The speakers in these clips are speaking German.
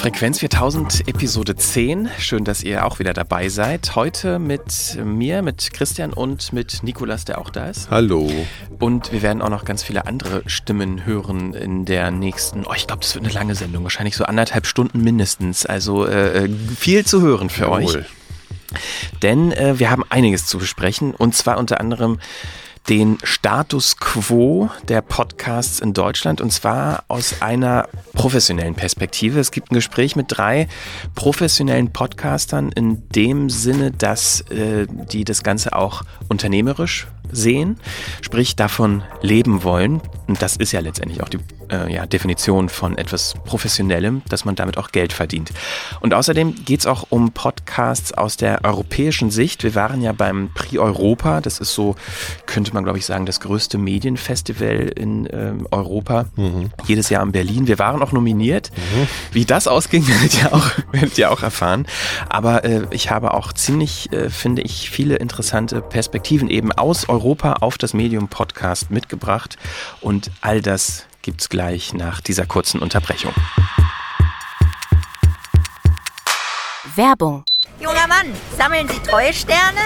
Frequenz 4000, Episode 10. Schön, dass ihr auch wieder dabei seid. Heute mit mir, mit Christian und mit Nikolas, der auch da ist. Hallo. Und wir werden auch noch ganz viele andere Stimmen hören in der nächsten, oh, ich glaube, das wird eine lange Sendung, wahrscheinlich so anderthalb Stunden mindestens. Also äh, viel zu hören für Jawohl. euch. Denn äh, wir haben einiges zu besprechen und zwar unter anderem den Status quo der Podcasts in Deutschland und zwar aus einer professionellen Perspektive. Es gibt ein Gespräch mit drei professionellen Podcastern in dem Sinne, dass äh, die das Ganze auch unternehmerisch sehen, sprich davon leben wollen. Und das ist ja letztendlich auch die äh, ja, Definition von etwas Professionellem, dass man damit auch Geld verdient. Und außerdem geht es auch um Podcasts aus der europäischen Sicht. Wir waren ja beim Prix Europa, das ist so, könnte man glaube ich sagen, das größte Medienfestival in äh, Europa, mhm. jedes Jahr in Berlin. Wir waren auch nominiert. Mhm. Wie das ausging, werdet ihr auch, werdet ihr auch erfahren. Aber äh, ich habe auch ziemlich, äh, finde ich, viele interessante Perspektiven eben aus Europa auf das Medium Podcast mitgebracht. Und all das gibt's gleich nach dieser kurzen Unterbrechung. Werbung. Junger Mann, sammeln Sie treue Sterne?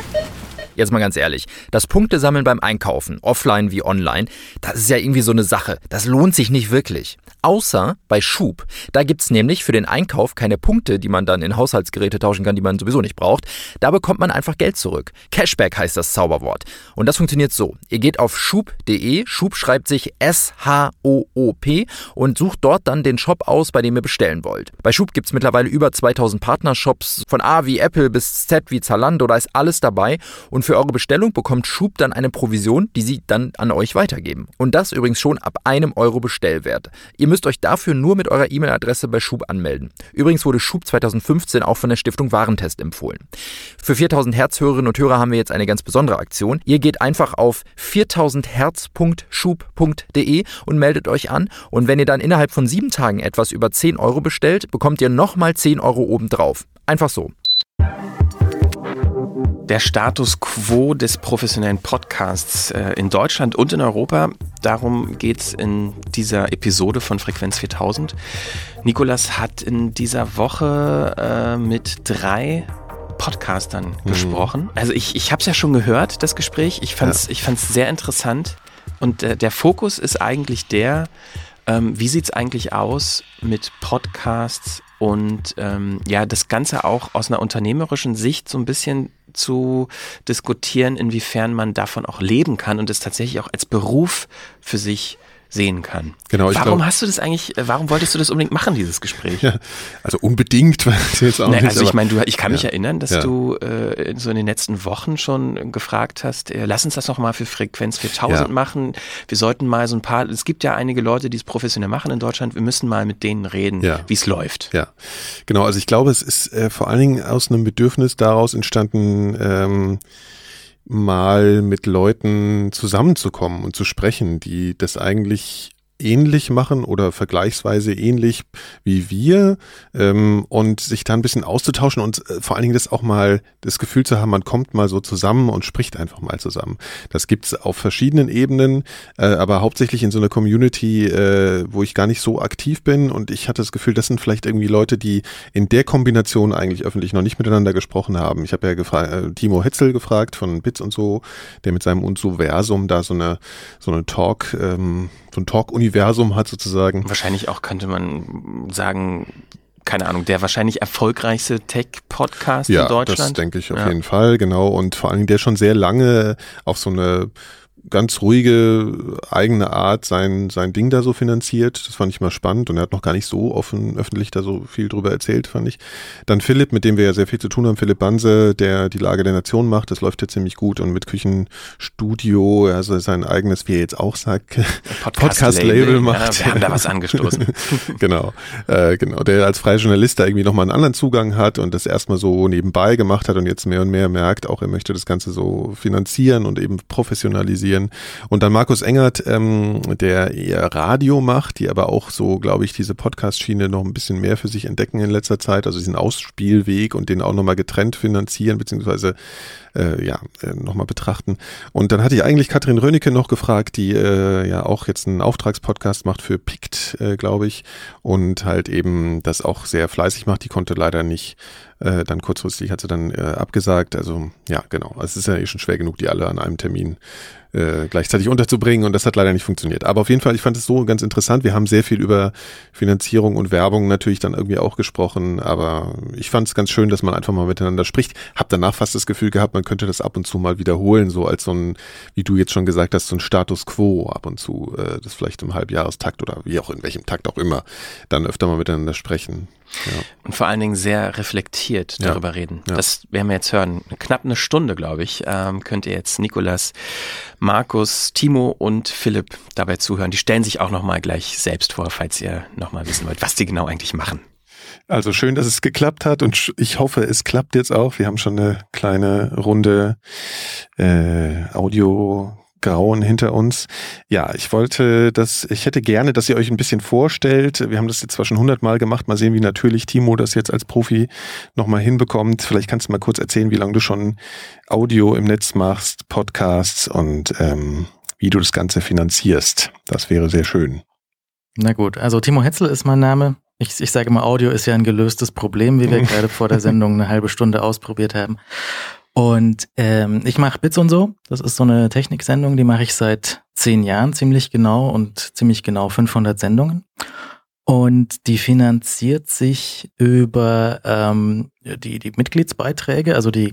Jetzt mal ganz ehrlich, das Punktesammeln beim Einkaufen, offline wie online, das ist ja irgendwie so eine Sache. Das lohnt sich nicht wirklich. Außer bei Schub. Da gibt's nämlich für den Einkauf keine Punkte, die man dann in Haushaltsgeräte tauschen kann, die man sowieso nicht braucht. Da bekommt man einfach Geld zurück. Cashback heißt das Zauberwort. Und das funktioniert so. Ihr geht auf schub.de, Schub schreibt sich S-H-O-O-P und sucht dort dann den Shop aus, bei dem ihr bestellen wollt. Bei Schub gibt's mittlerweile über 2000 Partnershops, von A wie Apple bis Z wie Zalando, da ist alles dabei. Und für eure Bestellung bekommt Schub dann eine Provision, die sie dann an euch weitergeben. Und das übrigens schon ab einem Euro Bestellwert. Ihr müsst euch dafür nur mit eurer E-Mail-Adresse bei Schub anmelden. Übrigens wurde Schub 2015 auch von der Stiftung Warentest empfohlen. Für 4000 Hertz Hörerinnen und Hörer haben wir jetzt eine ganz besondere Aktion. Ihr geht einfach auf 4000herz.schub.de und meldet euch an. Und wenn ihr dann innerhalb von sieben Tagen etwas über 10 Euro bestellt, bekommt ihr nochmal 10 Euro obendrauf. Einfach so der Status quo des professionellen Podcasts äh, in Deutschland und in Europa. Darum geht es in dieser Episode von Frequenz 4000. Nikolas hat in dieser Woche äh, mit drei Podcastern mhm. gesprochen. Also ich, ich habe es ja schon gehört, das Gespräch. Ich fand es ja. sehr interessant. Und äh, der Fokus ist eigentlich der, ähm, wie sieht es eigentlich aus mit Podcasts und ähm, ja, das Ganze auch aus einer unternehmerischen Sicht so ein bisschen zu diskutieren, inwiefern man davon auch leben kann und es tatsächlich auch als Beruf für sich sehen kann. Genau, warum glaub, hast du das eigentlich, äh, warum wolltest du das unbedingt machen, dieses Gespräch? Ja, also unbedingt, weil ich jetzt auch nee, nicht, Also ich meine, du, ich kann ja, mich erinnern, dass ja. du äh, so in den letzten Wochen schon gefragt hast, äh, lass uns das noch mal für Frequenz 4000 ja. machen. Wir sollten mal so ein paar, es gibt ja einige Leute, die es professionell machen in Deutschland, wir müssen mal mit denen reden, wie es läuft. Ja, genau, also ich glaube, es ist äh, vor allen Dingen aus einem Bedürfnis daraus entstanden, ähm, mal mit Leuten zusammenzukommen und zu sprechen, die das eigentlich ähnlich machen oder vergleichsweise ähnlich wie wir ähm, und sich da ein bisschen auszutauschen und äh, vor allen Dingen das auch mal das Gefühl zu haben, man kommt mal so zusammen und spricht einfach mal zusammen. Das gibt's auf verschiedenen Ebenen, äh, aber hauptsächlich in so einer Community, äh, wo ich gar nicht so aktiv bin und ich hatte das Gefühl, das sind vielleicht irgendwie Leute, die in der Kombination eigentlich öffentlich noch nicht miteinander gesprochen haben. Ich habe ja gefragt, äh, Timo Hetzel gefragt von Bits und so, der mit seinem Unsoversum da so eine so eine Talk ähm, so ein Talk-Universum hat sozusagen. Wahrscheinlich auch könnte man sagen, keine Ahnung, der wahrscheinlich erfolgreichste Tech-Podcast ja, in Deutschland. Ja, das denke ich auf ja. jeden Fall, genau. Und vor allen Dingen der schon sehr lange auf so eine ganz ruhige eigene Art sein, sein Ding da so finanziert. Das fand ich mal spannend und er hat noch gar nicht so offen öffentlich da so viel drüber erzählt, fand ich. Dann Philipp, mit dem wir ja sehr viel zu tun haben, Philipp Banse, der die Lage der Nation macht, das läuft ja ziemlich gut und mit Küchenstudio, also sein eigenes, wie er jetzt auch sagt, Podcast-Label Podcast macht. Ja, wir haben da was angestoßen. genau, äh, genau, der als freier Journalist da irgendwie nochmal einen anderen Zugang hat und das erstmal so nebenbei gemacht hat und jetzt mehr und mehr merkt, auch er möchte das Ganze so finanzieren und eben professionalisieren ausprobieren. Und dann Markus Engert, ähm, der eher Radio macht, die aber auch so, glaube ich, diese Podcast-Schiene noch ein bisschen mehr für sich entdecken in letzter Zeit, also diesen Ausspielweg und den auch nochmal getrennt finanzieren, beziehungsweise äh, ja, äh, nochmal betrachten. Und dann hatte ich eigentlich Katrin Rönecke noch gefragt, die äh, ja auch jetzt einen Auftragspodcast macht für PICT, äh, glaube ich, und halt eben das auch sehr fleißig macht. Die konnte leider nicht äh, dann kurzfristig hat sie dann äh, abgesagt. Also ja, genau. Es ist ja eh schon schwer genug, die alle an einem Termin äh, gleichzeitig unterzubringen und das hat leider nicht funktioniert. Aber auf jeden Fall, ich fand es so ganz interessant. Wir haben sehr viel über Finanzierung und Werbung natürlich dann irgendwie auch gesprochen, aber ich fand es ganz schön, dass man einfach mal miteinander spricht. Hab danach fast das Gefühl gehabt, man könnte das ab und zu mal wiederholen, so als so ein, wie du jetzt schon gesagt hast, so ein Status Quo ab und zu, äh, das vielleicht im Halbjahrestakt oder wie auch in welchem Takt auch immer, dann öfter mal miteinander sprechen. Ja. Und vor allen Dingen sehr reflektiert darüber ja. reden. Ja. Das werden wir jetzt hören. Knapp eine Stunde, glaube ich, ähm, könnt ihr jetzt Nikolas, Markus, Timo und Philipp dabei zuhören. Die stellen sich auch nochmal gleich selbst vor, falls ihr nochmal wissen wollt, was die genau eigentlich machen. Also schön, dass es geklappt hat und ich hoffe, es klappt jetzt auch. Wir haben schon eine kleine Runde äh, Audio Grauen hinter uns. Ja, ich wollte das, ich hätte gerne, dass ihr euch ein bisschen vorstellt. Wir haben das jetzt zwar schon hundertmal gemacht. Mal sehen, wie natürlich Timo das jetzt als Profi nochmal hinbekommt. Vielleicht kannst du mal kurz erzählen, wie lange du schon Audio im Netz machst, Podcasts und ähm, wie du das Ganze finanzierst. Das wäre sehr schön. Na gut, also Timo Hetzel ist mein Name. Ich, ich sage mal, Audio ist ja ein gelöstes Problem, wie wir gerade vor der Sendung eine halbe Stunde ausprobiert haben. Und ähm, ich mache Bits und so. Das ist so eine Techniksendung, die mache ich seit zehn Jahren ziemlich genau und ziemlich genau 500 Sendungen. Und die finanziert sich über ähm, die, die Mitgliedsbeiträge. Also die,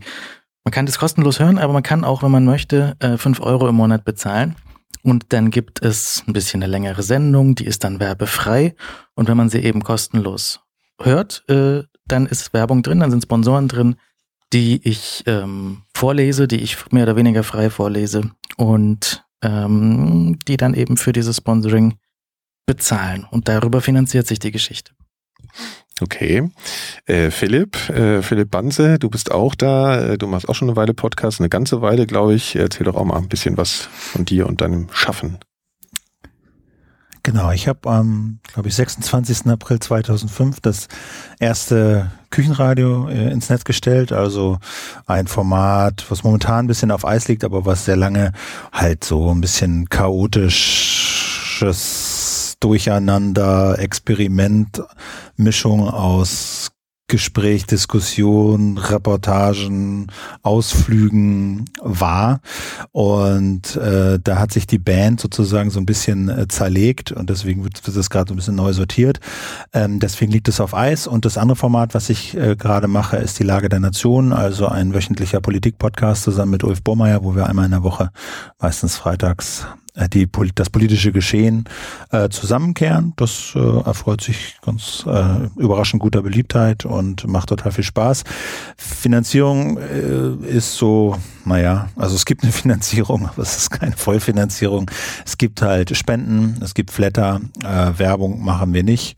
man kann das kostenlos hören, aber man kann auch, wenn man möchte, äh, fünf Euro im Monat bezahlen. Und dann gibt es ein bisschen eine längere Sendung, die ist dann werbefrei. Und wenn man sie eben kostenlos hört, äh, dann ist Werbung drin, dann sind Sponsoren drin, die ich ähm, vorlese, die ich mehr oder weniger frei vorlese und ähm, die dann eben für dieses Sponsoring bezahlen. Und darüber finanziert sich die Geschichte. Okay. Äh, Philipp, äh, Philipp Banse, du bist auch da. Äh, du machst auch schon eine Weile Podcast, eine ganze Weile, glaube ich. Erzähl doch auch mal ein bisschen was von dir und deinem Schaffen. Genau, ich habe am, glaube ich, 26. April 2005 das erste Küchenradio äh, ins Netz gestellt, also ein Format, was momentan ein bisschen auf Eis liegt, aber was sehr lange halt so ein bisschen chaotisches Durcheinander, Experiment, Mischung aus Gespräch, Diskussion, Reportagen, Ausflügen war. Und äh, da hat sich die Band sozusagen so ein bisschen äh, zerlegt und deswegen wird, das gerade so ein bisschen neu sortiert. Ähm, deswegen liegt es auf Eis. Und das andere Format, was ich äh, gerade mache, ist die Lage der Nation, also ein wöchentlicher Politik-Podcast zusammen mit Ulf Burmeier, wo wir einmal in der Woche, meistens freitags, die, das politische Geschehen äh, zusammenkehren. Das äh, erfreut sich ganz äh, überraschend guter Beliebtheit und macht total viel Spaß. Finanzierung äh, ist so, naja, also es gibt eine Finanzierung, aber es ist keine Vollfinanzierung. Es gibt halt Spenden, es gibt Flatter, äh, Werbung machen wir nicht.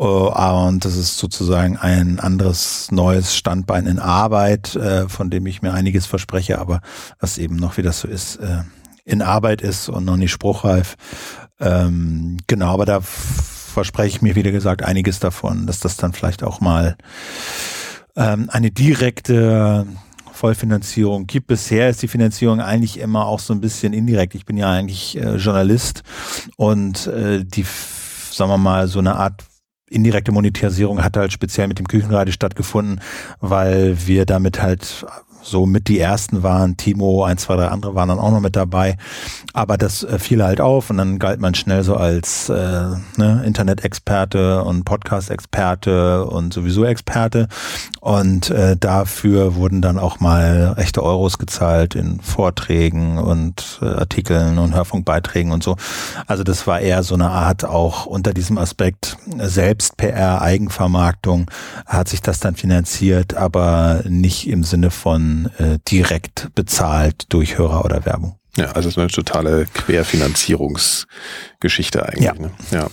Uh, und das ist sozusagen ein anderes neues Standbein in Arbeit, äh, von dem ich mir einiges verspreche, aber was eben noch, wie das so ist, äh, in Arbeit ist und noch nicht spruchreif. Ähm, genau, aber da verspreche ich mir, wieder gesagt, einiges davon, dass das dann vielleicht auch mal ähm, eine direkte Vollfinanzierung gibt. Bisher ist die Finanzierung eigentlich immer auch so ein bisschen indirekt. Ich bin ja eigentlich äh, Journalist und äh, die, sagen wir mal, so eine Art indirekte Monetarisierung hat halt speziell mit dem Küchenradio stattgefunden, weil wir damit halt so mit die ersten waren. Timo, ein, zwei, drei andere waren dann auch noch mit dabei. Aber das äh, fiel halt auf und dann galt man schnell so als äh, ne, Internet-Experte und Podcast-Experte und sowieso Experte. Und äh, dafür wurden dann auch mal echte Euros gezahlt in Vorträgen und äh, Artikeln und Hörfunkbeiträgen und so. Also das war eher so eine Art auch unter diesem Aspekt Selbst-PR, Eigenvermarktung hat sich das dann finanziert, aber nicht im Sinne von äh, direkt bezahlt durch Hörer oder Werbung. Ja, also es ist eine totale Querfinanzierungsgeschichte eigentlich. Ja. Ne? ja.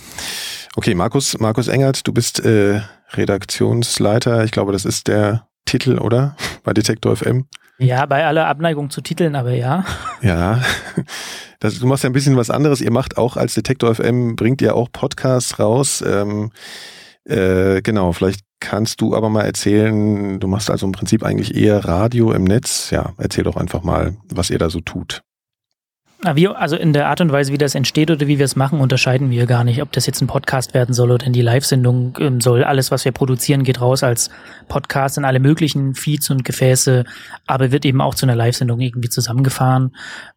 Okay, Markus, Markus Engert, du bist äh, Redaktionsleiter. Ich glaube, das ist der Titel, oder? bei Detektor FM? Ja, bei aller Abneigung zu Titeln, aber ja. Ja, das, du machst ja ein bisschen was anderes. Ihr macht auch als Detektor FM, bringt ihr auch Podcasts raus. Ähm, äh, genau, vielleicht kannst du aber mal erzählen, du machst also im Prinzip eigentlich eher Radio im Netz. Ja, erzähl doch einfach mal, was ihr da so tut. Also in der Art und Weise, wie das entsteht oder wie wir es machen, unterscheiden wir gar nicht, ob das jetzt ein Podcast werden soll oder in die Live-Sendung ähm, soll. Alles, was wir produzieren, geht raus als Podcast in alle möglichen Feeds und Gefäße, aber wird eben auch zu einer Live-Sendung irgendwie zusammengefahren.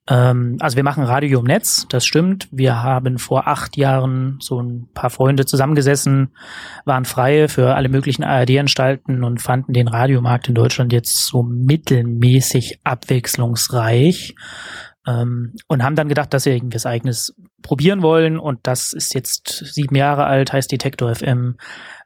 Ähm, also wir machen Radio im Netz, das stimmt. Wir haben vor acht Jahren so ein paar Freunde zusammengesessen, waren freie für alle möglichen ARD-Anstalten und fanden den Radiomarkt in Deutschland jetzt so mittelmäßig abwechslungsreich ähm, und haben dann gedacht, dass wir irgendwas eigenes probieren wollen. Und das ist jetzt sieben Jahre alt, heißt Detektor FM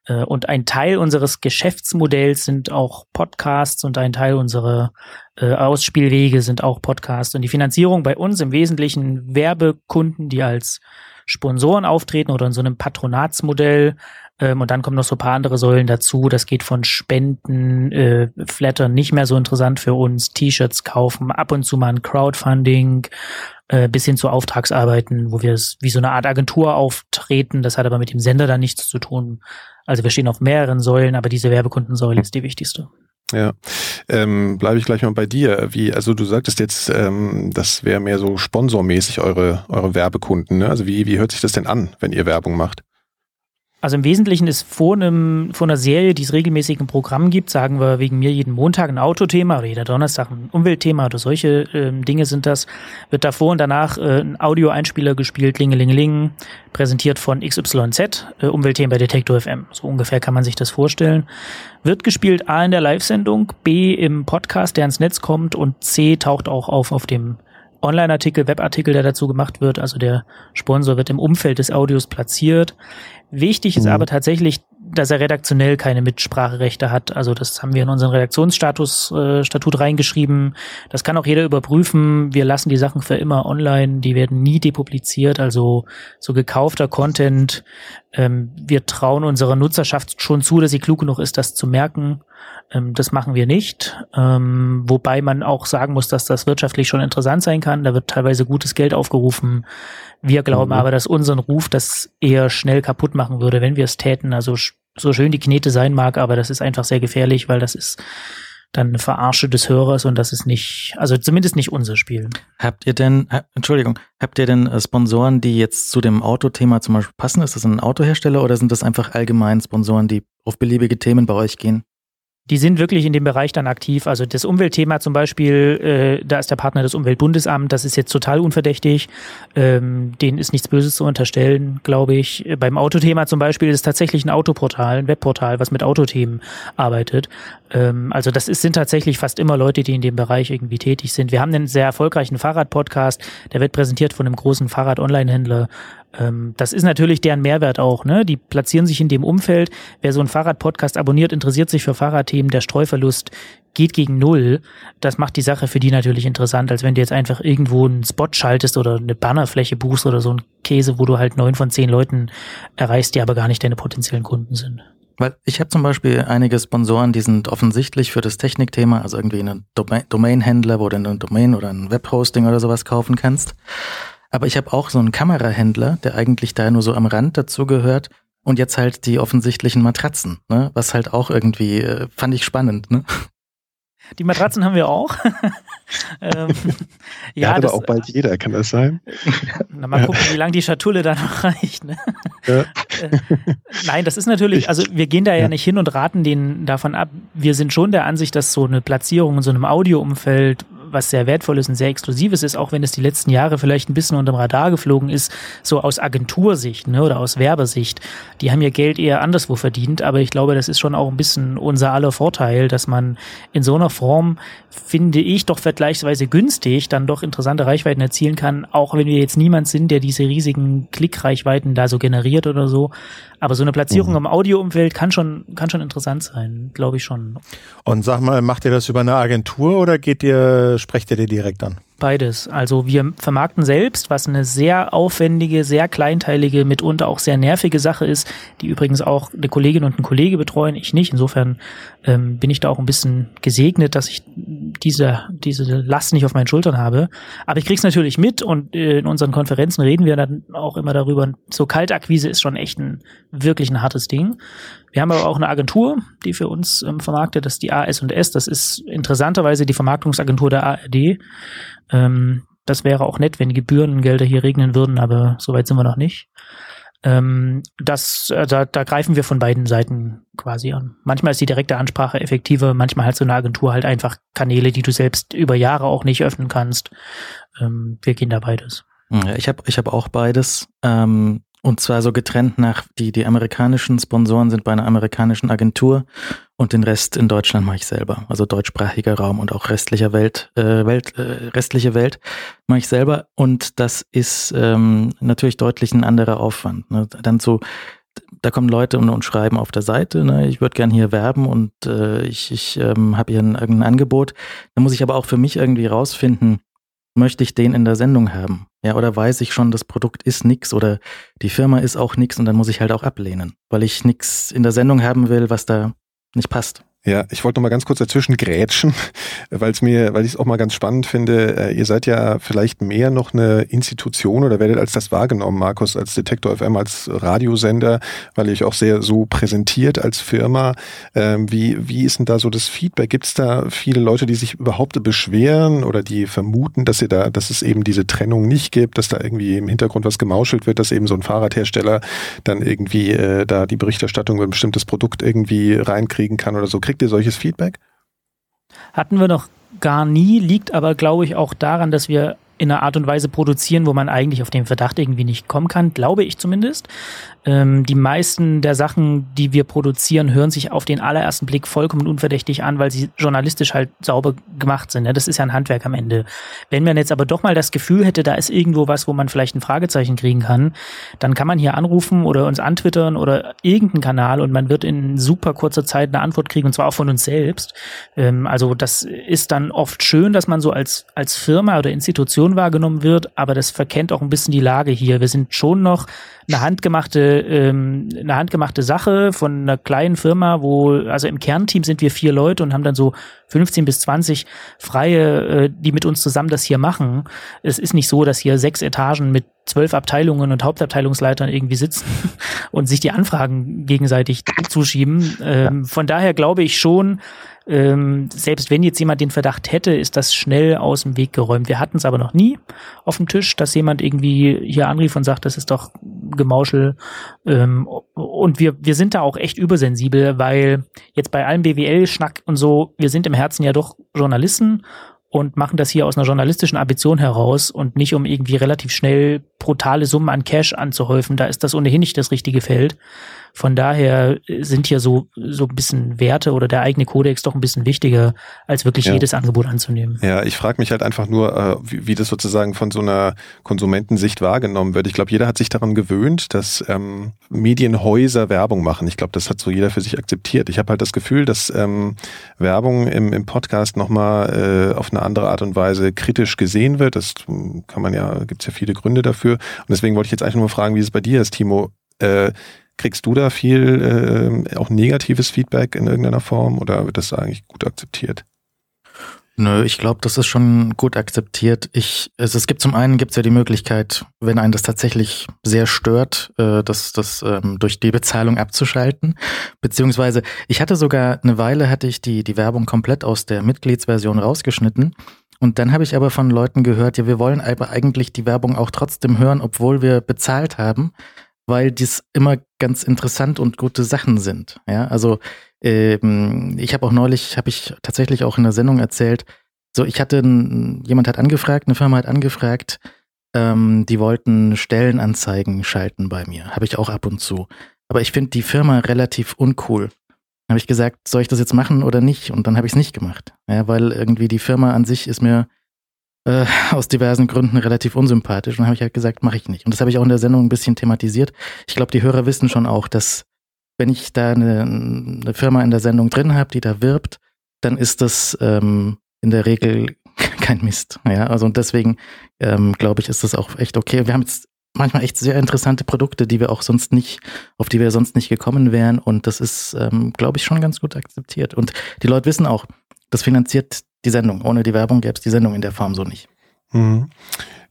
äh, und ein Teil unseres Geschäftsmodells sind auch Podcasts und ein Teil unserer äh, Ausspielwege sind auch Podcasts. Und die Finanzierung bei uns im Wesentlichen Werbekunden, die als Sponsoren auftreten oder in so einem Patronatsmodell ähm, und dann kommen noch so ein paar andere Säulen dazu. Das geht von Spenden, äh, Flatter nicht mehr so interessant für uns, T-Shirts kaufen, ab und zu mal ein Crowdfunding, äh, bis hin zu Auftragsarbeiten, wo wir es wie so eine Art Agentur auftreten. Das hat aber mit dem Sender dann nichts zu tun. Also wir stehen auf mehreren Säulen, aber diese Werbekundensäule ist die wichtigste. Ja, ähm, bleibe ich gleich mal bei dir. Wie, also du sagtest jetzt, ähm, das wäre mehr so sponsormäßig eure eure Werbekunden. Ne? Also wie wie hört sich das denn an, wenn ihr Werbung macht? Also im Wesentlichen ist vor, einem, vor einer Serie, die es regelmäßig im Programm gibt, sagen wir wegen mir jeden Montag ein Autothema oder jeder Donnerstag ein Umweltthema oder solche ähm, Dinge sind das, wird davor und danach äh, ein Audioeinspieler gespielt, Lingelingeling, präsentiert von XYZ, äh, Umweltthema bei Detektor FM. So ungefähr kann man sich das vorstellen. Wird gespielt A in der Live-Sendung, B im Podcast, der ins Netz kommt und C taucht auch auf auf dem Online-Artikel, Webartikel, der dazu gemacht wird. Also der Sponsor wird im Umfeld des Audios platziert. Wichtig ist mhm. aber tatsächlich, dass er redaktionell keine Mitspracherechte hat. Also das haben wir in unseren Redaktionsstatus äh, Statut reingeschrieben. Das kann auch jeder überprüfen. Wir lassen die Sachen für immer online. Die werden nie depubliziert. Also so gekaufter Content. Ähm, wir trauen unserer Nutzerschaft schon zu, dass sie klug genug ist, das zu merken. Ähm, das machen wir nicht. Ähm, wobei man auch sagen muss, dass das wirtschaftlich schon interessant sein kann. Da wird teilweise gutes Geld aufgerufen. Wir glauben mhm. aber, dass unseren Ruf das eher schnell kaputt machen würde, wenn wir es täten. Also so schön die Knete sein mag, aber das ist einfach sehr gefährlich, weil das ist dann eine Verarsche des Hörers und das ist nicht, also zumindest nicht unser Spiel. Habt ihr denn, Entschuldigung, habt ihr denn äh, Sponsoren, die jetzt zu dem Autothema zum Beispiel passen? Ist das ein Autohersteller oder sind das einfach allgemein Sponsoren, die auf beliebige Themen bei euch gehen? Die sind wirklich in dem Bereich dann aktiv. Also das Umweltthema zum Beispiel, äh, da ist der Partner das Umweltbundesamt, das ist jetzt total unverdächtig. Ähm, denen ist nichts Böses zu unterstellen, glaube ich. Beim Autothema zum Beispiel ist tatsächlich ein Autoportal, ein Webportal, was mit Autothemen arbeitet. Ähm, also das ist, sind tatsächlich fast immer Leute, die in dem Bereich irgendwie tätig sind. Wir haben einen sehr erfolgreichen Fahrrad-Podcast, der wird präsentiert von einem großen Fahrrad-Online-Händler das ist natürlich deren Mehrwert auch. Ne? Die platzieren sich in dem Umfeld. Wer so einen Fahrradpodcast abonniert, interessiert sich für Fahrradthemen. Der Streuverlust geht gegen Null. Das macht die Sache für die natürlich interessant, als wenn du jetzt einfach irgendwo einen Spot schaltest oder eine Bannerfläche buchst oder so ein Käse, wo du halt neun von zehn Leuten erreichst, die aber gar nicht deine potenziellen Kunden sind. Weil ich habe zum Beispiel einige Sponsoren, die sind offensichtlich für das Technikthema, also irgendwie einen Domain-Händler, wo du eine Domain oder ein Webhosting oder sowas kaufen kannst. Aber ich habe auch so einen Kamerahändler, der eigentlich da nur so am Rand dazu gehört. Und jetzt halt die offensichtlichen Matratzen, ne? was halt auch irgendwie, äh, fand ich spannend. Ne? Die Matratzen haben wir auch. ähm, ja, ja aber auch bald jeder, kann das sein? Na, mal gucken, wie lange die Schatulle da noch reicht. Ne? Ja. Äh, nein, das ist natürlich, also wir gehen da ja, ja, nicht hin und raten denen davon ab. Wir sind schon der Ansicht, dass so eine Platzierung in so einem Audioumfeld was sehr wertvolles und sehr exklusives ist, auch wenn es die letzten Jahre vielleicht ein bisschen unterm Radar geflogen ist, so aus Agentursicht ne, oder aus Werbesicht. Die haben ihr Geld eher anderswo verdient, aber ich glaube, das ist schon auch ein bisschen unser aller Vorteil, dass man in so einer Form, finde ich, doch vergleichsweise günstig dann doch interessante Reichweiten erzielen kann, auch wenn wir jetzt niemand sind, der diese riesigen Klickreichweiten da so generiert oder so. Aber so eine Platzierung mhm. im Audioumfeld kann schon, kann schon interessant sein, glaube ich schon. Und sag mal, macht ihr das über eine Agentur oder geht ihr, sprecht ihr dir direkt an? Beides. Also wir vermarkten selbst, was eine sehr aufwendige, sehr kleinteilige, mitunter auch sehr nervige Sache ist, die übrigens auch eine Kollegin und ein Kollege betreuen, ich nicht. Insofern ähm, bin ich da auch ein bisschen gesegnet, dass ich diese, diese Last nicht auf meinen Schultern habe. Aber ich krieg's natürlich mit und äh, in unseren Konferenzen reden wir dann auch immer darüber. So Kaltakquise ist schon echt ein wirklich ein hartes Ding. Wir haben aber auch eine Agentur, die für uns ähm, vermarktet, das ist die AS&S. Das ist interessanterweise die Vermarktungsagentur der ARD. Ähm, das wäre auch nett, wenn Gebührengelder hier regnen würden, aber soweit sind wir noch nicht. Ähm, das, äh, da, da greifen wir von beiden Seiten quasi an. Manchmal ist die direkte Ansprache effektiver, manchmal halt so eine Agentur halt einfach Kanäle, die du selbst über Jahre auch nicht öffnen kannst. Ähm, wir gehen da beides. Ich habe ich hab auch beides. Ähm, und zwar so getrennt nach, die, die amerikanischen Sponsoren sind bei einer amerikanischen Agentur und den Rest in Deutschland mache ich selber. Also deutschsprachiger Raum und auch restlicher Welt, äh, Welt äh, restliche Welt mache ich selber. Und das ist ähm, natürlich deutlich ein anderer Aufwand. Ne? Dann so, da kommen Leute und, und schreiben auf der Seite, ne, ich würde gern hier werben und äh, ich, ich ähm, habe hier ein, irgendein Angebot. Da muss ich aber auch für mich irgendwie rausfinden, möchte ich den in der Sendung haben? Ja, oder weiß ich schon, das Produkt ist nix oder die Firma ist auch nix und dann muss ich halt auch ablehnen, weil ich nix in der Sendung haben will, was da nicht passt. Ja, ich wollte noch mal ganz kurz dazwischen grätschen, weil es mir, weil ich es auch mal ganz spannend finde. Äh, ihr seid ja vielleicht mehr noch eine Institution oder werdet als das wahrgenommen, Markus, als Detektor FM, als Radiosender, weil ihr euch auch sehr so präsentiert als Firma. Ähm, wie, wie ist denn da so das Feedback? Gibt es da viele Leute, die sich überhaupt beschweren oder die vermuten, dass ihr da, dass es eben diese Trennung nicht gibt, dass da irgendwie im Hintergrund was gemauschelt wird, dass eben so ein Fahrradhersteller dann irgendwie äh, da die Berichterstattung über ein bestimmtes Produkt irgendwie reinkriegen kann oder so? Kriegt ihr solches Feedback? Hatten wir noch gar nie, liegt aber, glaube ich, auch daran, dass wir in einer Art und Weise produzieren, wo man eigentlich auf den Verdacht irgendwie nicht kommen kann, glaube ich zumindest. Ähm, die meisten der Sachen, die wir produzieren, hören sich auf den allerersten Blick vollkommen unverdächtig an, weil sie journalistisch halt sauber gemacht sind. Ne? Das ist ja ein Handwerk am Ende. Wenn man jetzt aber doch mal das Gefühl hätte, da ist irgendwo was, wo man vielleicht ein Fragezeichen kriegen kann, dann kann man hier anrufen oder uns antwittern oder irgendeinen Kanal und man wird in super kurzer Zeit eine Antwort kriegen und zwar auch von uns selbst. Ähm, also das ist dann oft schön, dass man so als, als Firma oder Institution wahrgenommen wird, aber das verkennt auch ein bisschen die Lage hier. Wir sind schon noch eine handgemachte, ähm, eine handgemachte Sache von einer kleinen Firma, wo, also im Kernteam sind wir vier Leute und haben dann so 15 bis 20 Freie, äh, die mit uns zusammen das hier machen. Es ist nicht so, dass hier sechs Etagen mit zwölf Abteilungen und Hauptabteilungsleitern irgendwie sitzen und sich die Anfragen gegenseitig zuschieben. Ähm, von daher glaube ich schon, ähm, selbst wenn jetzt jemand den Verdacht hätte, ist das schnell aus dem Weg geräumt. Wir hatten es aber noch nie auf dem Tisch, dass jemand irgendwie hier anrief und sagt, das ist doch Gemauschel. Ähm, und wir, wir sind da auch echt übersensibel, weil jetzt bei allem BWL-Schnack und so, wir sind im Herzen ja doch Journalisten und machen das hier aus einer journalistischen Ambition heraus und nicht um irgendwie relativ schnell brutale Summen an Cash anzuhäufen. Da ist das ohnehin nicht das richtige Feld. Von daher sind hier so, so ein bisschen Werte oder der eigene Kodex doch ein bisschen wichtiger, als wirklich ja. jedes Angebot anzunehmen. Ja, ich frage mich halt einfach nur, äh, wie, wie, das sozusagen von so einer Konsumentensicht wahrgenommen wird. Ich glaube, jeder hat sich daran gewöhnt, dass ähm, Medienhäuser Werbung machen. Ich glaube, das hat so jeder für sich akzeptiert. Ich habe halt das Gefühl, dass ähm, Werbung im, im Podcast nochmal äh, auf eine andere Art und Weise kritisch gesehen wird. Das kann man ja, gibt es ja viele Gründe dafür. Und deswegen wollte ich jetzt einfach nur fragen, wie es bei dir ist, Timo. Äh, Kriegst du da viel äh, auch negatives Feedback in irgendeiner Form oder wird das eigentlich gut akzeptiert? Nö, ich glaube, das ist schon gut akzeptiert. Ich, es, es gibt zum einen gibt's ja die Möglichkeit, wenn einen das tatsächlich sehr stört, äh, das, das ähm, durch die Bezahlung abzuschalten. Beziehungsweise, ich hatte sogar eine Weile hatte ich die, die Werbung komplett aus der Mitgliedsversion rausgeschnitten. Und dann habe ich aber von Leuten gehört, ja, wir wollen aber eigentlich die Werbung auch trotzdem hören, obwohl wir bezahlt haben weil dies immer ganz interessant und gute Sachen sind. Ja, also ähm, ich habe auch neulich, habe ich tatsächlich auch in der Sendung erzählt, so ich hatte, jemand hat angefragt, eine Firma hat angefragt, ähm, die wollten Stellenanzeigen schalten bei mir. Habe ich auch ab und zu. Aber ich finde die Firma relativ uncool. Habe ich gesagt, soll ich das jetzt machen oder nicht? Und dann habe ich es nicht gemacht. Ja, weil irgendwie die Firma an sich ist mir äh, aus diversen Gründen relativ unsympathisch. Und dann habe ich halt gesagt, mache ich nicht. Und das habe ich auch in der Sendung ein bisschen thematisiert. Ich glaube, die Hörer wissen schon auch, dass wenn ich da eine, eine Firma in der Sendung drin habe, die da wirbt, dann ist das ähm, in der Regel kein Mist. Ja, also und deswegen ähm, glaube ich, ist das auch echt okay. Wir haben jetzt manchmal echt sehr interessante Produkte, die wir auch sonst nicht, auf die wir sonst nicht gekommen wären. Und das ist, ähm, glaube ich, schon ganz gut akzeptiert. Und die Leute wissen auch, das finanziert die Sendung. Ohne die Werbung gäbe es die Sendung in der Form so nicht. Mhm.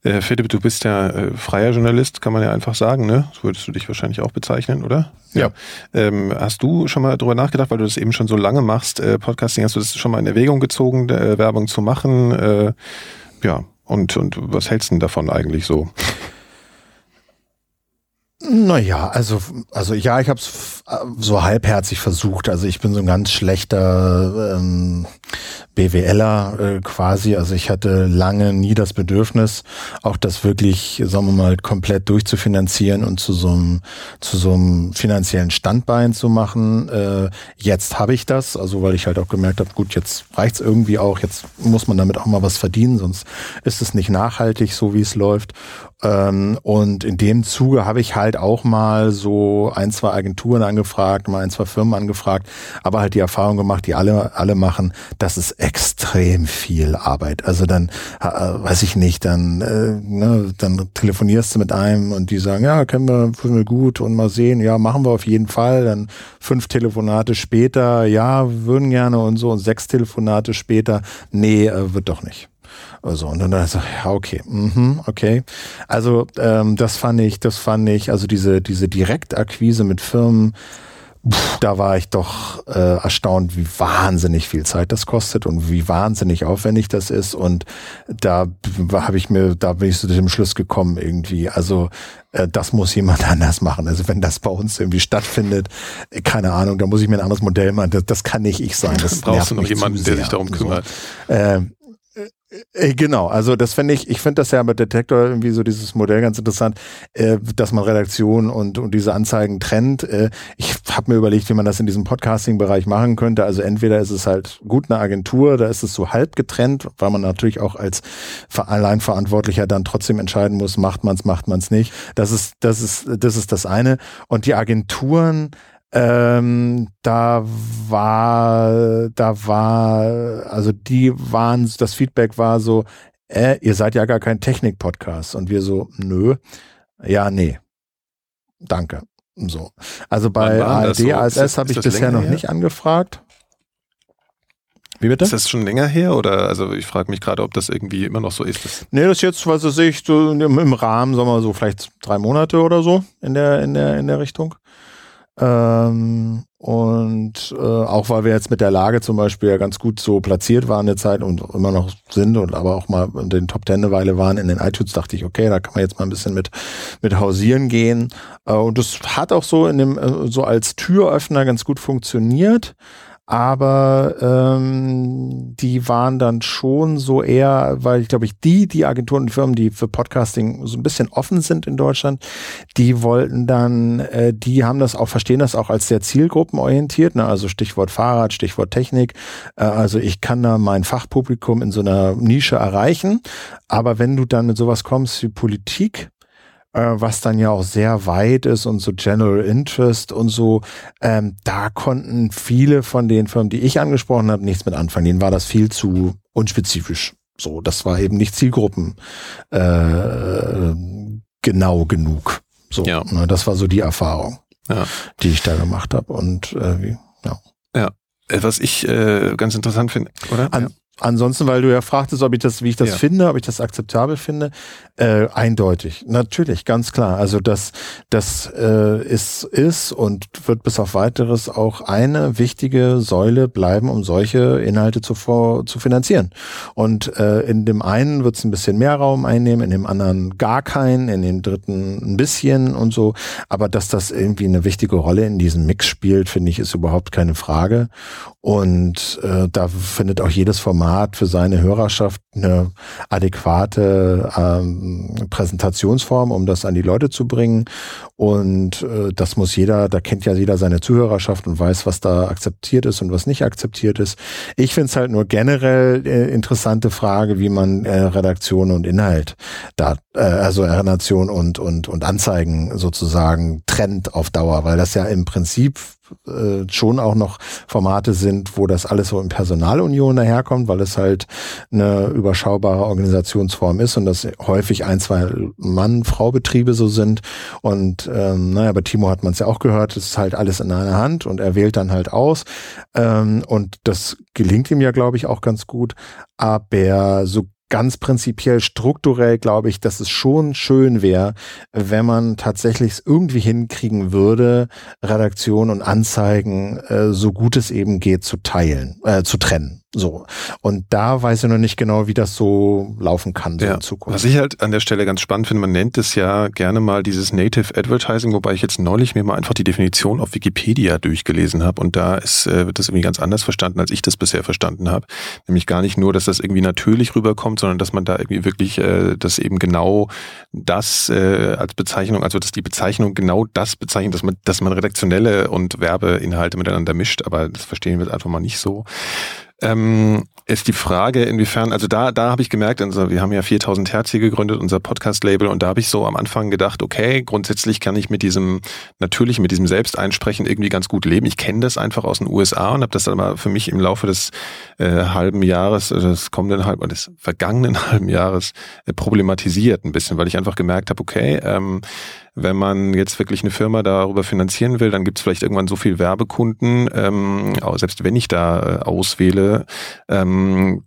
Äh, Philipp, du bist ja äh, freier Journalist, kann man ja einfach sagen, ne? So würdest du dich wahrscheinlich auch bezeichnen, oder? Ja. ja. Ähm, hast du schon mal drüber nachgedacht, weil du das eben schon so lange machst, äh, Podcasting, hast du das schon mal in Erwägung gezogen, äh, Werbung zu machen? Äh, ja, und, und was hältst du denn davon eigentlich so? Naja, also, also ja, ich habe es so halbherzig versucht. Also ich bin so ein ganz schlechter ähm, BWLer äh, quasi. Also ich hatte lange nie das Bedürfnis, auch das wirklich, sagen wir mal, komplett durchzufinanzieren und zu so einem, zu so einem finanziellen Standbein zu machen. Äh, jetzt habe ich das, also weil ich halt auch gemerkt habe, gut, jetzt reicht's irgendwie auch, jetzt muss man damit auch mal was verdienen, sonst ist es nicht nachhaltig, so wie es läuft. Ähm, und in dem Zuge habe ich halt auch mal so ein, zwei Agenturen angefragt, mal ein, zwei Firmen angefragt, aber halt die Erfahrung gemacht, die alle, alle machen, das ist extrem viel Arbeit. Also dann, äh, weiß ich nicht, dann, äh, ne, dann telefonierst du mit einem und die sagen, ja, kennen wir, finden wir gut und mal sehen, ja, machen wir auf jeden Fall. Dann fünf Telefonate später, ja, würden gerne und so und sechs Telefonate später, nee, äh, wird doch nicht. Also, und dann so, ja, okay, mhm, okay. Also, ähm, das fand ich, das fand ich, also diese, diese Direktakquise mit Firmen, Puh, da war ich doch äh, erstaunt, wie wahnsinnig viel Zeit das kostet und wie wahnsinnig aufwendig das ist. Und da habe ich mir, da bin ich zu dem Schluss gekommen irgendwie. Also äh, das muss jemand anders machen. Also wenn das bei uns irgendwie stattfindet, äh, keine Ahnung, da muss ich mir ein anderes Modell machen. Das, das kann nicht ich sein. Das brauchst du noch jemanden, der sich darum kümmert. So. Äh, genau, also das finde ich, ich finde das ja mit Detektor irgendwie so dieses Modell ganz interessant, äh, dass man Redaktion und, und diese Anzeigen trennt. Äh, ich habe mir überlegt, wie man das in diesem Podcasting-Bereich machen könnte. Also entweder ist es halt gut eine Agentur, da ist es so halb getrennt, weil man natürlich auch als Alleinverantwortlicher dann trotzdem entscheiden muss, macht man es, macht man es nicht. Das ist, das ist, das ist das eine. Und die Agenturen ähm, da war, da war, also die waren, das Feedback war so, äh, ihr seid ja gar kein Technik-Podcast. Und wir so, nö, ja, nee. Danke. So. Also bei ARD, so? ASS habe ich bisher noch her? nicht angefragt. Wie bitte? Ist das schon länger her oder also ich frage mich gerade, ob das irgendwie immer noch so ist. Nee, das ist jetzt, was weiß ich, so im Rahmen, sagen wir mal so, vielleicht drei Monate oder so in der, in der, in der Richtung. Ähm, und äh, auch weil wir jetzt mit der Lage zum Beispiel ja ganz gut so platziert waren in der Zeit und immer noch sind und aber auch mal in den Top Ten eine Weile waren in den iTunes, dachte ich, okay, da kann man jetzt mal ein bisschen mit, mit hausieren gehen. Äh, und das hat auch so in dem, äh, so als Türöffner ganz gut funktioniert aber ähm, die waren dann schon so eher, weil ich glaube ich, die, die Agenturen und Firmen, die für Podcasting so ein bisschen offen sind in Deutschland, die wollten dann, äh, die haben das auch, verstehen das auch als sehr zielgruppenorientiert, ne? also Stichwort Fahrrad, Stichwort Technik, äh, also ich kann da mein Fachpublikum in so einer Nische erreichen, aber wenn du dann mit sowas kommst wie Politik, was dann ja auch sehr weit ist und so General Interest und so, ähm, da konnten viele von den Firmen, die ich angesprochen habe, nichts mit anfangen. Denen war das viel zu unspezifisch. So, das war eben nicht Zielgruppen äh, genau genug. So, ja. ne, das war so die Erfahrung, ja. die ich da gemacht habe. Und äh, wie, ja. Ja, äh, was ich äh, ganz interessant finde, oder? An. Ansonsten, weil du ja fragtest, ob ich das, wie ich das ja. finde, ob ich das akzeptabel finde, äh, eindeutig, natürlich, ganz klar. Also das, das äh, ist, ist und wird bis auf weiteres auch eine wichtige Säule bleiben, um solche Inhalte zu, vor, zu finanzieren. Und äh, in dem einen wird es ein bisschen mehr Raum einnehmen, in dem anderen gar keinen, in dem dritten ein bisschen und so. Aber dass das irgendwie eine wichtige Rolle in diesem Mix spielt, finde ich, ist überhaupt keine Frage. Und äh, da findet auch jedes Format für seine Hörerschaft eine adäquate ähm, Präsentationsform, um das an die Leute zu bringen. Und äh, das muss jeder, da kennt ja jeder seine Zuhörerschaft und weiß, was da akzeptiert ist und was nicht akzeptiert ist. Ich finde es halt nur generell äh, interessante Frage, wie man äh, Redaktion und Inhalt da, äh, also Redaktion und, und, und Anzeigen sozusagen trennt auf Dauer, weil das ja im Prinzip äh, schon auch noch Formate sind, wo das alles so in Personalunion daherkommt, weil es halt eine überschaubare Organisationsform ist und das häufig ein, zwei Mann-Frau-Betriebe so sind. Und ähm, naja, bei Timo hat man es ja auch gehört, es ist halt alles in einer Hand und er wählt dann halt aus. Ähm, und das gelingt ihm ja, glaube ich, auch ganz gut. Aber so ganz prinzipiell strukturell glaube ich, dass es schon schön wäre, wenn man tatsächlich es irgendwie hinkriegen würde, Redaktion und Anzeigen äh, so gut es eben geht zu teilen, äh, zu trennen. So. Und da weiß ich noch nicht genau, wie das so laufen kann so ja. in Zukunft. Was ich halt an der Stelle ganz spannend finde, man nennt es ja gerne mal dieses Native Advertising, wobei ich jetzt neulich mir mal einfach die Definition auf Wikipedia durchgelesen habe und da ist, äh, wird das irgendwie ganz anders verstanden, als ich das bisher verstanden habe. Nämlich gar nicht nur, dass das irgendwie natürlich rüberkommt, sondern dass man da irgendwie wirklich äh, das eben genau das äh, als Bezeichnung, also dass die Bezeichnung genau das bezeichnet, dass man, dass man redaktionelle und Werbeinhalte miteinander mischt, aber das verstehen wir einfach mal nicht so ähm, ist die Frage, inwiefern, also da, da habe ich gemerkt, also wir haben ja 4000 Hertz hier gegründet, unser Podcast-Label, und da habe ich so am Anfang gedacht, okay, grundsätzlich kann ich mit diesem, natürlich mit diesem Selbsteinsprechen irgendwie ganz gut leben. Ich kenne das einfach aus den USA und habe das dann mal für mich im Laufe des äh, halben Jahres, also des kommenden halben, des vergangenen halben Jahres äh, problematisiert ein bisschen, weil ich einfach gemerkt habe, okay, ähm, wenn man jetzt wirklich eine Firma darüber finanzieren will, dann gibt es vielleicht irgendwann so viel Werbekunden, ähm, selbst wenn ich da äh, auswähle, ähm,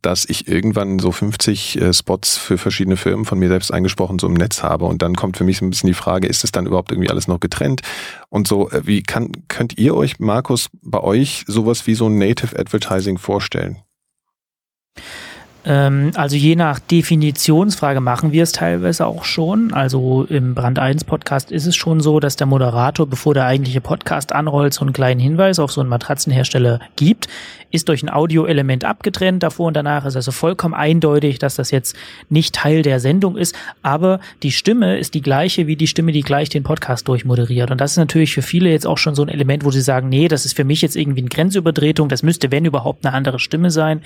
dass ich irgendwann so 50 äh, Spots für verschiedene Firmen von mir selbst eingesprochen so im Netz habe. Und dann kommt für mich so ein bisschen die Frage, ist es dann überhaupt irgendwie alles noch getrennt? Und so, äh, wie kann, könnt ihr euch, Markus, bei euch sowas wie so ein Native Advertising vorstellen? Ähm, also je nach Definitionsfrage machen wir es teilweise auch schon. Also im Brand 1 Podcast ist es schon so, dass der Moderator, bevor der eigentliche Podcast anrollt, so einen kleinen Hinweis auf so einen Matratzenhersteller gibt, ist durch ein Audioelement abgetrennt. Davor und danach ist also vollkommen eindeutig, dass das jetzt nicht Teil der Sendung ist. Aber die Stimme ist die gleiche wie die Stimme, die gleich den Podcast durchmoderiert. Und das ist natürlich für viele jetzt auch schon so ein Element, wo sie sagen, nee, das ist für mich jetzt irgendwie eine Grenzübertretung. Das müsste, wenn überhaupt, eine andere Stimme sein.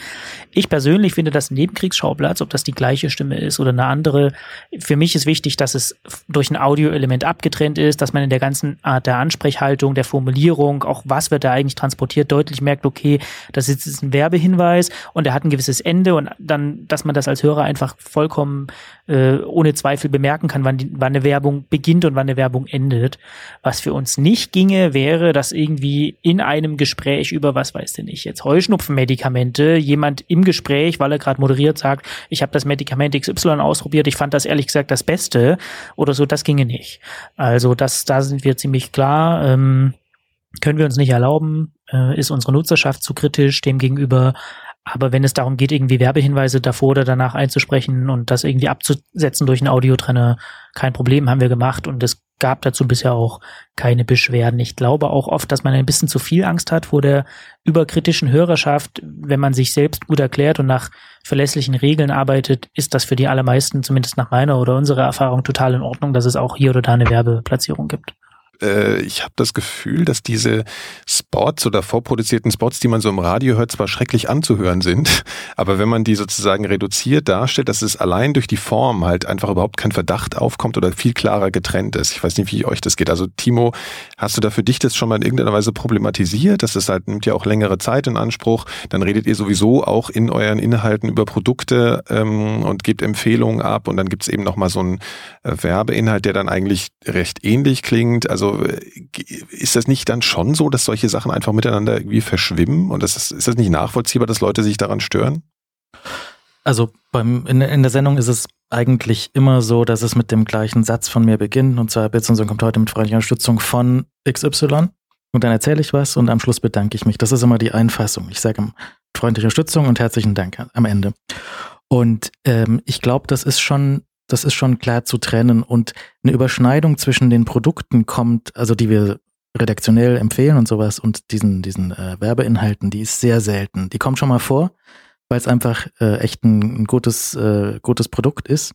Ich persönlich finde das Nebenkriegsschauplatz, ob das die gleiche Stimme ist oder eine andere. Für mich ist wichtig, dass es durch ein Audioelement abgetrennt ist, dass man in der ganzen Art der Ansprechhaltung, der Formulierung, auch was wird da eigentlich transportiert, deutlich merkt, okay, das ist jetzt ein Werbehinweis und er hat ein gewisses Ende und dann, dass man das als Hörer einfach vollkommen äh, ohne Zweifel bemerken kann, wann, die, wann eine Werbung beginnt und wann eine Werbung endet. Was für uns nicht ginge, wäre, dass irgendwie in einem Gespräch über, was weiß denn ich, jetzt Heuschnupfenmedikamente, jemand im Gespräch, weil er gerade moderiert, sagt, ich habe das Medikament XY ausprobiert, ich fand das ehrlich gesagt das Beste oder so, das ginge nicht. Also das, da sind wir ziemlich klar. Ähm, können wir uns nicht erlauben, äh, ist unsere Nutzerschaft zu kritisch dem gegenüber. Aber wenn es darum geht, irgendwie Werbehinweise davor oder danach einzusprechen und das irgendwie abzusetzen durch einen Audiotrenner, kein Problem, haben wir gemacht und es gab dazu bisher auch keine Beschwerden. Ich glaube auch oft, dass man ein bisschen zu viel Angst hat vor der überkritischen Hörerschaft. Wenn man sich selbst gut erklärt und nach verlässlichen Regeln arbeitet, ist das für die allermeisten, zumindest nach meiner oder unserer Erfahrung, total in Ordnung, dass es auch hier oder da eine Werbeplatzierung gibt äh, ich habe das Gefühl, dass diese Spots oder vorproduzierten Spots, die man so im Radio hört, zwar schrecklich anzuhören sind, aber wenn man die sozusagen reduziert darstellt, dass es allein durch die Form halt einfach überhaupt kein Verdacht aufkommt oder viel klarer getrennt ist. Ich weiß nicht, wie euch das geht. Also Timo, hast du da für dich das schon mal in irgendeiner Weise problematisiert? Das ist halt, nimmt ja auch längere Zeit in Anspruch. Dann redet ihr sowieso auch in euren Inhalten über Produkte ähm, und gebt Empfehlungen ab und dann gibt's eben nochmal so einen äh, Werbeinhalt, der dann eigentlich recht ähnlich klingt. Also äh, ist das nicht dann schon so, dass solche Sachen einfach miteinander irgendwie verschwimmen? Und das ist, ist das nicht nachvollziehbar, dass Leute sich daran stören? Also beim, in, in der Sendung ist es eigentlich immer so, dass es mit dem gleichen Satz von mir beginnt. Und zwar, so kommt heute mit freundlicher Unterstützung von XY. Und dann erzähle ich was und am Schluss bedanke ich mich. Das ist immer die Einfassung. Ich sage freundliche Unterstützung und herzlichen Dank am Ende. Und ähm, ich glaube, das ist schon das ist schon klar zu trennen und eine Überschneidung zwischen den Produkten kommt, also die wir redaktionell empfehlen und sowas und diesen, diesen äh, Werbeinhalten, die ist sehr selten. Die kommt schon mal vor, weil es einfach äh, echt ein, ein gutes, äh, gutes Produkt ist.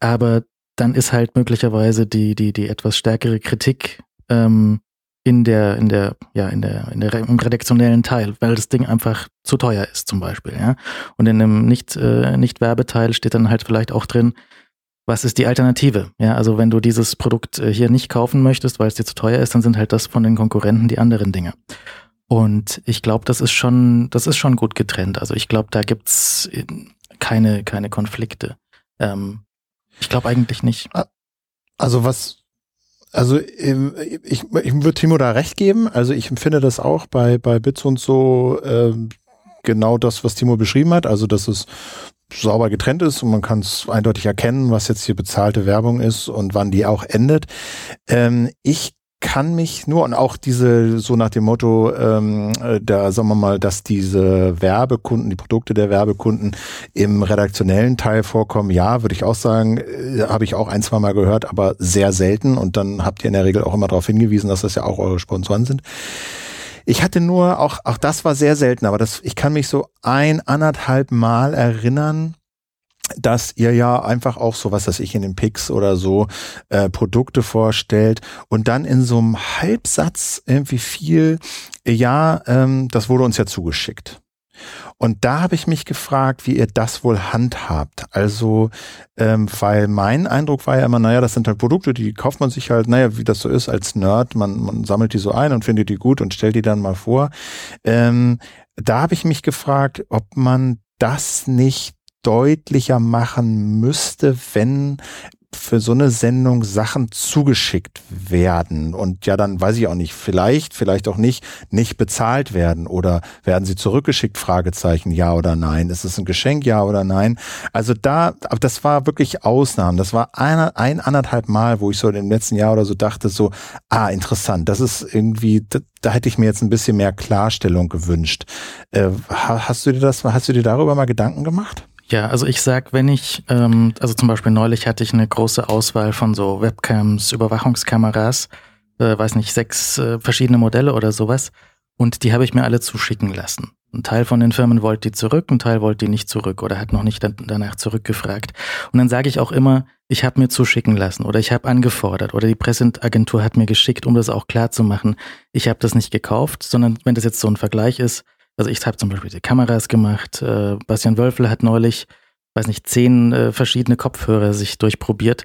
Aber dann ist halt möglicherweise die, die, die etwas stärkere Kritik ähm, in der, in der, ja, in der, in der im redaktionellen Teil, weil das Ding einfach zu teuer ist, zum Beispiel, ja. Und in einem nicht, äh, nicht Werbeteil steht dann halt vielleicht auch drin, was ist die Alternative? Ja, also wenn du dieses Produkt äh, hier nicht kaufen möchtest, weil es dir zu teuer ist, dann sind halt das von den Konkurrenten die anderen Dinge. Und ich glaube, das ist schon, das ist schon gut getrennt. Also ich glaube, da gibt's keine, keine Konflikte. Ähm, ich glaube eigentlich nicht. Also was, also ähm, ich, ich würde Timo da recht geben. Also ich empfinde das auch bei, bei Bits und so äh, genau das, was Timo beschrieben hat. Also dass es sauber getrennt ist und man kann es eindeutig erkennen, was jetzt hier bezahlte Werbung ist und wann die auch endet. Ähm, ich kann mich nur und auch diese so nach dem Motto, ähm, äh, da sagen wir mal, dass diese Werbekunden, die Produkte der Werbekunden im redaktionellen Teil vorkommen, ja, würde ich auch sagen, äh, habe ich auch ein, zwei Mal gehört, aber sehr selten und dann habt ihr in der Regel auch immer darauf hingewiesen, dass das ja auch eure Sponsoren sind. Ich hatte nur, auch, auch das war sehr selten, aber das, ich kann mich so ein, anderthalb Mal erinnern, dass ihr ja einfach auch so, was weiß ich, in den Picks oder so äh, Produkte vorstellt und dann in so einem Halbsatz irgendwie viel, ja, ähm, das wurde uns ja zugeschickt. Und da habe ich mich gefragt, wie ihr das wohl handhabt. Also, ähm, weil mein Eindruck war ja immer, naja, das sind halt Produkte, die kauft man sich halt, naja, wie das so ist als Nerd, man, man sammelt die so ein und findet die gut und stellt die dann mal vor. Ähm, da habe ich mich gefragt, ob man das nicht deutlicher machen müsste, wenn für so eine Sendung Sachen zugeschickt werden und ja dann weiß ich auch nicht, vielleicht, vielleicht auch nicht, nicht bezahlt werden oder werden sie zurückgeschickt, Fragezeichen, ja oder nein, ist es ein Geschenk, ja oder nein. Also da, aber das war wirklich Ausnahmen, das war eine, ein anderthalb Mal, wo ich so im letzten Jahr oder so dachte so, ah, interessant, das ist irgendwie, da, da hätte ich mir jetzt ein bisschen mehr Klarstellung gewünscht. Äh, hast du dir das, hast du dir darüber mal Gedanken gemacht? Ja, also ich sag, wenn ich, ähm, also zum Beispiel neulich hatte ich eine große Auswahl von so Webcams, Überwachungskameras, äh, weiß nicht, sechs äh, verschiedene Modelle oder sowas. Und die habe ich mir alle zuschicken lassen. Ein Teil von den Firmen wollte die zurück, ein Teil wollte die nicht zurück oder hat noch nicht danach zurückgefragt. Und dann sage ich auch immer, ich habe mir zuschicken lassen oder ich habe angefordert oder die Presseagentur hat mir geschickt, um das auch klar zu machen. Ich habe das nicht gekauft, sondern wenn das jetzt so ein Vergleich ist, also ich habe zum Beispiel die Kameras gemacht. Äh, Bastian Wölfel hat neulich, weiß nicht, zehn äh, verschiedene Kopfhörer sich durchprobiert.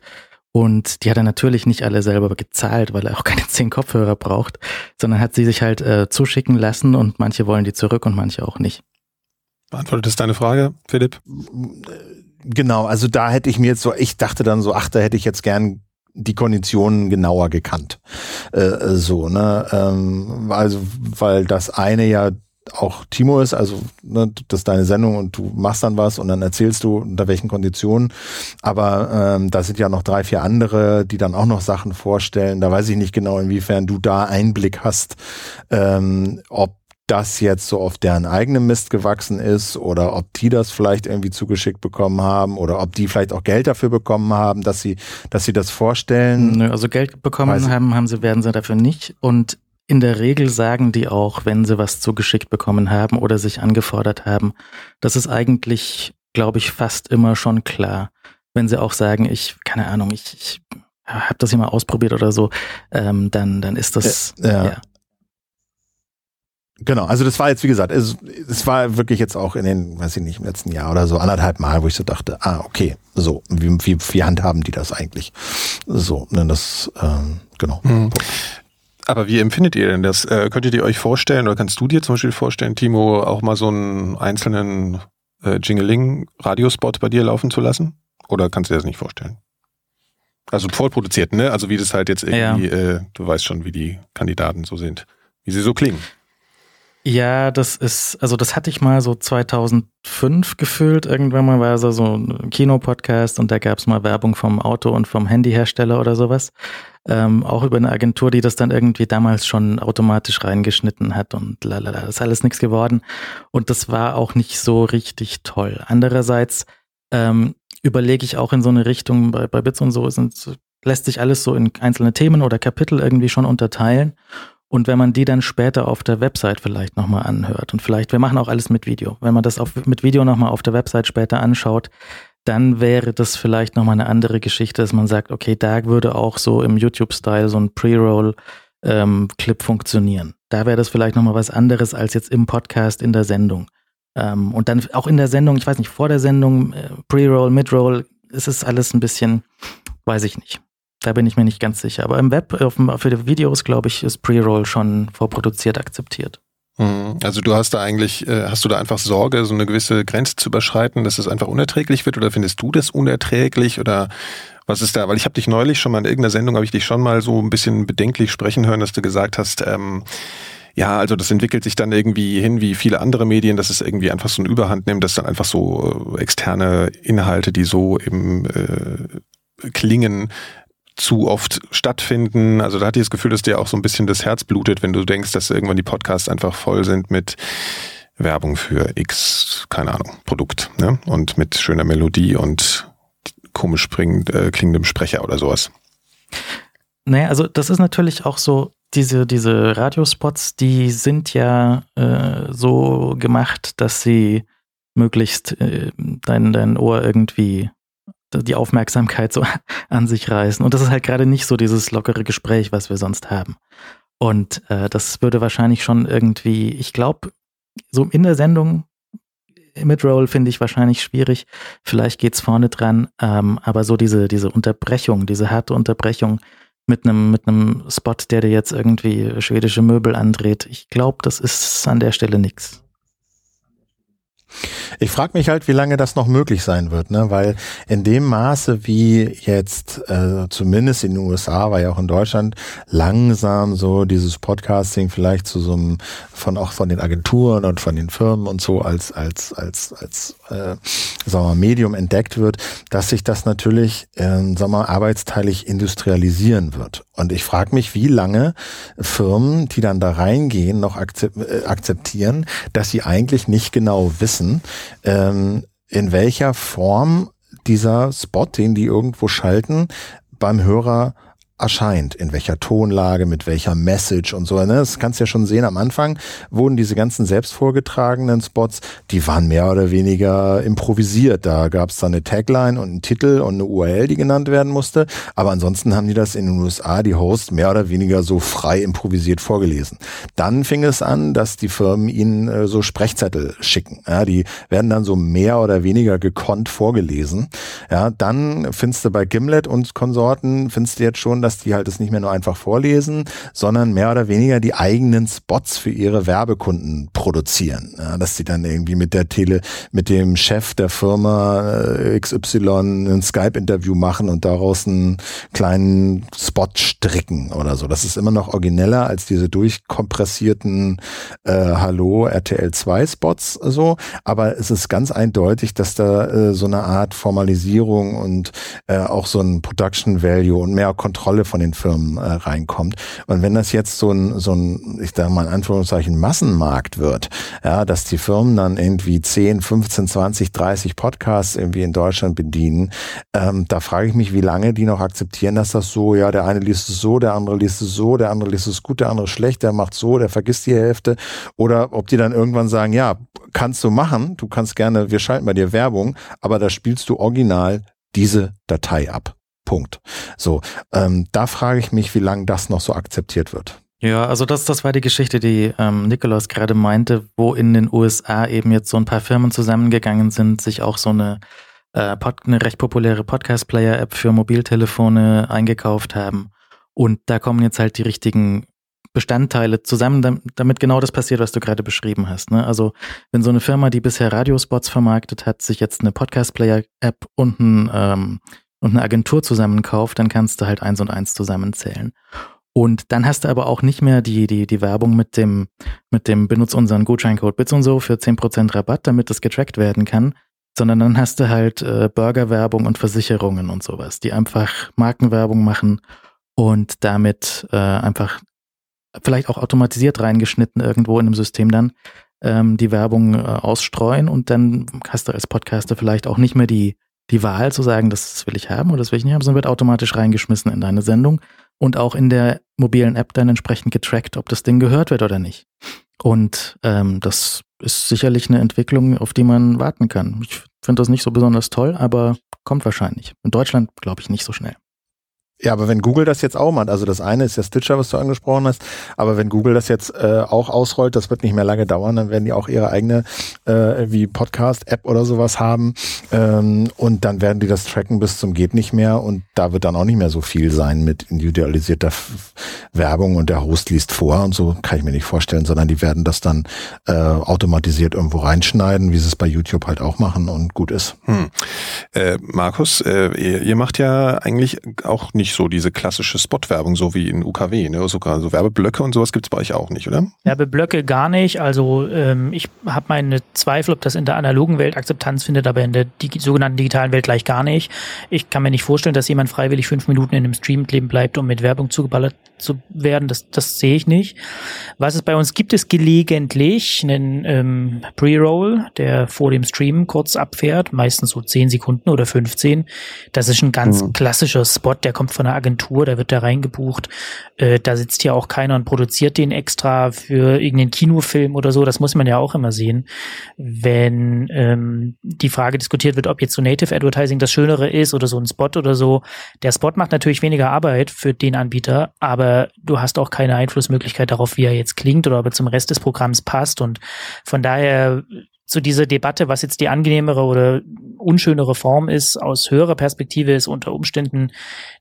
Und die hat er natürlich nicht alle selber gezahlt, weil er auch keine zehn Kopfhörer braucht, sondern hat sie sich halt äh, zuschicken lassen und manche wollen die zurück und manche auch nicht. Beantwortet das deine Frage, Philipp? Genau, also da hätte ich mir jetzt so, ich dachte dann so, ach, da hätte ich jetzt gern die Konditionen genauer gekannt. Äh, so, ne? Ähm, also, weil das eine ja auch Timo ist, also ne, das ist deine Sendung und du machst dann was und dann erzählst du unter welchen Konditionen. Aber ähm, da sind ja noch drei, vier andere, die dann auch noch Sachen vorstellen. Da weiß ich nicht genau, inwiefern du da Einblick hast, ähm, ob das jetzt so auf deren eigenem Mist gewachsen ist oder ob die das vielleicht irgendwie zugeschickt bekommen haben oder ob die vielleicht auch Geld dafür bekommen haben, dass sie, dass sie das vorstellen. Nö, also Geld bekommen haben, haben sie, werden sie dafür nicht. Und in der Regel sagen die auch, wenn sie was zugeschickt bekommen haben oder sich angefordert haben. Das ist eigentlich, glaube ich, fast immer schon klar. Wenn sie auch sagen, ich, keine Ahnung, ich, ich habe das hier mal ausprobiert oder so, ähm, dann, dann ist das, ja. ja. Genau, also das war jetzt, wie gesagt, es, es war wirklich jetzt auch in den, weiß ich nicht, im letzten Jahr oder so anderthalb Mal, wo ich so dachte, ah, okay, so, wie, wie, wie handhaben die das eigentlich? So, ne, das, ähm, genau. Mhm. Aber wie empfindet ihr denn das? Äh, könntet ihr euch vorstellen oder kannst du dir zum Beispiel vorstellen, Timo, auch mal so einen einzelnen äh, Jingling-Radiospot bei dir laufen zu lassen? Oder kannst du dir das nicht vorstellen? Also vollproduziert, ne? Also wie das halt jetzt irgendwie, ja. äh, du weißt schon, wie die Kandidaten so sind, wie sie so klingen. Ja, das ist, also das hatte ich mal so 2005 gefühlt. Irgendwann mal war so, so ein Kinopodcast und da gab es mal Werbung vom Auto und vom Handyhersteller oder sowas. Ähm, auch über eine Agentur, die das dann irgendwie damals schon automatisch reingeschnitten hat und lalala. Das ist alles nichts geworden. Und das war auch nicht so richtig toll. Andererseits ähm, überlege ich auch in so eine Richtung, bei, bei Bits und so sind, lässt sich alles so in einzelne Themen oder Kapitel irgendwie schon unterteilen. Und wenn man die dann später auf der Website vielleicht nochmal anhört und vielleicht, wir machen auch alles mit Video, wenn man das auf, mit Video nochmal auf der Website später anschaut, dann wäre das vielleicht nochmal eine andere Geschichte, dass man sagt, okay, da würde auch so im YouTube-Style so ein Pre-Roll-Clip ähm, funktionieren. Da wäre das vielleicht nochmal was anderes als jetzt im Podcast in der Sendung. Ähm, und dann auch in der Sendung, ich weiß nicht, vor der Sendung, äh, Pre-Roll, Mid-Roll, ist es alles ein bisschen, weiß ich nicht. Da bin ich mir nicht ganz sicher. Aber im Web, für die Videos, glaube ich, ist Pre-Roll schon vorproduziert akzeptiert. Mhm. Also du hast da eigentlich, äh, hast du da einfach Sorge, so eine gewisse Grenze zu überschreiten, dass es einfach unerträglich wird oder findest du das unerträglich oder was ist da? Weil ich habe dich neulich schon mal in irgendeiner Sendung, habe ich dich schon mal so ein bisschen bedenklich sprechen hören, dass du gesagt hast, ähm, ja, also das entwickelt sich dann irgendwie hin wie viele andere Medien, dass es irgendwie einfach so eine Überhand nimmt, dass dann einfach so äh, externe Inhalte, die so eben äh, klingen, zu oft stattfinden. Also da hatte ich das Gefühl, dass dir auch so ein bisschen das Herz blutet, wenn du denkst, dass irgendwann die Podcasts einfach voll sind mit Werbung für X, keine Ahnung, Produkt, ne? Und mit schöner Melodie und komisch springend, äh, klingendem Sprecher oder sowas. Naja, also das ist natürlich auch so, diese, diese Radiospots, die sind ja äh, so gemacht, dass sie möglichst äh, dein, dein Ohr irgendwie die Aufmerksamkeit so an sich reißen. Und das ist halt gerade nicht so dieses lockere Gespräch, was wir sonst haben. Und äh, das würde wahrscheinlich schon irgendwie, ich glaube, so in der Sendung Midroll finde ich wahrscheinlich schwierig. Vielleicht geht's vorne dran, ähm, aber so diese diese Unterbrechung, diese harte Unterbrechung mit einem mit einem Spot, der dir jetzt irgendwie schwedische Möbel andreht, ich glaube, das ist an der Stelle nix. Ich frage mich halt, wie lange das noch möglich sein wird, ne? weil in dem Maße, wie jetzt äh, zumindest in den USA, aber ja auch in Deutschland, langsam so dieses Podcasting vielleicht zu so einem, von auch von den Agenturen und von den Firmen und so als, als, als, als äh, sagen wir, Medium entdeckt wird, dass sich das natürlich, äh, sagen wir, arbeitsteilig industrialisieren wird. Und ich frage mich, wie lange Firmen, die dann da reingehen, noch äh, akzeptieren, dass sie eigentlich nicht genau wissen, ähm, in welcher Form dieser Spot, den die irgendwo schalten, beim Hörer erscheint, in welcher Tonlage, mit welcher Message und so. Ne? Das kannst du ja schon sehen. Am Anfang wurden diese ganzen selbst vorgetragenen Spots, die waren mehr oder weniger improvisiert. Da gab es dann eine Tagline und einen Titel und eine URL, die genannt werden musste. Aber ansonsten haben die das in den USA, die Hosts, mehr oder weniger so frei improvisiert vorgelesen. Dann fing es an, dass die Firmen ihnen äh, so Sprechzettel schicken. Ja, die werden dann so mehr oder weniger gekonnt vorgelesen. Ja, dann findest du bei Gimlet und Konsorten, findest du jetzt schon, dass dass die halt es nicht mehr nur einfach vorlesen, sondern mehr oder weniger die eigenen Spots für ihre Werbekunden produzieren. Ja, dass sie dann irgendwie mit der Tele, mit dem Chef der Firma äh, XY ein Skype-Interview machen und daraus einen kleinen Spot stricken oder so. Das ist immer noch origineller als diese durchkompressierten äh, Hallo RTL 2 Spots so. Aber es ist ganz eindeutig, dass da äh, so eine Art Formalisierung und äh, auch so ein Production Value und mehr Kontrolle Kontrolle von den Firmen äh, reinkommt. Und wenn das jetzt so ein, so ein, ich sage mal in Anführungszeichen, Massenmarkt wird, ja, dass die Firmen dann irgendwie 10, 15, 20, 30 Podcasts irgendwie in Deutschland bedienen, ähm, da frage ich mich, wie lange die noch akzeptieren, dass das so, ja, der eine liest es so, der andere liest es so, der andere liest es gut, der andere schlecht, der macht so, der vergisst die Hälfte. Oder ob die dann irgendwann sagen, ja, kannst du machen, du kannst gerne, wir schalten bei dir Werbung, aber da spielst du original diese Datei ab. Punkt. So, ähm, da frage ich mich, wie lange das noch so akzeptiert wird. Ja, also das, das war die Geschichte, die ähm, Nikolaus gerade meinte, wo in den USA eben jetzt so ein paar Firmen zusammengegangen sind, sich auch so eine, äh, eine recht populäre Podcast-Player-App für Mobiltelefone eingekauft haben. Und da kommen jetzt halt die richtigen Bestandteile zusammen, damit genau das passiert, was du gerade beschrieben hast. Ne? Also wenn so eine Firma, die bisher Radiospots vermarktet hat, sich jetzt eine Podcast-Player-App und ein ähm, und eine Agentur zusammenkauft, dann kannst du halt eins und eins zusammenzählen. Und dann hast du aber auch nicht mehr die, die, die Werbung mit dem, mit dem benutz unseren Gutscheincode Bits und so für 10% Rabatt, damit das getrackt werden kann, sondern dann hast du halt äh, Burgerwerbung und Versicherungen und sowas, die einfach Markenwerbung machen und damit äh, einfach vielleicht auch automatisiert reingeschnitten irgendwo in einem System dann ähm, die Werbung äh, ausstreuen und dann hast du als Podcaster vielleicht auch nicht mehr die die Wahl zu sagen, das will ich haben oder das will ich nicht haben, sondern wird automatisch reingeschmissen in deine Sendung und auch in der mobilen App dann entsprechend getrackt, ob das Ding gehört wird oder nicht. Und ähm, das ist sicherlich eine Entwicklung, auf die man warten kann. Ich finde das nicht so besonders toll, aber kommt wahrscheinlich. In Deutschland glaube ich nicht so schnell. Ja, aber wenn Google das jetzt auch macht, also das eine ist ja Stitcher, was du angesprochen hast, aber wenn Google das jetzt äh, auch ausrollt, das wird nicht mehr lange dauern, dann werden die auch ihre eigene äh, wie Podcast-App oder sowas haben ähm, und dann werden die das tracken bis zum geht nicht mehr und da wird dann auch nicht mehr so viel sein mit individualisierter F Werbung und der Host liest vor und so kann ich mir nicht vorstellen, sondern die werden das dann äh, automatisiert irgendwo reinschneiden, wie sie es bei YouTube halt auch machen und gut ist. Hm. Äh, Markus, äh, ihr, ihr macht ja eigentlich auch nicht nicht so diese klassische Spot-Werbung, so wie in UKW, ne? Sogar so Werbeblöcke und sowas gibt es bei euch auch nicht, oder? Werbeblöcke gar nicht. Also ähm, ich habe meine Zweifel, ob das in der analogen Welt Akzeptanz findet, aber in der digi sogenannten digitalen Welt gleich gar nicht. Ich kann mir nicht vorstellen, dass jemand freiwillig fünf Minuten in einem Stream kleben bleibt, um mit Werbung zugeballert zu werden. Das, das sehe ich nicht. Was es bei uns gibt, ist gelegentlich einen ähm, Pre-Roll, der vor dem Stream kurz abfährt, meistens so zehn Sekunden oder 15. Das ist ein ganz mhm. klassischer Spot, der kommt von einer Agentur, da wird der reingebucht. Äh, da sitzt ja auch keiner und produziert den extra für irgendeinen Kinofilm oder so. Das muss man ja auch immer sehen. Wenn ähm, die Frage diskutiert wird, ob jetzt so Native Advertising das Schönere ist oder so ein Spot oder so. Der Spot macht natürlich weniger Arbeit für den Anbieter, aber du hast auch keine Einflussmöglichkeit darauf, wie er jetzt klingt oder ob er zum Rest des Programms passt. Und von daher zu dieser Debatte, was jetzt die angenehmere oder unschönere Form ist, aus höherer Perspektive ist unter Umständen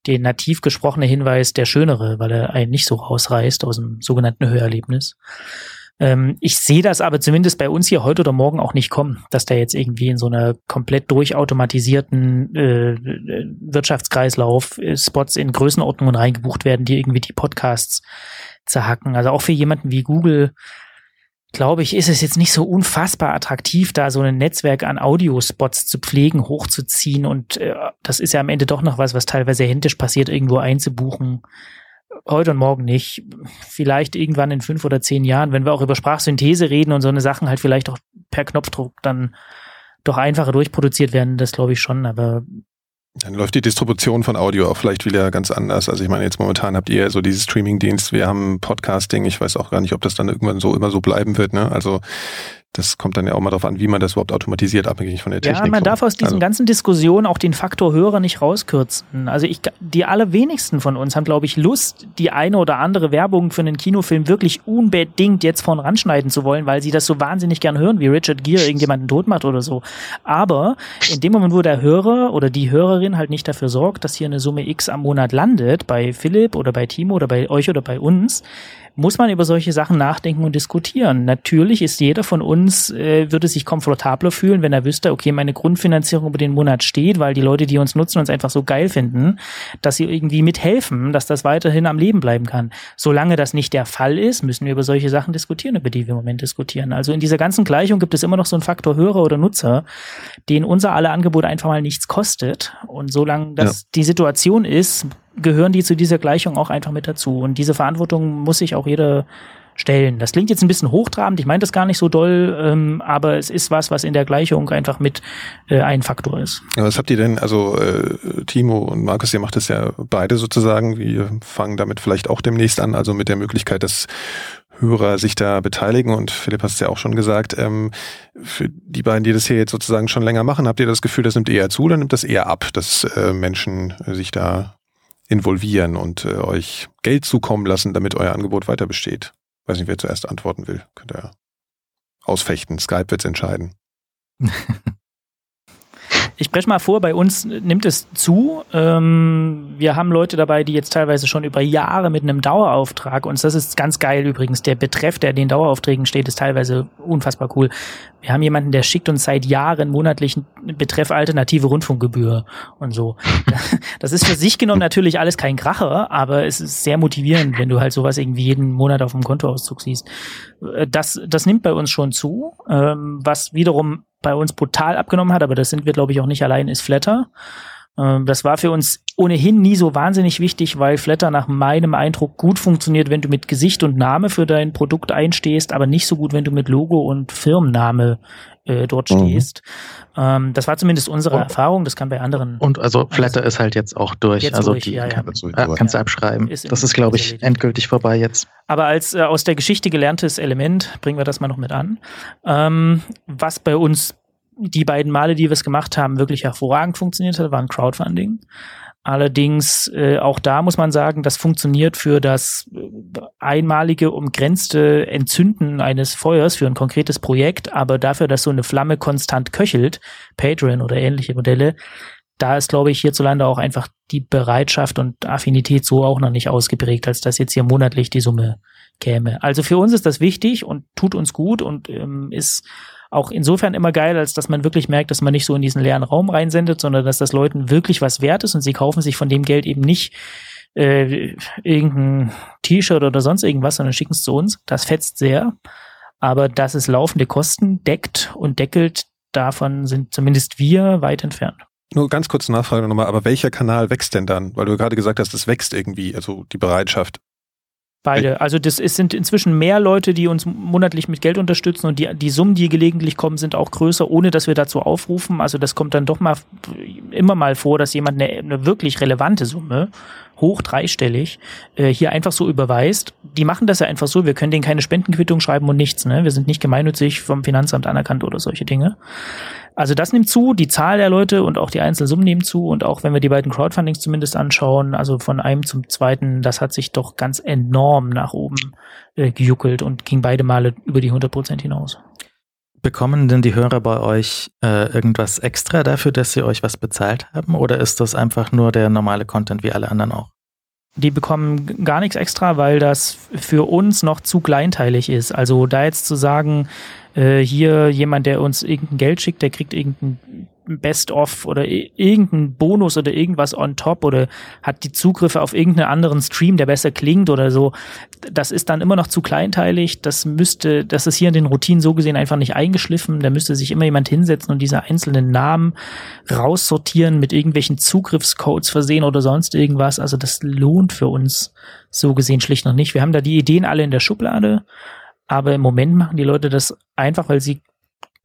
der nativ gesprochene Hinweis der schönere, weil er einen nicht so rausreißt aus dem sogenannten Hörerlebnis. Ähm, ich sehe das aber zumindest bei uns hier heute oder morgen auch nicht kommen, dass da jetzt irgendwie in so einer komplett durchautomatisierten äh, Wirtschaftskreislauf äh, Spots in Größenordnungen reingebucht werden, die irgendwie die Podcasts zerhacken. Also auch für jemanden wie Google glaube ich, ist es jetzt nicht so unfassbar attraktiv, da so ein Netzwerk an Audiospots zu pflegen, hochzuziehen und äh, das ist ja am Ende doch noch was, was teilweise händisch passiert, irgendwo einzubuchen heute und morgen nicht. Vielleicht irgendwann in fünf oder zehn Jahren, wenn wir auch über Sprachsynthese reden und so eine Sachen halt vielleicht auch per Knopfdruck dann doch einfacher durchproduziert werden, das glaube ich schon, aber dann läuft die Distribution von Audio auch vielleicht wieder ganz anders. Also ich meine, jetzt momentan habt ihr so dieses Streaming-Dienst, wir haben Podcasting, ich weiß auch gar nicht, ob das dann irgendwann so immer so bleiben wird, ne? Also das kommt dann ja auch mal darauf an, wie man das überhaupt automatisiert, abhängig von der Technik. Ja, man darf aus diesen also. ganzen Diskussionen auch den Faktor Hörer nicht rauskürzen. Also ich, die allerwenigsten von uns haben, glaube ich, Lust, die eine oder andere Werbung für einen Kinofilm wirklich unbedingt jetzt vorn ranschneiden zu wollen, weil sie das so wahnsinnig gern hören, wie Richard Gere irgendjemanden tot macht oder so. Aber in dem Moment, wo der Hörer oder die Hörerin halt nicht dafür sorgt, dass hier eine Summe X am Monat landet, bei Philipp oder bei Timo oder bei euch oder bei uns, muss man über solche Sachen nachdenken und diskutieren. Natürlich ist jeder von uns, äh, würde sich komfortabler fühlen, wenn er wüsste, okay, meine Grundfinanzierung über den Monat steht, weil die Leute, die uns nutzen, uns einfach so geil finden, dass sie irgendwie mithelfen, dass das weiterhin am Leben bleiben kann. Solange das nicht der Fall ist, müssen wir über solche Sachen diskutieren, über die wir im Moment diskutieren. Also in dieser ganzen Gleichung gibt es immer noch so einen Faktor Hörer oder Nutzer, den unser alle Angebot einfach mal nichts kostet. Und solange das ja. die Situation ist, gehören die zu dieser Gleichung auch einfach mit dazu. Und diese Verantwortung muss sich auch jeder stellen. Das klingt jetzt ein bisschen hochtrabend, ich meine das gar nicht so doll, ähm, aber es ist was, was in der Gleichung einfach mit äh, ein Faktor ist. Was habt ihr denn, also äh, Timo und Markus, ihr macht das ja beide sozusagen, wir fangen damit vielleicht auch demnächst an, also mit der Möglichkeit, dass Hörer sich da beteiligen und Philipp hat es ja auch schon gesagt, ähm, für die beiden, die das hier jetzt sozusagen schon länger machen, habt ihr das Gefühl, das nimmt eher zu oder nimmt das eher ab, dass äh, Menschen sich da involvieren und äh, euch Geld zukommen lassen, damit euer Angebot weiter besteht? Weiß nicht, wer zuerst antworten will. Könnt ihr ausfechten. Skype wird's entscheiden. Ich spreche mal vor, bei uns nimmt es zu. Ähm, wir haben Leute dabei, die jetzt teilweise schon über Jahre mit einem Dauerauftrag, und das ist ganz geil übrigens, der Betreff, der den Daueraufträgen steht, ist teilweise unfassbar cool. Wir haben jemanden, der schickt uns seit Jahren monatlichen Betreff alternative Rundfunkgebühr und so. Das ist für sich genommen natürlich alles kein Kracher, aber es ist sehr motivierend, wenn du halt sowas irgendwie jeden Monat auf dem Kontoauszug siehst. Äh, das, das nimmt bei uns schon zu, ähm, was wiederum bei uns brutal abgenommen hat, aber das sind wir, glaube ich, auch nicht allein, ist Flatter. Ähm, das war für uns ohnehin nie so wahnsinnig wichtig, weil Flatter nach meinem Eindruck gut funktioniert, wenn du mit Gesicht und Name für dein Produkt einstehst, aber nicht so gut, wenn du mit Logo und Firmenname äh, dort mhm. stehst. Ähm, das war zumindest unsere und, Erfahrung, das kann bei anderen. Und also Flatter ist halt jetzt auch durch. Jetzt also durch, die ja, ja. Kann, äh, kannst du abschreiben. Ist das ist, glaube ich, endgültig vorbei jetzt. Aber als äh, aus der Geschichte gelerntes Element bringen wir das mal noch mit an. Ähm, was bei uns die beiden Male, die wir es gemacht haben, wirklich hervorragend funktioniert hat, waren Crowdfunding. Allerdings äh, auch da muss man sagen, das funktioniert für das äh, einmalige umgrenzte Entzünden eines Feuers für ein konkretes Projekt, aber dafür, dass so eine Flamme konstant köchelt, Patreon oder ähnliche Modelle, da ist, glaube ich, hierzulande auch einfach die Bereitschaft und Affinität so auch noch nicht ausgeprägt, als dass jetzt hier monatlich die Summe käme. Also für uns ist das wichtig und tut uns gut und ähm, ist auch insofern immer geil, als dass man wirklich merkt, dass man nicht so in diesen leeren Raum reinsendet, sondern dass das Leuten wirklich was wert ist und sie kaufen sich von dem Geld eben nicht äh, irgendein T-Shirt oder sonst irgendwas, sondern schicken es zu uns. Das fetzt sehr. Aber dass es laufende Kosten deckt und deckelt, davon sind zumindest wir weit entfernt. Nur ganz kurz Nachfrage nochmal, aber welcher Kanal wächst denn dann? Weil du gerade gesagt hast, es wächst irgendwie, also die Bereitschaft. Beide. Also das ist, sind inzwischen mehr Leute, die uns monatlich mit Geld unterstützen und die, die Summen, die gelegentlich kommen, sind auch größer, ohne dass wir dazu aufrufen. Also das kommt dann doch mal immer mal vor, dass jemand eine, eine wirklich relevante Summe, hoch dreistellig, äh, hier einfach so überweist. Die machen das ja einfach so. Wir können denen keine Spendenquittung schreiben und nichts. Ne? Wir sind nicht gemeinnützig vom Finanzamt anerkannt oder solche Dinge. Also das nimmt zu, die Zahl der Leute und auch die einzelnen Summen nehmen zu und auch wenn wir die beiden Crowdfundings zumindest anschauen, also von einem zum zweiten, das hat sich doch ganz enorm nach oben äh, gejuckelt und ging beide Male über die 100 Prozent hinaus. Bekommen denn die Hörer bei euch äh, irgendwas extra dafür, dass sie euch was bezahlt haben oder ist das einfach nur der normale Content wie alle anderen auch? Die bekommen gar nichts extra, weil das für uns noch zu kleinteilig ist. Also da jetzt zu sagen, äh, hier jemand, der uns irgendein Geld schickt, der kriegt irgendein Best-of oder irgendein Bonus oder irgendwas on top oder hat die Zugriffe auf irgendeinen anderen Stream, der besser klingt oder so. Das ist dann immer noch zu kleinteilig. Das müsste, das ist hier in den Routinen so gesehen einfach nicht eingeschliffen. Da müsste sich immer jemand hinsetzen und diese einzelnen Namen raussortieren, mit irgendwelchen Zugriffscodes versehen oder sonst irgendwas. Also das lohnt für uns so gesehen schlicht noch nicht. Wir haben da die Ideen alle in der Schublade. Aber im Moment machen die Leute das einfach, weil sie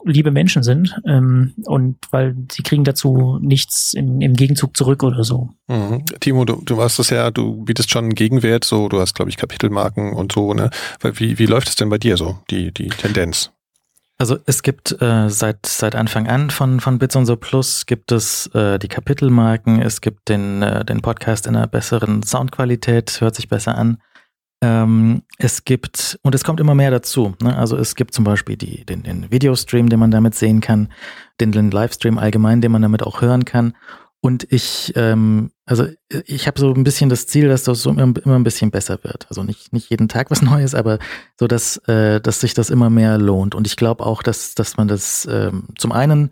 liebe Menschen sind ähm, und weil sie kriegen dazu nichts im, im Gegenzug zurück oder so. Mhm. Timo, du, du warst das ja, du bietest schon einen Gegenwert, so du hast, glaube ich, Kapitelmarken und so, ne? Wie, wie läuft es denn bei dir so, die, die Tendenz? Also es gibt äh, seit seit Anfang an von von Bits und so Plus gibt es äh, die Kapitelmarken, es gibt den äh, den Podcast in einer besseren Soundqualität, hört sich besser an. Ähm, es gibt, und es kommt immer mehr dazu. Ne? Also es gibt zum Beispiel die, den, den Videostream, den man damit sehen kann, den, den Livestream allgemein, den man damit auch hören kann. Und ich, ähm, also ich habe so ein bisschen das Ziel, dass das so immer, immer ein bisschen besser wird. Also nicht, nicht jeden Tag was Neues, aber so, dass, äh, dass sich das immer mehr lohnt. Und ich glaube auch, dass, dass man das ähm, zum einen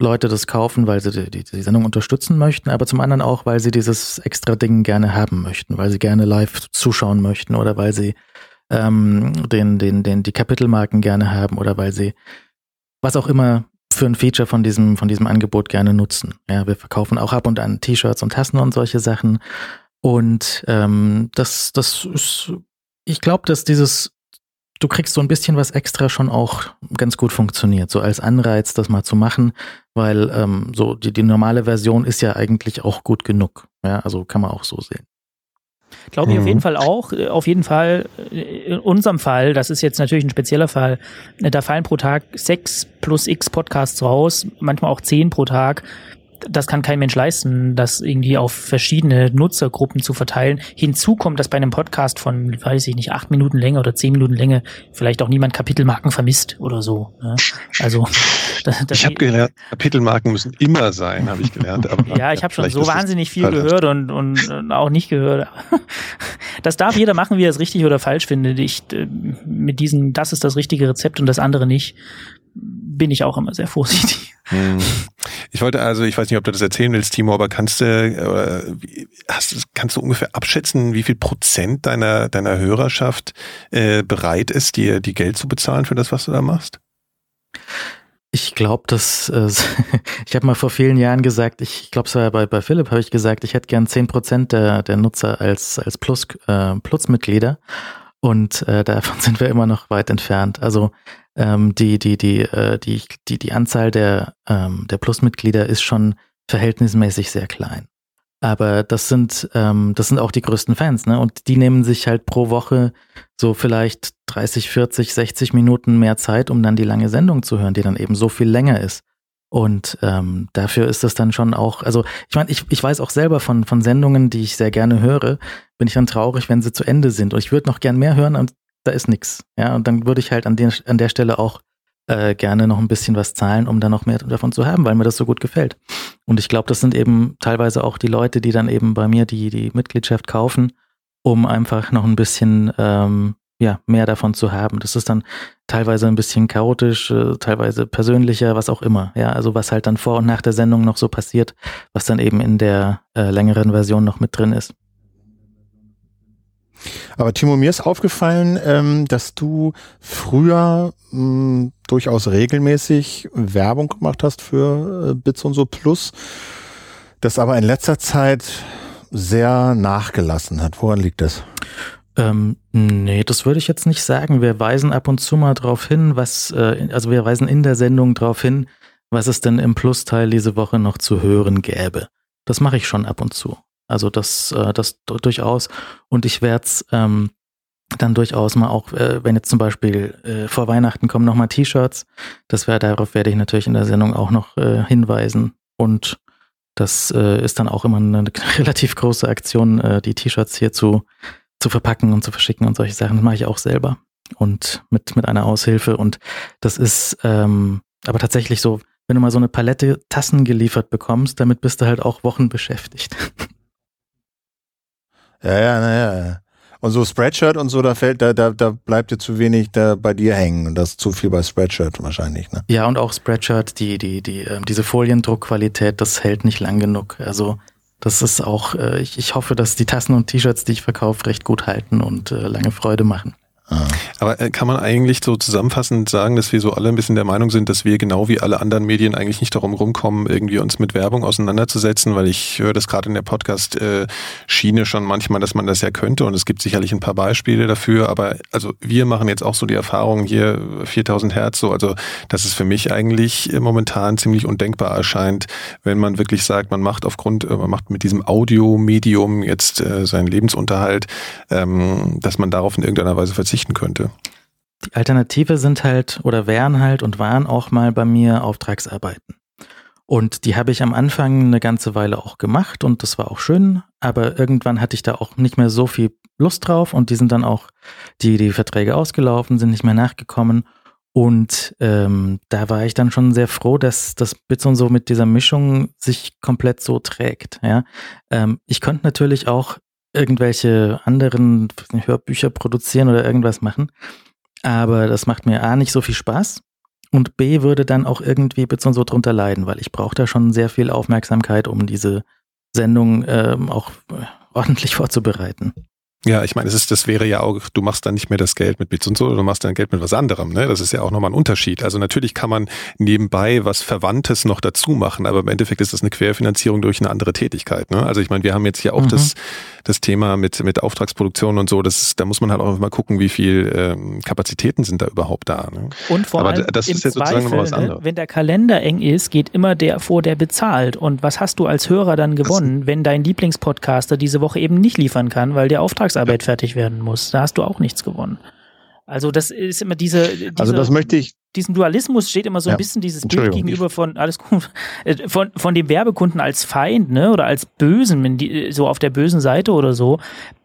Leute das kaufen, weil sie die, die, die, Sendung unterstützen möchten, aber zum anderen auch, weil sie dieses extra Ding gerne haben möchten, weil sie gerne live zuschauen möchten oder weil sie ähm, den, den, den, die Kapitelmarken gerne haben oder weil sie was auch immer für ein Feature von diesem, von diesem Angebot gerne nutzen. Ja, wir verkaufen auch ab und an T-Shirts und Tassen und solche Sachen. Und ähm, das, das ist, ich glaube, dass dieses du kriegst so ein bisschen was extra schon auch ganz gut funktioniert, so als Anreiz, das mal zu machen, weil ähm, so die, die normale Version ist ja eigentlich auch gut genug. Ja, also kann man auch so sehen. Glaube ich mhm. auf jeden Fall auch. Äh, auf jeden Fall, äh, in unserem Fall, das ist jetzt natürlich ein spezieller Fall, äh, da fallen pro Tag sechs plus x Podcasts raus, manchmal auch zehn pro Tag das kann kein Mensch leisten, das irgendwie auf verschiedene Nutzergruppen zu verteilen. Hinzu kommt, dass bei einem Podcast von, weiß ich nicht, acht Minuten Länge oder zehn Minuten Länge vielleicht auch niemand Kapitelmarken vermisst oder so. Ne? Also das, das ich habe gelernt, Kapitelmarken müssen immer sein, habe ich gelernt. Aber ja, ich habe schon so wahnsinnig viel gehört und, und, und auch nicht gehört. Das darf jeder machen, wie er es richtig oder falsch findet. Ich äh, mit diesen, das ist das richtige Rezept und das andere nicht bin ich auch immer sehr vorsichtig. Hm. Ich wollte also, ich weiß nicht, ob du das erzählen willst, Timo, aber kannst du, hast, kannst du ungefähr abschätzen, wie viel Prozent deiner, deiner Hörerschaft äh, bereit ist, dir die Geld zu bezahlen für das, was du da machst? Ich glaube, dass äh, ich habe mal vor vielen Jahren gesagt, ich glaube, es war bei, bei Philipp, habe ich gesagt, ich hätte gern zehn Prozent der, der Nutzer als, als Plus, äh, Plus-Mitglieder. Und äh, davon sind wir immer noch weit entfernt. Also ähm, die, die, die, äh, die, die, die Anzahl der, ähm, der Plusmitglieder ist schon verhältnismäßig sehr klein. Aber das sind, ähm, das sind auch die größten Fans, ne? Und die nehmen sich halt pro Woche so vielleicht 30, 40, 60 Minuten mehr Zeit, um dann die lange Sendung zu hören, die dann eben so viel länger ist. Und ähm, dafür ist es dann schon auch, also ich meine, ich, ich weiß auch selber von, von Sendungen, die ich sehr gerne höre, bin ich dann traurig, wenn sie zu Ende sind. Und ich würde noch gern mehr hören und da ist nix. Ja, und dann würde ich halt an, den, an der Stelle auch äh, gerne noch ein bisschen was zahlen, um dann noch mehr davon zu haben, weil mir das so gut gefällt. Und ich glaube, das sind eben teilweise auch die Leute, die dann eben bei mir die, die Mitgliedschaft kaufen, um einfach noch ein bisschen ähm, ja, mehr davon zu haben. Das ist dann teilweise ein bisschen chaotisch, äh, teilweise persönlicher, was auch immer. Ja, also was halt dann vor und nach der Sendung noch so passiert, was dann eben in der äh, längeren Version noch mit drin ist. Aber Timo, mir ist aufgefallen, ähm, dass du früher mh, hm, durchaus regelmäßig Werbung gemacht hast für äh, Bits und so Plus, das aber in letzter Zeit sehr nachgelassen hat. Woran liegt das? Ähm, nee, das würde ich jetzt nicht sagen. Wir weisen ab und zu mal darauf hin, was, äh, also wir weisen in der Sendung darauf hin, was es denn im Plusteil diese Woche noch zu hören gäbe. Das mache ich schon ab und zu. Also das, äh, das durchaus. Und ich werde es ähm, dann durchaus mal auch, äh, wenn jetzt zum Beispiel äh, vor Weihnachten kommen nochmal T-Shirts, das wäre, darauf werde ich natürlich in der Sendung auch noch äh, hinweisen. Und das äh, ist dann auch immer eine relativ große Aktion, äh, die T-Shirts hier zu, zu verpacken und zu verschicken und solche Sachen. Das mache ich auch selber. Und mit, mit einer Aushilfe. Und das ist ähm, aber tatsächlich so, wenn du mal so eine Palette Tassen geliefert bekommst, damit bist du halt auch Wochen beschäftigt. Ja, ja, naja. Und so Spreadshirt und so, da fällt, da, da, da bleibt dir zu wenig da bei dir hängen. Das ist zu viel bei Spreadshirt wahrscheinlich, ne? Ja, und auch Spreadshirt, die, die, die, äh, diese Foliendruckqualität, das hält nicht lang genug. Also das ist auch, äh, ich, ich hoffe, dass die Tassen und T-Shirts, die ich verkaufe, recht gut halten und äh, lange Freude machen. Ah. Aber äh, kann man eigentlich so zusammenfassend sagen, dass wir so alle ein bisschen der Meinung sind, dass wir genau wie alle anderen Medien eigentlich nicht darum rumkommen, irgendwie uns mit Werbung auseinanderzusetzen, weil ich höre das gerade in der Podcast-Schiene schon manchmal, dass man das ja könnte und es gibt sicherlich ein paar Beispiele dafür, aber also wir machen jetzt auch so die Erfahrung hier 4000 Hertz so, also dass es für mich eigentlich momentan ziemlich undenkbar erscheint, wenn man wirklich sagt, man macht aufgrund, äh, man macht mit diesem Audio-Medium jetzt äh, seinen Lebensunterhalt, ähm, dass man darauf in irgendeiner Weise verzichtet verzichten könnte. Die Alternative sind halt oder wären halt und waren auch mal bei mir Auftragsarbeiten. Und die habe ich am Anfang eine ganze Weile auch gemacht und das war auch schön, aber irgendwann hatte ich da auch nicht mehr so viel Lust drauf und die sind dann auch, die, die Verträge ausgelaufen, sind nicht mehr nachgekommen. Und ähm, da war ich dann schon sehr froh, dass das Bits und so mit dieser Mischung sich komplett so trägt. Ja, ähm, ich könnte natürlich auch irgendwelche anderen Hörbücher produzieren oder irgendwas machen. Aber das macht mir A nicht so viel Spaß und B würde dann auch irgendwie Bits und so drunter leiden, weil ich brauche da schon sehr viel Aufmerksamkeit, um diese Sendung ähm, auch äh, ordentlich vorzubereiten. Ja, ich meine, es ist, das wäre ja auch, du machst dann nicht mehr das Geld mit Bits und so, du machst dein Geld mit was anderem, ne? Das ist ja auch nochmal ein Unterschied. Also natürlich kann man nebenbei was Verwandtes noch dazu machen, aber im Endeffekt ist das eine Querfinanzierung durch eine andere Tätigkeit, ne? Also ich meine, wir haben jetzt hier auch mhm. das, das Thema mit, mit Auftragsproduktion und so, das, da muss man halt auch mal gucken, wie viel ähm, Kapazitäten sind da überhaupt da. Ne? Und vor aber allem das ist ja sozusagen Zweifel, was ne, anderes. wenn der Kalender eng ist, geht immer der vor, der bezahlt. Und was hast du als Hörer dann gewonnen, das, wenn dein Lieblingspodcaster diese Woche eben nicht liefern kann, weil der Auftrag Auftragsarbeit ja. fertig werden muss. Da hast du auch nichts gewonnen. Also das ist immer diese, diese also das möchte ich diesen Dualismus steht immer so ein ja. bisschen dieses Bild gegenüber von alles gut äh, von von dem Werbekunden als Feind ne oder als Bösen so auf der bösen Seite oder so.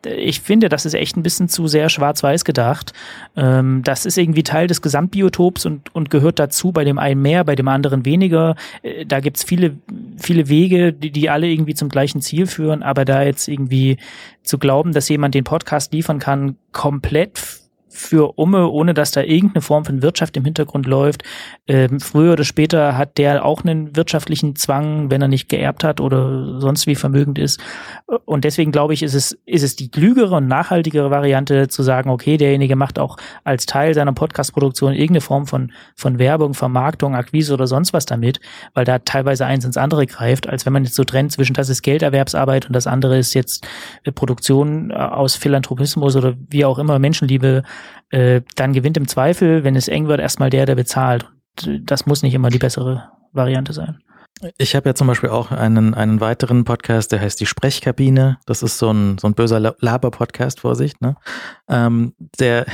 Ich finde das ist echt ein bisschen zu sehr schwarz-weiß gedacht. Ähm, das ist irgendwie Teil des Gesamtbiotops und und gehört dazu bei dem einen mehr bei dem anderen weniger. Äh, da gibt's viele viele Wege die die alle irgendwie zum gleichen Ziel führen. Aber da jetzt irgendwie zu glauben dass jemand den Podcast liefern kann komplett für Umme, ohne dass da irgendeine Form von Wirtschaft im Hintergrund läuft. Ähm, früher oder später hat der auch einen wirtschaftlichen Zwang, wenn er nicht geerbt hat oder sonst wie vermögend ist. Und deswegen glaube ich, ist es, ist es die klügere und nachhaltigere Variante zu sagen, okay, derjenige macht auch als Teil seiner Podcast-Produktion irgendeine Form von, von Werbung, Vermarktung, Akquise oder sonst was damit, weil da teilweise eins ins andere greift, als wenn man jetzt so trennt zwischen das ist Gelderwerbsarbeit und das andere ist jetzt Produktion äh, aus Philanthropismus oder wie auch immer Menschenliebe äh, dann gewinnt im Zweifel, wenn es eng wird, erstmal der, der bezahlt. Das muss nicht immer die bessere Variante sein. Ich habe ja zum Beispiel auch einen, einen weiteren Podcast, der heißt Die Sprechkabine. Das ist so ein, so ein böser Laber-Podcast, Vorsicht. Ne? Ähm, der,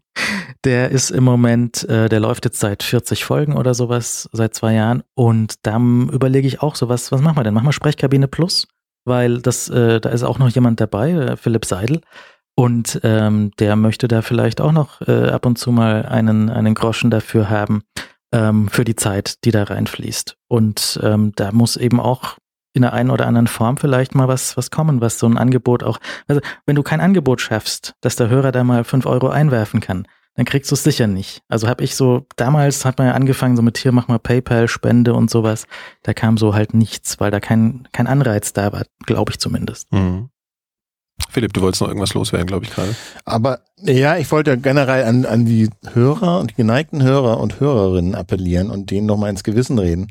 der ist im Moment, äh, der läuft jetzt seit 40 Folgen oder sowas, seit zwei Jahren. Und da überlege ich auch so, was, was machen wir denn? Machen wir Sprechkabine Plus? Weil das, äh, da ist auch noch jemand dabei, äh, Philipp Seidel. Und ähm, der möchte da vielleicht auch noch äh, ab und zu mal einen, einen Groschen dafür haben, ähm, für die Zeit, die da reinfließt. Und ähm, da muss eben auch in der einen oder anderen Form vielleicht mal was, was kommen, was so ein Angebot auch, also wenn du kein Angebot schaffst, dass der Hörer da mal fünf Euro einwerfen kann, dann kriegst du es sicher nicht. Also habe ich so, damals hat man ja angefangen so mit hier, mach mal PayPal, Spende und sowas. Da kam so halt nichts, weil da kein, kein Anreiz da war, glaube ich zumindest. Mhm. Philipp, du wolltest noch irgendwas loswerden, glaube ich gerade. Aber ja, ich wollte generell an, an die Hörer und die geneigten Hörer und Hörerinnen appellieren und denen nochmal ins Gewissen reden,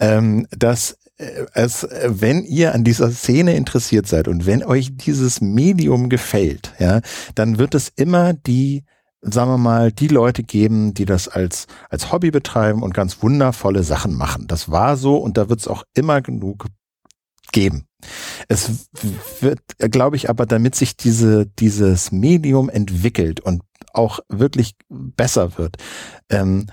ähm, dass äh, es, wenn ihr an dieser Szene interessiert seid und wenn euch dieses Medium gefällt, ja, dann wird es immer die sagen wir mal, die Leute geben, die das als, als Hobby betreiben und ganz wundervolle Sachen machen. Das war so und da wird es auch immer genug geben. Es wird, glaube ich, aber damit sich diese, dieses Medium entwickelt und auch wirklich besser wird, ähm,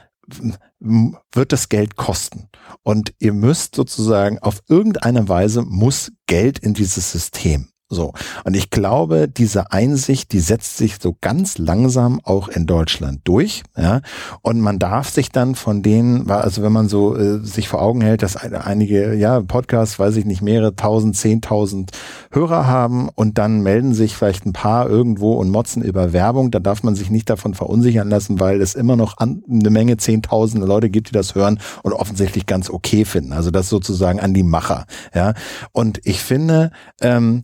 wird das Geld kosten. Und ihr müsst sozusagen auf irgendeine Weise muss Geld in dieses System. So. Und ich glaube, diese Einsicht, die setzt sich so ganz langsam auch in Deutschland durch, ja. Und man darf sich dann von denen, also wenn man so äh, sich vor Augen hält, dass einige, ja, Podcasts, weiß ich nicht, mehrere tausend, zehntausend Hörer haben und dann melden sich vielleicht ein paar irgendwo und motzen über Werbung, dann darf man sich nicht davon verunsichern lassen, weil es immer noch an, eine Menge zehntausende Leute gibt, die das hören und offensichtlich ganz okay finden. Also das sozusagen an die Macher, ja. Und ich finde, ähm,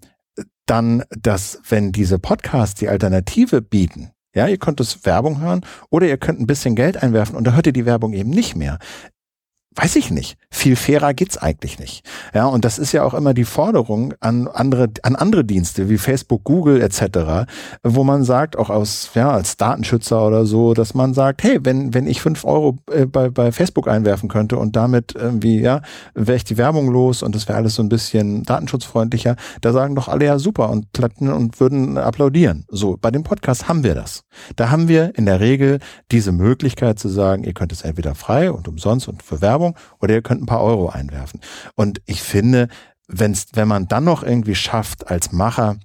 dann, dass wenn diese Podcasts die Alternative bieten, ja, ihr könnt es Werbung hören oder ihr könnt ein bisschen Geld einwerfen und da hört ihr die Werbung eben nicht mehr weiß ich nicht. Viel fairer geht's eigentlich nicht. Ja, und das ist ja auch immer die Forderung an andere, an andere Dienste wie Facebook, Google etc., wo man sagt, auch aus, ja, als Datenschützer oder so, dass man sagt, hey, wenn, wenn ich fünf Euro äh, bei, bei Facebook einwerfen könnte und damit irgendwie, ja, wäre ich die Werbung los und das wäre alles so ein bisschen datenschutzfreundlicher, da sagen doch alle ja super und platten und würden applaudieren. So, bei dem Podcast haben wir das. Da haben wir in der Regel diese Möglichkeit zu sagen, ihr könnt es entweder frei und umsonst und für Werbung Werbung oder ihr könnt ein paar Euro einwerfen. Und ich finde, wenn's, wenn man dann noch irgendwie schafft, als Macher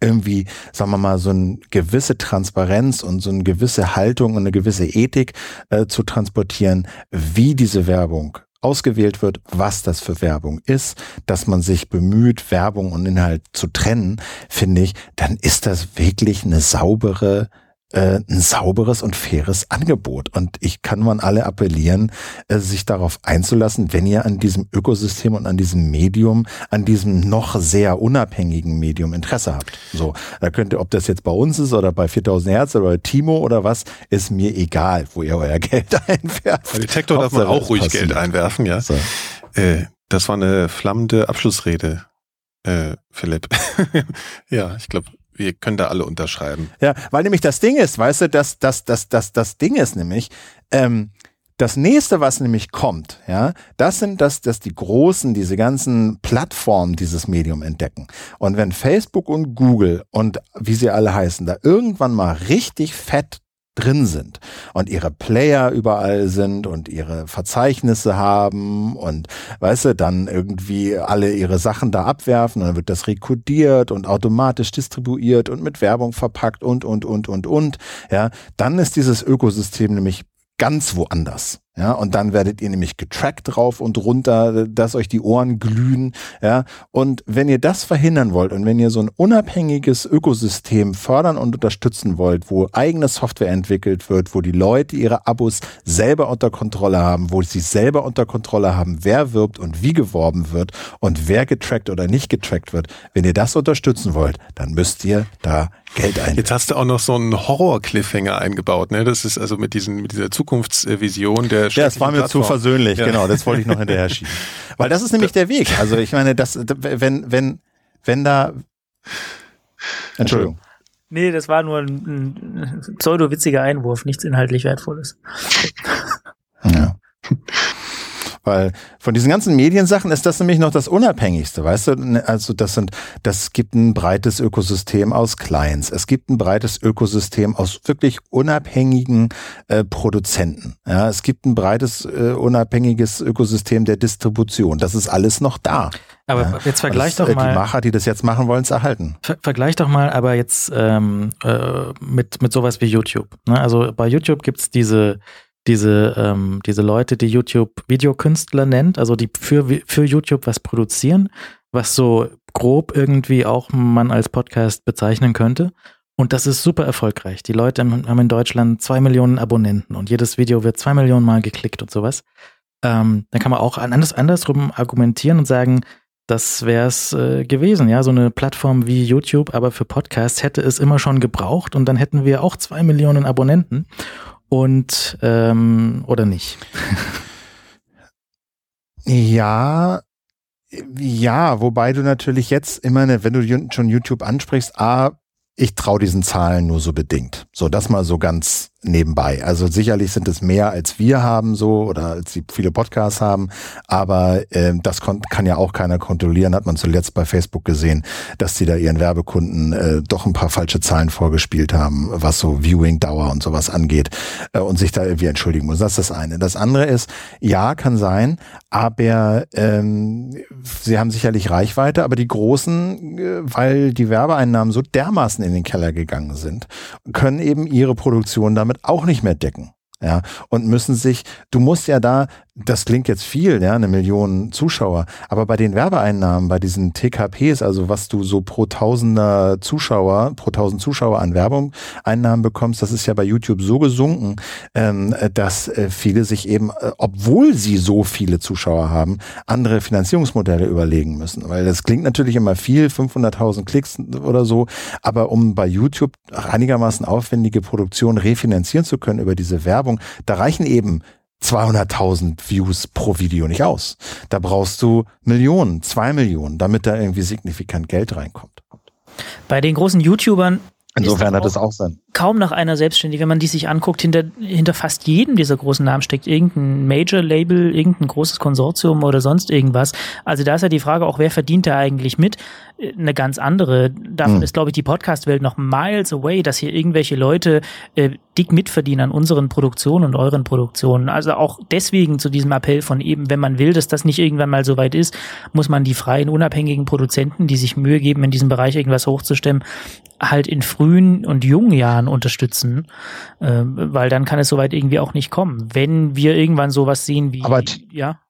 irgendwie, sagen wir mal, so eine gewisse Transparenz und so eine gewisse Haltung und eine gewisse Ethik äh, zu transportieren, wie diese Werbung ausgewählt wird, was das für Werbung ist, dass man sich bemüht, Werbung und Inhalt zu trennen, finde ich, dann ist das wirklich eine saubere äh, ein sauberes und faires Angebot. Und ich kann man alle appellieren, äh, sich darauf einzulassen, wenn ihr an diesem Ökosystem und an diesem Medium, an diesem noch sehr unabhängigen Medium Interesse habt. So, da könnt ihr, ob das jetzt bei uns ist oder bei 4000 Hertz oder Timo oder was, ist mir egal, wo ihr euer Geld einwerft. Bei Detektor darf man auch ruhig passiert. Geld einwerfen, ja. So. Äh, das war eine flammende Abschlussrede, äh, Philipp. ja, ich glaube, wir können da alle unterschreiben. Ja, weil nämlich das Ding ist, weißt du, das, das, das, das, das Ding ist nämlich, ähm, das nächste, was nämlich kommt, ja, das sind das, das die großen, diese ganzen Plattformen dieses Medium entdecken. Und wenn Facebook und Google und wie sie alle heißen, da irgendwann mal richtig fett drin sind und ihre Player überall sind und ihre Verzeichnisse haben und weißt du, dann irgendwie alle ihre Sachen da abwerfen und dann wird das rekodiert und automatisch distribuiert und mit Werbung verpackt und und und und und ja, dann ist dieses Ökosystem nämlich ganz woanders. Ja, und dann werdet ihr nämlich getrackt drauf und runter, dass euch die Ohren glühen. Ja, und wenn ihr das verhindern wollt und wenn ihr so ein unabhängiges Ökosystem fördern und unterstützen wollt, wo eigene Software entwickelt wird, wo die Leute ihre Abos selber unter Kontrolle haben, wo sie selber unter Kontrolle haben, wer wirbt und wie geworben wird und wer getrackt oder nicht getrackt wird, wenn ihr das unterstützen wollt, dann müsst ihr da Geld ein. Jetzt hast du auch noch so einen Horror-Cliffhanger eingebaut, ne? Das ist also mit diesen, mit dieser Zukunftsvision der Ja, es war mir Plattform. zu versöhnlich, ja. genau. Das wollte ich noch hinterher schieben. Weil das ist nämlich der Weg. Also ich meine, das, wenn, wenn, wenn da, Entschuldigung. Nee, das war nur ein, ein pseudo-witziger Einwurf, nichts inhaltlich Wertvolles. Ja. Weil von diesen ganzen Mediensachen ist das nämlich noch das Unabhängigste, weißt du? Ne, also das sind, das gibt ein breites Ökosystem aus Clients. Es gibt ein breites Ökosystem aus wirklich unabhängigen äh, Produzenten. Ja, es gibt ein breites äh, unabhängiges Ökosystem der Distribution. Das ist alles noch da. Aber ja, jetzt vergleich das, doch mal. Die Macher, die das jetzt machen wollen, es erhalten. Ver vergleich doch mal aber jetzt ähm, äh, mit, mit sowas wie YouTube. Ne? Also bei YouTube gibt's diese diese, ähm, diese Leute, die YouTube Videokünstler nennt, also die für, für YouTube was produzieren, was so grob irgendwie auch man als Podcast bezeichnen könnte. Und das ist super erfolgreich. Die Leute haben in Deutschland zwei Millionen Abonnenten und jedes Video wird zwei Millionen Mal geklickt und sowas. Ähm, dann kann man auch anders, andersrum argumentieren und sagen, das wäre es äh, gewesen, ja, so eine Plattform wie YouTube, aber für Podcasts hätte es immer schon gebraucht und dann hätten wir auch zwei Millionen Abonnenten und ähm, oder nicht? ja, ja, wobei du natürlich jetzt immer, wenn du schon YouTube ansprichst, a, ich traue diesen Zahlen nur so bedingt. So, das mal so ganz nebenbei. Also sicherlich sind es mehr, als wir haben so oder als sie viele Podcasts haben, aber äh, das kann ja auch keiner kontrollieren, hat man zuletzt bei Facebook gesehen, dass sie da ihren Werbekunden äh, doch ein paar falsche Zahlen vorgespielt haben, was so Viewing-Dauer und sowas angeht äh, und sich da irgendwie entschuldigen muss. Das ist das eine. Das andere ist, ja, kann sein, aber ähm, sie haben sicherlich Reichweite, aber die Großen, äh, weil die Werbeeinnahmen so dermaßen in den Keller gegangen sind, können eben ihre Produktion damit damit auch nicht mehr decken. Ja, und müssen sich, du musst ja da das klingt jetzt viel, ja, eine Million Zuschauer, aber bei den Werbeeinnahmen, bei diesen TKPs, also was du so pro tausender Zuschauer, pro tausend Zuschauer an Werbung Einnahmen bekommst, das ist ja bei YouTube so gesunken, ähm, dass äh, viele sich eben, äh, obwohl sie so viele Zuschauer haben, andere Finanzierungsmodelle überlegen müssen. Weil das klingt natürlich immer viel, 500.000 Klicks oder so, aber um bei YouTube einigermaßen aufwendige Produktion refinanzieren zu können über diese Werbung, da reichen eben 200.000 Views pro Video nicht aus. Da brauchst du Millionen, zwei Millionen, damit da irgendwie signifikant Geld reinkommt. Bei den großen YouTubern Insofern hat es auch Sinn. Kaum noch einer selbstständig. Wenn man die sich anguckt, hinter, hinter fast jedem dieser großen Namen steckt irgendein Major-Label, irgendein großes Konsortium oder sonst irgendwas. Also da ist ja die Frage auch, wer verdient da eigentlich mit? eine ganz andere. Davon hm. ist, glaube ich, die Podcast-Welt noch miles away, dass hier irgendwelche Leute äh, dick mitverdienen an unseren Produktionen und euren Produktionen. Also auch deswegen zu diesem Appell von eben, wenn man will, dass das nicht irgendwann mal so weit ist, muss man die freien, unabhängigen Produzenten, die sich Mühe geben, in diesem Bereich irgendwas hochzustemmen, halt in frühen und jungen Jahren unterstützen, äh, weil dann kann es soweit irgendwie auch nicht kommen. Wenn wir irgendwann sowas sehen wie, Aber ja.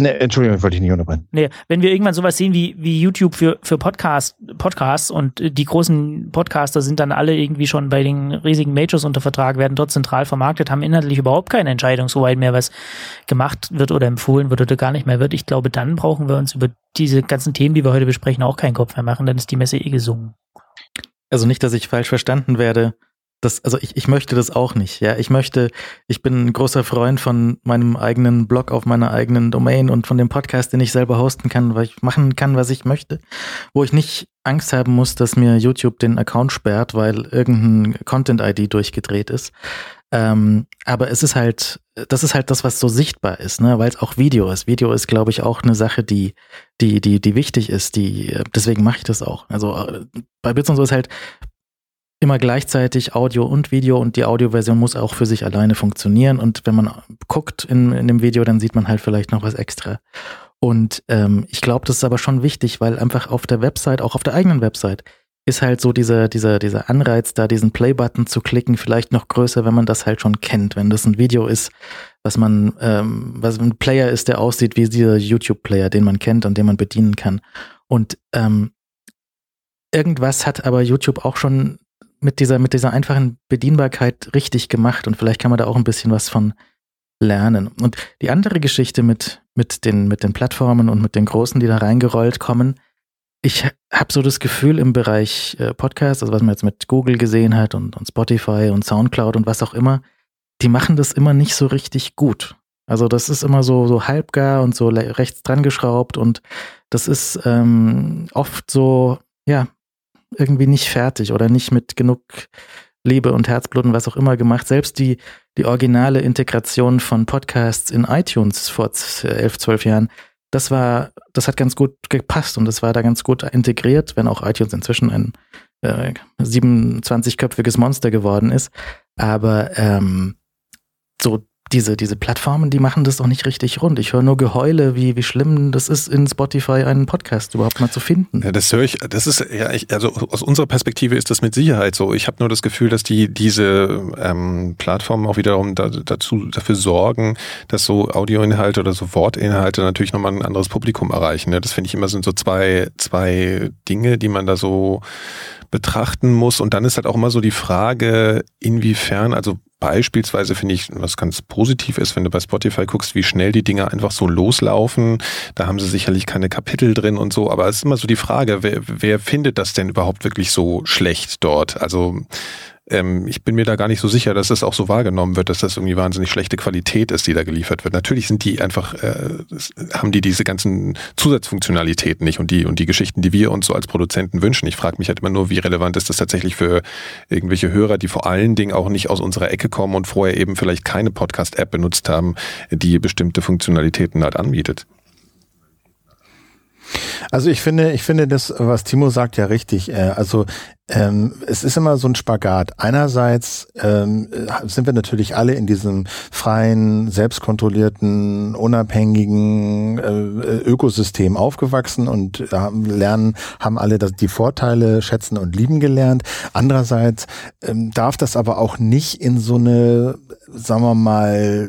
Nee, Entschuldigung, wollte ich nicht unterbrechen. Nee, wenn wir irgendwann sowas sehen wie, wie YouTube für, für Podcast, Podcasts und die großen Podcaster sind dann alle irgendwie schon bei den riesigen Majors unter Vertrag, werden dort zentral vermarktet, haben inhaltlich überhaupt keine Entscheidung, soweit mehr was gemacht wird oder empfohlen wird oder gar nicht mehr wird. Ich glaube, dann brauchen wir uns über diese ganzen Themen, die wir heute besprechen, auch keinen Kopf mehr machen, dann ist die Messe eh gesungen. Also nicht, dass ich falsch verstanden werde das, also ich, ich möchte das auch nicht. Ja, ich möchte, ich bin ein großer Freund von meinem eigenen Blog auf meiner eigenen Domain und von dem Podcast, den ich selber hosten kann, weil ich machen kann, was ich möchte, wo ich nicht Angst haben muss, dass mir YouTube den Account sperrt, weil irgendein Content-ID durchgedreht ist. Ähm, aber es ist halt, das ist halt das, was so sichtbar ist, ne, weil es auch Video ist. Video ist, glaube ich, auch eine Sache, die, die, die, die wichtig ist. Die, deswegen mache ich das auch. Also äh, bei Bits und so ist halt immer gleichzeitig Audio und Video und die Audioversion muss auch für sich alleine funktionieren. Und wenn man guckt in, in dem Video, dann sieht man halt vielleicht noch was extra. Und ähm, ich glaube, das ist aber schon wichtig, weil einfach auf der Website, auch auf der eigenen Website, ist halt so dieser, dieser, dieser Anreiz, da diesen Play-Button zu klicken, vielleicht noch größer, wenn man das halt schon kennt. Wenn das ein Video ist, was man, ähm, was ein Player ist, der aussieht wie dieser YouTube-Player, den man kennt und den man bedienen kann. Und ähm, irgendwas hat aber YouTube auch schon mit dieser, mit dieser einfachen Bedienbarkeit richtig gemacht und vielleicht kann man da auch ein bisschen was von lernen. Und die andere Geschichte mit, mit, den, mit den Plattformen und mit den Großen, die da reingerollt kommen, ich habe so das Gefühl im Bereich äh, Podcast, also was man jetzt mit Google gesehen hat und, und Spotify und Soundcloud und was auch immer, die machen das immer nicht so richtig gut. Also das ist immer so, so halbgar und so rechts dran geschraubt und das ist ähm, oft so, ja, irgendwie nicht fertig oder nicht mit genug Liebe und Herzblut und was auch immer gemacht. Selbst die, die originale Integration von Podcasts in iTunes vor elf, zwölf Jahren, das war, das hat ganz gut gepasst und das war da ganz gut integriert, wenn auch iTunes inzwischen ein äh, 27-köpfiges Monster geworden ist. Aber ähm, so diese, diese Plattformen, die machen das doch nicht richtig rund. Ich höre nur Geheule, wie, wie schlimm das ist, in Spotify einen Podcast überhaupt mal zu finden. Ja, das höre ich, das ist, ja, ich, also aus unserer Perspektive ist das mit Sicherheit so. Ich habe nur das Gefühl, dass die diese ähm, Plattformen auch wiederum da, dazu, dafür sorgen, dass so Audioinhalte oder so Wortinhalte natürlich nochmal ein anderes Publikum erreichen. Ne? Das finde ich immer sind so zwei, zwei Dinge, die man da so betrachten muss. Und dann ist halt auch immer so die Frage, inwiefern, also Beispielsweise finde ich, was ganz positiv ist, wenn du bei Spotify guckst, wie schnell die Dinge einfach so loslaufen. Da haben sie sicherlich keine Kapitel drin und so, aber es ist immer so die Frage, wer, wer findet das denn überhaupt wirklich so schlecht dort? Also ähm, ich bin mir da gar nicht so sicher, dass das auch so wahrgenommen wird, dass das irgendwie wahnsinnig schlechte Qualität ist, die da geliefert wird. Natürlich sind die einfach, äh, haben die diese ganzen Zusatzfunktionalitäten nicht und die und die Geschichten, die wir uns so als Produzenten wünschen. Ich frage mich halt immer nur, wie relevant ist das tatsächlich für irgendwelche Hörer, die vor allen Dingen auch nicht aus unserer Ecke kommen und vorher eben vielleicht keine Podcast-App benutzt haben, die bestimmte Funktionalitäten halt anbietet. Also ich finde, ich finde das, was Timo sagt, ja richtig. Äh, also ähm, es ist immer so ein Spagat. Einerseits ähm, sind wir natürlich alle in diesem freien, selbstkontrollierten, unabhängigen äh, Ökosystem aufgewachsen und haben, lernen, haben alle das, die Vorteile schätzen und lieben gelernt. Andererseits ähm, darf das aber auch nicht in so eine, sagen wir mal,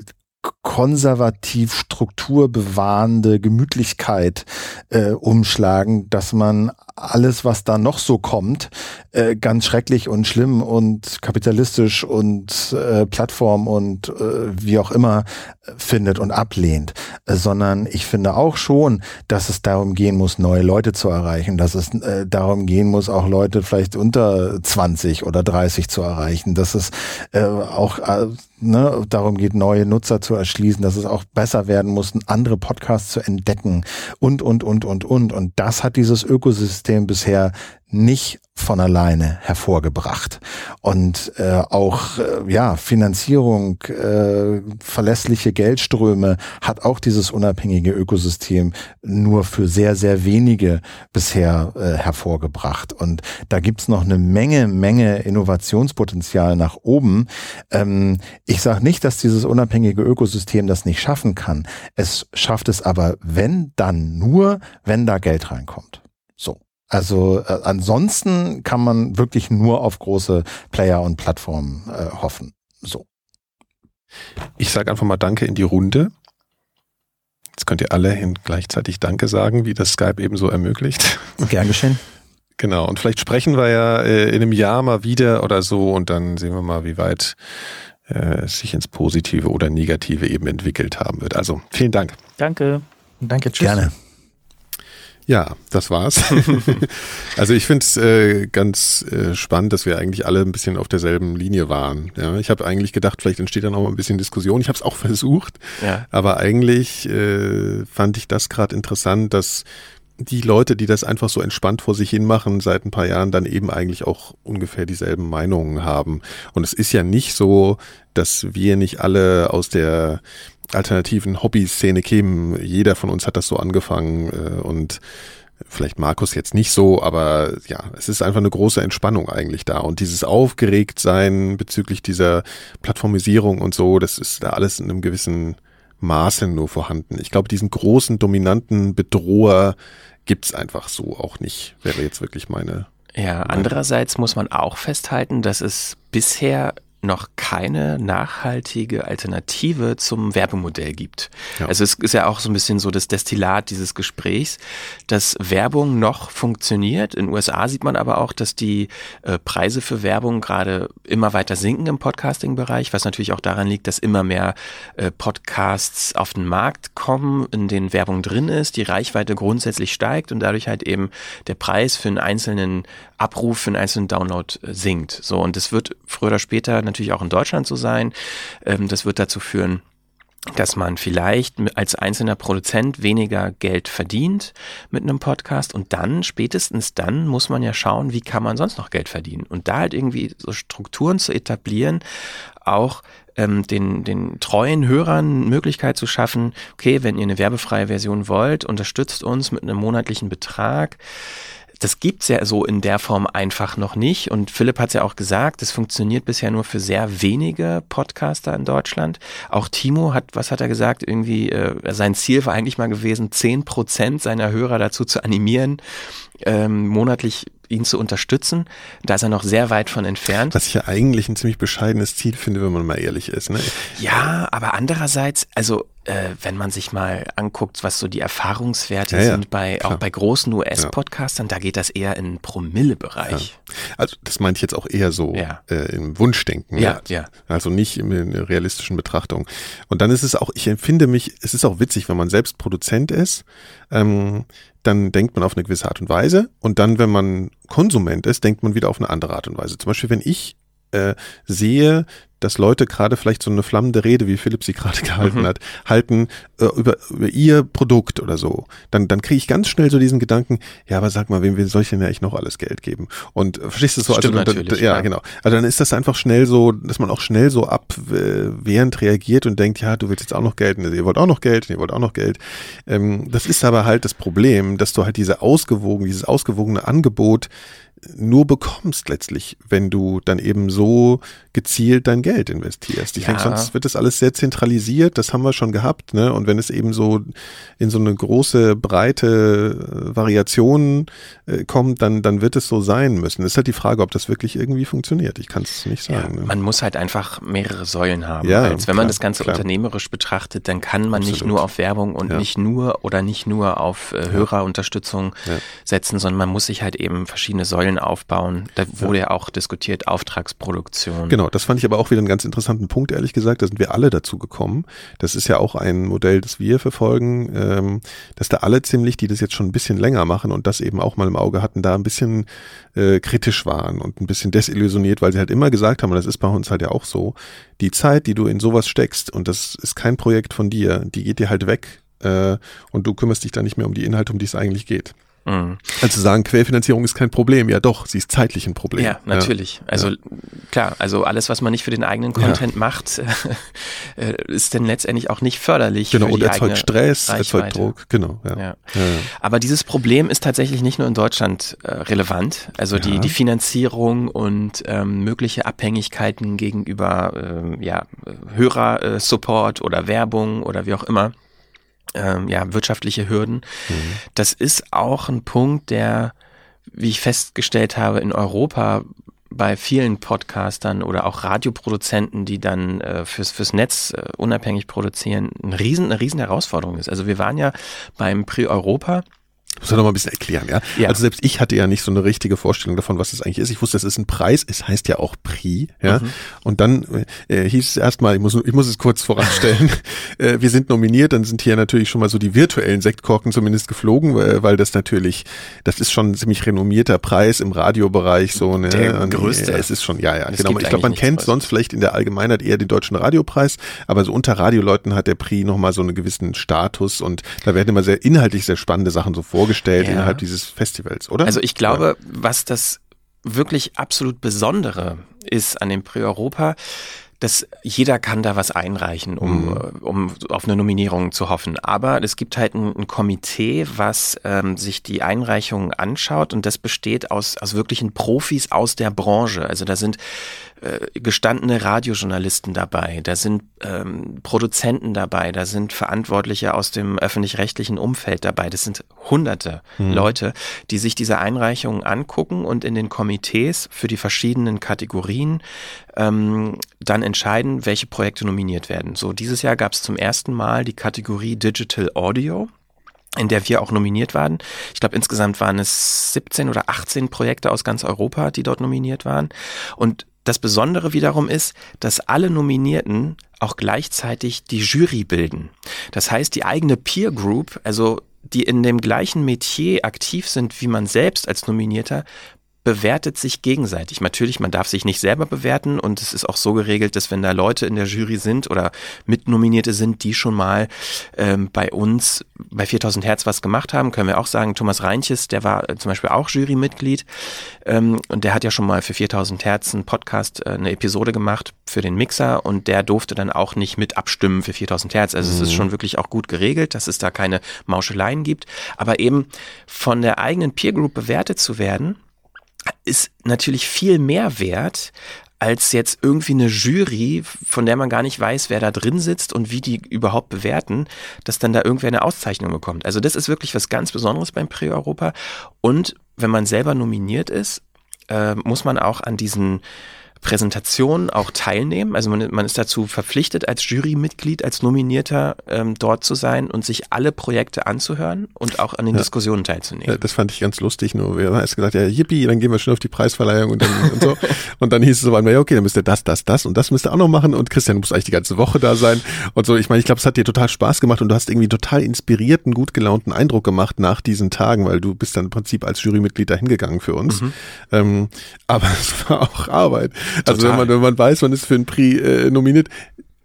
konservativ strukturbewahrende Gemütlichkeit äh, umschlagen, dass man alles, was da noch so kommt, äh, ganz schrecklich und schlimm und kapitalistisch und äh, Plattform und äh, wie auch immer äh, findet und ablehnt, äh, sondern ich finde auch schon, dass es darum gehen muss, neue Leute zu erreichen, dass es äh, darum gehen muss, auch Leute vielleicht unter 20 oder 30 zu erreichen, dass es äh, auch äh, ne, darum geht, neue Nutzer zu erschließen, dass es auch besser werden muss, andere Podcasts zu entdecken und, und, und, und, und. Und das hat dieses Ökosystem bisher nicht von alleine hervorgebracht. Und äh, auch äh, ja, Finanzierung, äh, verlässliche Geldströme hat auch dieses unabhängige Ökosystem nur für sehr, sehr wenige bisher äh, hervorgebracht. Und da gibt's noch eine Menge, Menge Innovationspotenzial nach oben. Ähm, ich sage nicht, dass dieses unabhängige Ökosystem das nicht schaffen kann. Es schafft es aber, wenn, dann nur, wenn da Geld reinkommt. So. Also äh, ansonsten kann man wirklich nur auf große Player und Plattformen äh, hoffen. So. Ich sage einfach mal Danke in die Runde. Jetzt könnt ihr alle hin gleichzeitig Danke sagen, wie das Skype eben so ermöglicht. Gern geschehen. Genau, und vielleicht sprechen wir ja äh, in einem Jahr mal wieder oder so und dann sehen wir mal, wie weit äh, es sich ins Positive oder Negative eben entwickelt haben wird. Also vielen Dank. Danke. Danke, tschüss. Gerne. Ja, das war's. also ich finde es äh, ganz äh, spannend, dass wir eigentlich alle ein bisschen auf derselben Linie waren. Ja, ich habe eigentlich gedacht, vielleicht entsteht da noch mal ein bisschen Diskussion. Ich habe es auch versucht, ja. aber eigentlich äh, fand ich das gerade interessant, dass die Leute, die das einfach so entspannt vor sich hin machen, seit ein paar Jahren dann eben eigentlich auch ungefähr dieselben Meinungen haben. Und es ist ja nicht so, dass wir nicht alle aus der alternativen Hobby-Szene kämen. Jeder von uns hat das so angefangen äh, und vielleicht Markus jetzt nicht so, aber ja, es ist einfach eine große Entspannung eigentlich da. Und dieses Aufgeregtsein bezüglich dieser Plattformisierung und so, das ist da alles in einem gewissen Maße nur vorhanden. Ich glaube, diesen großen, dominanten Bedroher gibt's einfach so auch nicht, wäre jetzt wirklich meine. Ja, andererseits muss man auch festhalten, dass es bisher noch keine nachhaltige Alternative zum Werbemodell gibt. Ja. Also es ist ja auch so ein bisschen so das Destillat dieses Gesprächs, dass Werbung noch funktioniert. In den USA sieht man aber auch, dass die äh, Preise für Werbung gerade immer weiter sinken im Podcasting-Bereich, was natürlich auch daran liegt, dass immer mehr äh, Podcasts auf den Markt kommen, in denen Werbung drin ist, die Reichweite grundsätzlich steigt und dadurch halt eben der Preis für einen einzelnen Abruf, für einen einzelnen Download äh, sinkt. So und das wird früher oder später natürlich auch in Deutschland so sein. Ähm, das wird dazu führen, dass man vielleicht als einzelner Produzent weniger Geld verdient mit einem Podcast und dann, spätestens dann, muss man ja schauen, wie kann man sonst noch Geld verdienen. Und da halt irgendwie so Strukturen zu etablieren, auch ähm, den, den treuen Hörern Möglichkeit zu schaffen, okay, wenn ihr eine werbefreie Version wollt, unterstützt uns mit einem monatlichen Betrag das gibt's ja so in der Form einfach noch nicht. Und Philipp hat es ja auch gesagt, das funktioniert bisher nur für sehr wenige Podcaster in Deutschland. Auch Timo hat, was hat er gesagt? Irgendwie, äh, sein Ziel war eigentlich mal gewesen, zehn Prozent seiner Hörer dazu zu animieren, ähm, monatlich ihn zu unterstützen. Da ist er noch sehr weit von entfernt. Was ich ja eigentlich ein ziemlich bescheidenes Ziel finde, wenn man mal ehrlich ist. Ne? Ja, aber andererseits, also äh, wenn man sich mal anguckt, was so die Erfahrungswerte ja, sind bei klar. auch bei großen US-Podcastern, ja. da geht das eher in Promille-Bereich. Ja. Also das meinte ich jetzt auch eher so äh, im Wunschdenken. Ja, ja. Also nicht in, in der realistischen Betrachtung. Und dann ist es auch, ich empfinde mich, es ist auch witzig, wenn man selbst Produzent ist. Ähm, dann denkt man auf eine gewisse Art und Weise und dann, wenn man Konsument ist, denkt man wieder auf eine andere Art und Weise. Zum Beispiel, wenn ich äh, sehe, dass Leute gerade vielleicht so eine flammende Rede, wie Philipp sie gerade gehalten mhm. hat, halten äh, über, über ihr Produkt oder so, dann, dann kriege ich ganz schnell so diesen Gedanken, ja, aber sag mal, wem, wem soll ich denn ja eigentlich noch alles Geld geben? Und äh, verstehst du so? Also, dann, ja, ja, genau. Also dann ist das einfach schnell so, dass man auch schnell so abwehrend reagiert und denkt, ja, du willst jetzt auch noch Geld, ihr wollt auch noch Geld, ihr wollt auch noch Geld. Ähm, das ist aber halt das Problem, dass du halt diese ausgewogen, dieses ausgewogene Angebot nur bekommst letztlich, wenn du dann eben so gezielt dein Geld investierst. Ich ja. denke, sonst wird das alles sehr zentralisiert, das haben wir schon gehabt, ne? Und wenn es eben so in so eine große, breite äh, Variation äh, kommt, dann, dann wird es so sein müssen. Das ist halt die Frage, ob das wirklich irgendwie funktioniert. Ich kann es nicht sagen. Ja, ne? Man muss halt einfach mehrere Säulen haben. Ja, als wenn klar, man das Ganze klar. unternehmerisch betrachtet, dann kann man Absolut. nicht nur auf Werbung und ja. nicht nur oder nicht nur auf äh, Hörerunterstützung setzen, sondern man muss sich halt eben verschiedene Säulen aufbauen. Da wurde ja, auch diskutiert, Auftragsproduktion. Genau, das fand ich aber auch wieder einen ganz interessanten Punkt, ehrlich gesagt. Da sind wir alle dazu gekommen. Das ist ja auch ein Modell, das wir verfolgen, ähm, dass da alle ziemlich, die das jetzt schon ein bisschen länger machen und das eben auch mal im Auge hatten, da ein bisschen äh, kritisch waren und ein bisschen desillusioniert, weil sie halt immer gesagt haben, und das ist bei uns halt ja auch so, die Zeit, die du in sowas steckst, und das ist kein Projekt von dir, die geht dir halt weg äh, und du kümmerst dich dann nicht mehr um die Inhalte, um die es eigentlich geht. Mhm. Also sagen, Querfinanzierung ist kein Problem. Ja doch, sie ist zeitlich ein Problem. Ja, natürlich. Ja. Also klar, also alles, was man nicht für den eigenen Content ja. macht, äh, ist dann letztendlich auch nicht förderlich. Genau, und erzeugt Stress, Reichweite. erzeugt Druck. Genau, ja. ja. Aber dieses Problem ist tatsächlich nicht nur in Deutschland äh, relevant. Also die, die Finanzierung und ähm, mögliche Abhängigkeiten gegenüber ähm, ja, Hörersupport oder Werbung oder wie auch immer ähm, ja, wirtschaftliche Hürden. Mhm. Das ist auch ein Punkt, der, wie ich festgestellt habe, in Europa bei vielen Podcastern oder auch Radioproduzenten, die dann äh, fürs, fürs Netz äh, unabhängig produzieren, ein riesen, eine riesen Herausforderung ist. Also wir waren ja beim Prix Europa muss ich noch mal ein bisschen erklären, ja? ja? Also selbst ich hatte ja nicht so eine richtige Vorstellung davon, was das eigentlich ist. Ich wusste, es ist ein Preis, es heißt ja auch Prix, ja. Mhm. Und dann äh, hieß es erstmal, ich muss, ich muss es kurz voranstellen, äh, wir sind nominiert, dann sind hier natürlich schon mal so die virtuellen Sektkorken zumindest geflogen, weil, weil das natürlich, das ist schon ein ziemlich renommierter Preis im Radiobereich, so, ne? Der Und, größte. Äh, es ist schon, ja, ja, genau. Ich glaube, man kennt sonst vielleicht in der Allgemeinheit eher den deutschen Radiopreis, aber so unter Radioleuten hat der Prix nochmal so einen gewissen Status und da werden immer sehr inhaltlich sehr spannende Sachen so vorgestellt vorgestellt ja. innerhalb dieses Festivals, oder? Also ich glaube, ja. was das wirklich absolut Besondere ist an dem Prix Europa, dass jeder kann da was einreichen, um, mhm. um auf eine Nominierung zu hoffen. Aber es gibt halt ein, ein Komitee, was ähm, sich die Einreichungen anschaut und das besteht aus, aus wirklichen Profis aus der Branche. Also da sind äh, gestandene Radiojournalisten dabei, da sind ähm, Produzenten dabei, da sind Verantwortliche aus dem öffentlich-rechtlichen Umfeld dabei. Das sind hunderte mhm. Leute, die sich diese Einreichungen angucken und in den Komitees für die verschiedenen Kategorien ähm, dann entscheiden, welche Projekte nominiert werden. So, dieses Jahr gab es zum ersten Mal die Kategorie Digital Audio in der wir auch nominiert waren. Ich glaube, insgesamt waren es 17 oder 18 Projekte aus ganz Europa, die dort nominiert waren. Und das Besondere wiederum ist, dass alle Nominierten auch gleichzeitig die Jury bilden. Das heißt, die eigene Peer Group, also die in dem gleichen Metier aktiv sind wie man selbst als Nominierter, bewertet sich gegenseitig. Natürlich, man darf sich nicht selber bewerten und es ist auch so geregelt, dass wenn da Leute in der Jury sind oder Mitnominierte sind, die schon mal ähm, bei uns bei 4000 Hertz was gemacht haben, können wir auch sagen, Thomas Reinches, der war äh, zum Beispiel auch Jurymitglied ähm, und der hat ja schon mal für 4000 Hertz einen Podcast, äh, eine Episode gemacht für den Mixer und der durfte dann auch nicht mit abstimmen für 4000 Hertz. Also mhm. es ist mhm. schon wirklich auch gut geregelt, dass es da keine Mauscheleien gibt, aber eben von der eigenen Peer Group bewertet zu werden, ist natürlich viel mehr wert als jetzt irgendwie eine Jury, von der man gar nicht weiß, wer da drin sitzt und wie die überhaupt bewerten, dass dann da irgendwer eine Auszeichnung bekommt. Also das ist wirklich was ganz Besonderes beim Pre-Europa. Und wenn man selber nominiert ist, äh, muss man auch an diesen Präsentation auch teilnehmen. Also man, man ist dazu verpflichtet, als Jurymitglied, als Nominierter ähm, dort zu sein und sich alle Projekte anzuhören und auch an den ja. Diskussionen teilzunehmen. Ja, das fand ich ganz lustig. Nur wir haben erst gesagt, ja, yippie, dann gehen wir schon auf die Preisverleihung und dann und so. und dann hieß es so einmal, ja, okay, dann müsst ihr das, das, das und das müsst ihr auch noch machen und Christian, du musst eigentlich die ganze Woche da sein und so. Ich meine, ich glaube, es hat dir total Spaß gemacht und du hast irgendwie total inspirierten, gut gelaunten Eindruck gemacht nach diesen Tagen, weil du bist dann im Prinzip als Jurymitglied dahin gegangen für uns. Mhm. Ähm, aber es war auch Arbeit. Also wenn man, wenn man weiß, man ist für ein Prix äh, nominiert,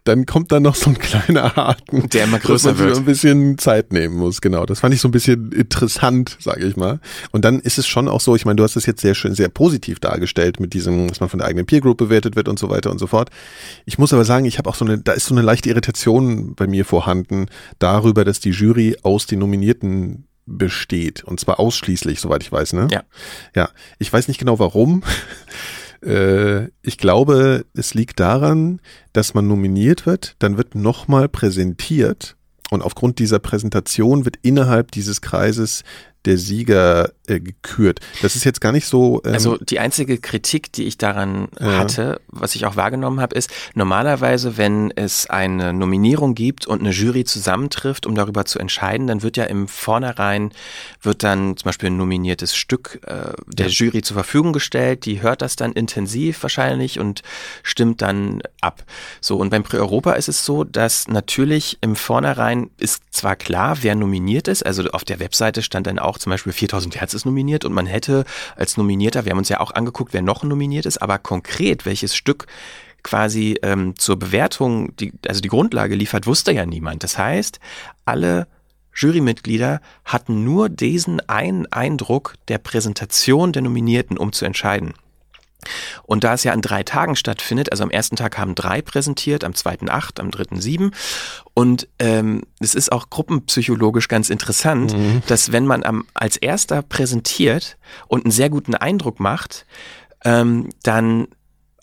dann kommt da noch so ein kleiner Haken, der immer größer wird, ein bisschen Zeit nehmen muss. Genau, das fand ich so ein bisschen interessant, sage ich mal. Und dann ist es schon auch so, ich meine, du hast es jetzt sehr schön, sehr positiv dargestellt mit diesem, dass man von der eigenen Peer Group bewertet wird und so weiter und so fort. Ich muss aber sagen, ich habe auch so eine, da ist so eine leichte Irritation bei mir vorhanden darüber, dass die Jury aus den Nominierten besteht und zwar ausschließlich, soweit ich weiß, ne? Ja. Ja, ich weiß nicht genau warum. Äh, ich glaube, es liegt daran, dass man nominiert wird, dann wird nochmal präsentiert und aufgrund dieser Präsentation wird innerhalb dieses Kreises der Sieger äh, gekürt. Das ist jetzt gar nicht so. Ähm, also die einzige Kritik, die ich daran ja. hatte, was ich auch wahrgenommen habe, ist normalerweise, wenn es eine Nominierung gibt und eine Jury zusammentrifft, um darüber zu entscheiden, dann wird ja im Vornherein wird dann zum Beispiel ein nominiertes Stück äh, der ja. Jury zur Verfügung gestellt. Die hört das dann intensiv wahrscheinlich und stimmt dann ab. So und beim Pre-Europa ist es so, dass natürlich im Vornherein ist zwar klar, wer nominiert ist. Also auf der Webseite stand dann auch zum Beispiel 4000 Hertz ist nominiert und man hätte als Nominierter, wir haben uns ja auch angeguckt, wer noch nominiert ist, aber konkret welches Stück quasi ähm, zur Bewertung, die, also die Grundlage liefert, wusste ja niemand. Das heißt, alle Jurymitglieder hatten nur diesen einen Eindruck der Präsentation der Nominierten, um zu entscheiden. Und da es ja an drei Tagen stattfindet, also am ersten Tag haben drei präsentiert, am zweiten acht, am dritten sieben. Und ähm, es ist auch gruppenpsychologisch ganz interessant, mhm. dass wenn man am, als erster präsentiert und einen sehr guten Eindruck macht, ähm, dann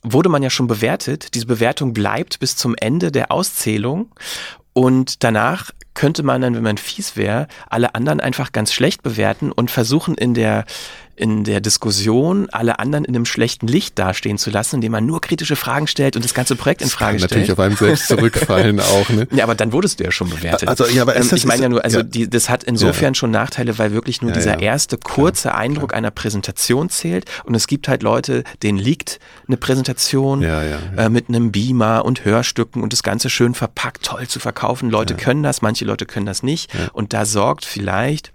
wurde man ja schon bewertet. Diese Bewertung bleibt bis zum Ende der Auszählung. Und danach könnte man dann, wenn man fies wäre, alle anderen einfach ganz schlecht bewerten und versuchen in der in der Diskussion alle anderen in einem schlechten Licht dastehen zu lassen, indem man nur kritische Fragen stellt und das ganze Projekt in Frage stellt. Natürlich auf einem selbst zurückfallen auch. Ne? Ja, aber dann wurdest du ja schon bewertet. Also, ja, aber ähm, ich meine ja nur, also ja. die, das hat insofern ja. schon Nachteile, weil wirklich nur dieser erste kurze klar, Eindruck klar. einer Präsentation zählt und es gibt halt Leute, denen liegt eine Präsentation äh, mit einem Beamer und Hörstücken und das Ganze schön verpackt, toll zu verkaufen. Leute können das, manche Leute können das nicht und da sorgt vielleicht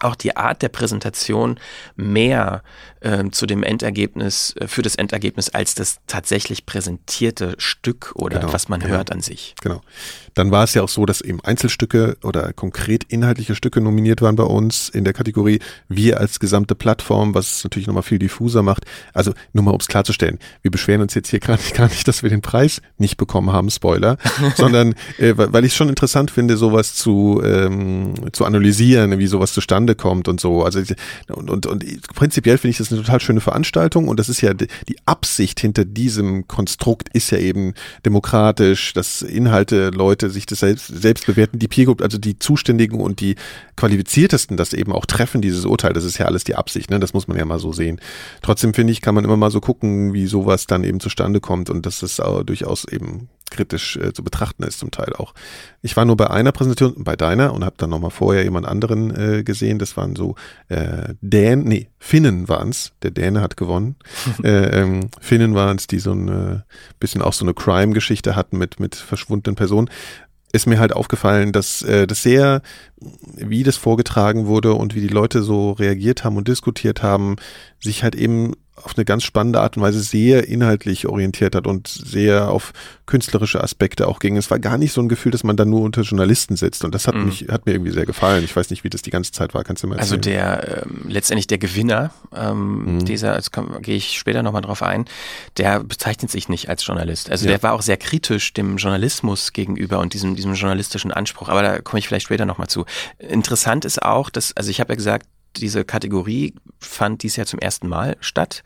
auch die Art der Präsentation mehr äh, zu dem Endergebnis, äh, für das Endergebnis als das tatsächlich präsentierte Stück oder genau, was man genau, hört an sich. Genau. Dann war es ja auch so, dass eben Einzelstücke oder konkret inhaltliche Stücke nominiert waren bei uns in der Kategorie Wir als gesamte Plattform, was es natürlich nochmal viel diffuser macht. Also nur mal, um es klarzustellen, wir beschweren uns jetzt hier gar nicht, gar nicht, dass wir den Preis nicht bekommen haben, Spoiler, sondern äh, weil ich es schon interessant finde, sowas zu, ähm, zu analysieren, wie sowas zustande kommt und so. Also und, und, und prinzipiell finde ich das eine total schöne Veranstaltung und das ist ja die Absicht hinter diesem Konstrukt ist ja eben demokratisch, dass Inhalte Leute sich das selbst, selbst bewerten, die Peer Group, also die Zuständigen und die Qualifiziertesten das eben auch treffen, dieses Urteil. Das ist ja alles die Absicht, ne? Das muss man ja mal so sehen. Trotzdem finde ich, kann man immer mal so gucken, wie sowas dann eben zustande kommt und dass das durchaus eben kritisch äh, zu betrachten ist zum Teil auch. Ich war nur bei einer Präsentation, bei deiner und habe dann nochmal vorher jemand anderen äh, gesehen. Das waren so äh, Dän, nee, Finnen waren's. Der Däne hat gewonnen. äh, ähm, Finnen waren's, die so ein bisschen auch so eine Crime-Geschichte hatten mit, mit verschwundenen Personen ist mir halt aufgefallen, dass äh, das sehr, wie das vorgetragen wurde und wie die Leute so reagiert haben und diskutiert haben, sich halt eben auf eine ganz spannende Art und Weise sehr inhaltlich orientiert hat und sehr auf künstlerische Aspekte auch ging. Es war gar nicht so ein Gefühl, dass man da nur unter Journalisten sitzt und das hat, mhm. mich, hat mir irgendwie sehr gefallen. Ich weiß nicht, wie das die ganze Zeit war. Kannst du mal also erzählen? Also der, ähm, letztendlich der Gewinner ähm, mhm. dieser, jetzt gehe ich später nochmal drauf ein, der bezeichnet sich nicht als Journalist. Also ja. der war auch sehr kritisch dem Journalismus gegenüber und diesem, diesem journalistischen Anspruch. Aber da komme ich vielleicht später nochmal zu. Interessant ist auch, dass, also ich habe ja gesagt, diese Kategorie fand dies Jahr zum ersten Mal statt.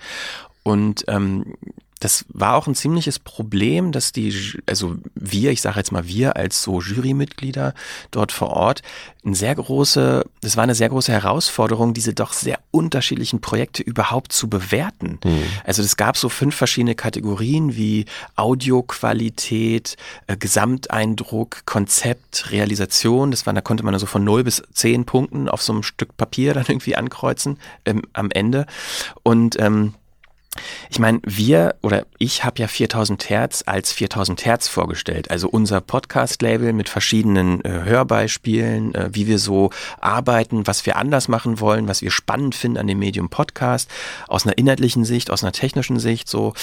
Und ähm, das war auch ein ziemliches Problem, dass die, also wir, ich sage jetzt mal wir als so Jurymitglieder dort vor Ort, eine sehr große, das war eine sehr große Herausforderung, diese doch sehr unterschiedlichen Projekte überhaupt zu bewerten. Mhm. Also es gab so fünf verschiedene Kategorien wie Audioqualität, äh, Gesamteindruck, Konzept, Realisation. Das war, da konnte man also von null bis zehn Punkten auf so einem Stück Papier dann irgendwie ankreuzen ähm, am Ende. Und ähm, ich meine, wir oder ich habe ja 4000 Hertz als 4000 Hertz vorgestellt. Also unser Podcast-Label mit verschiedenen äh, Hörbeispielen, äh, wie wir so arbeiten, was wir anders machen wollen, was wir spannend finden an dem Medium Podcast, aus einer inhaltlichen Sicht, aus einer technischen Sicht so.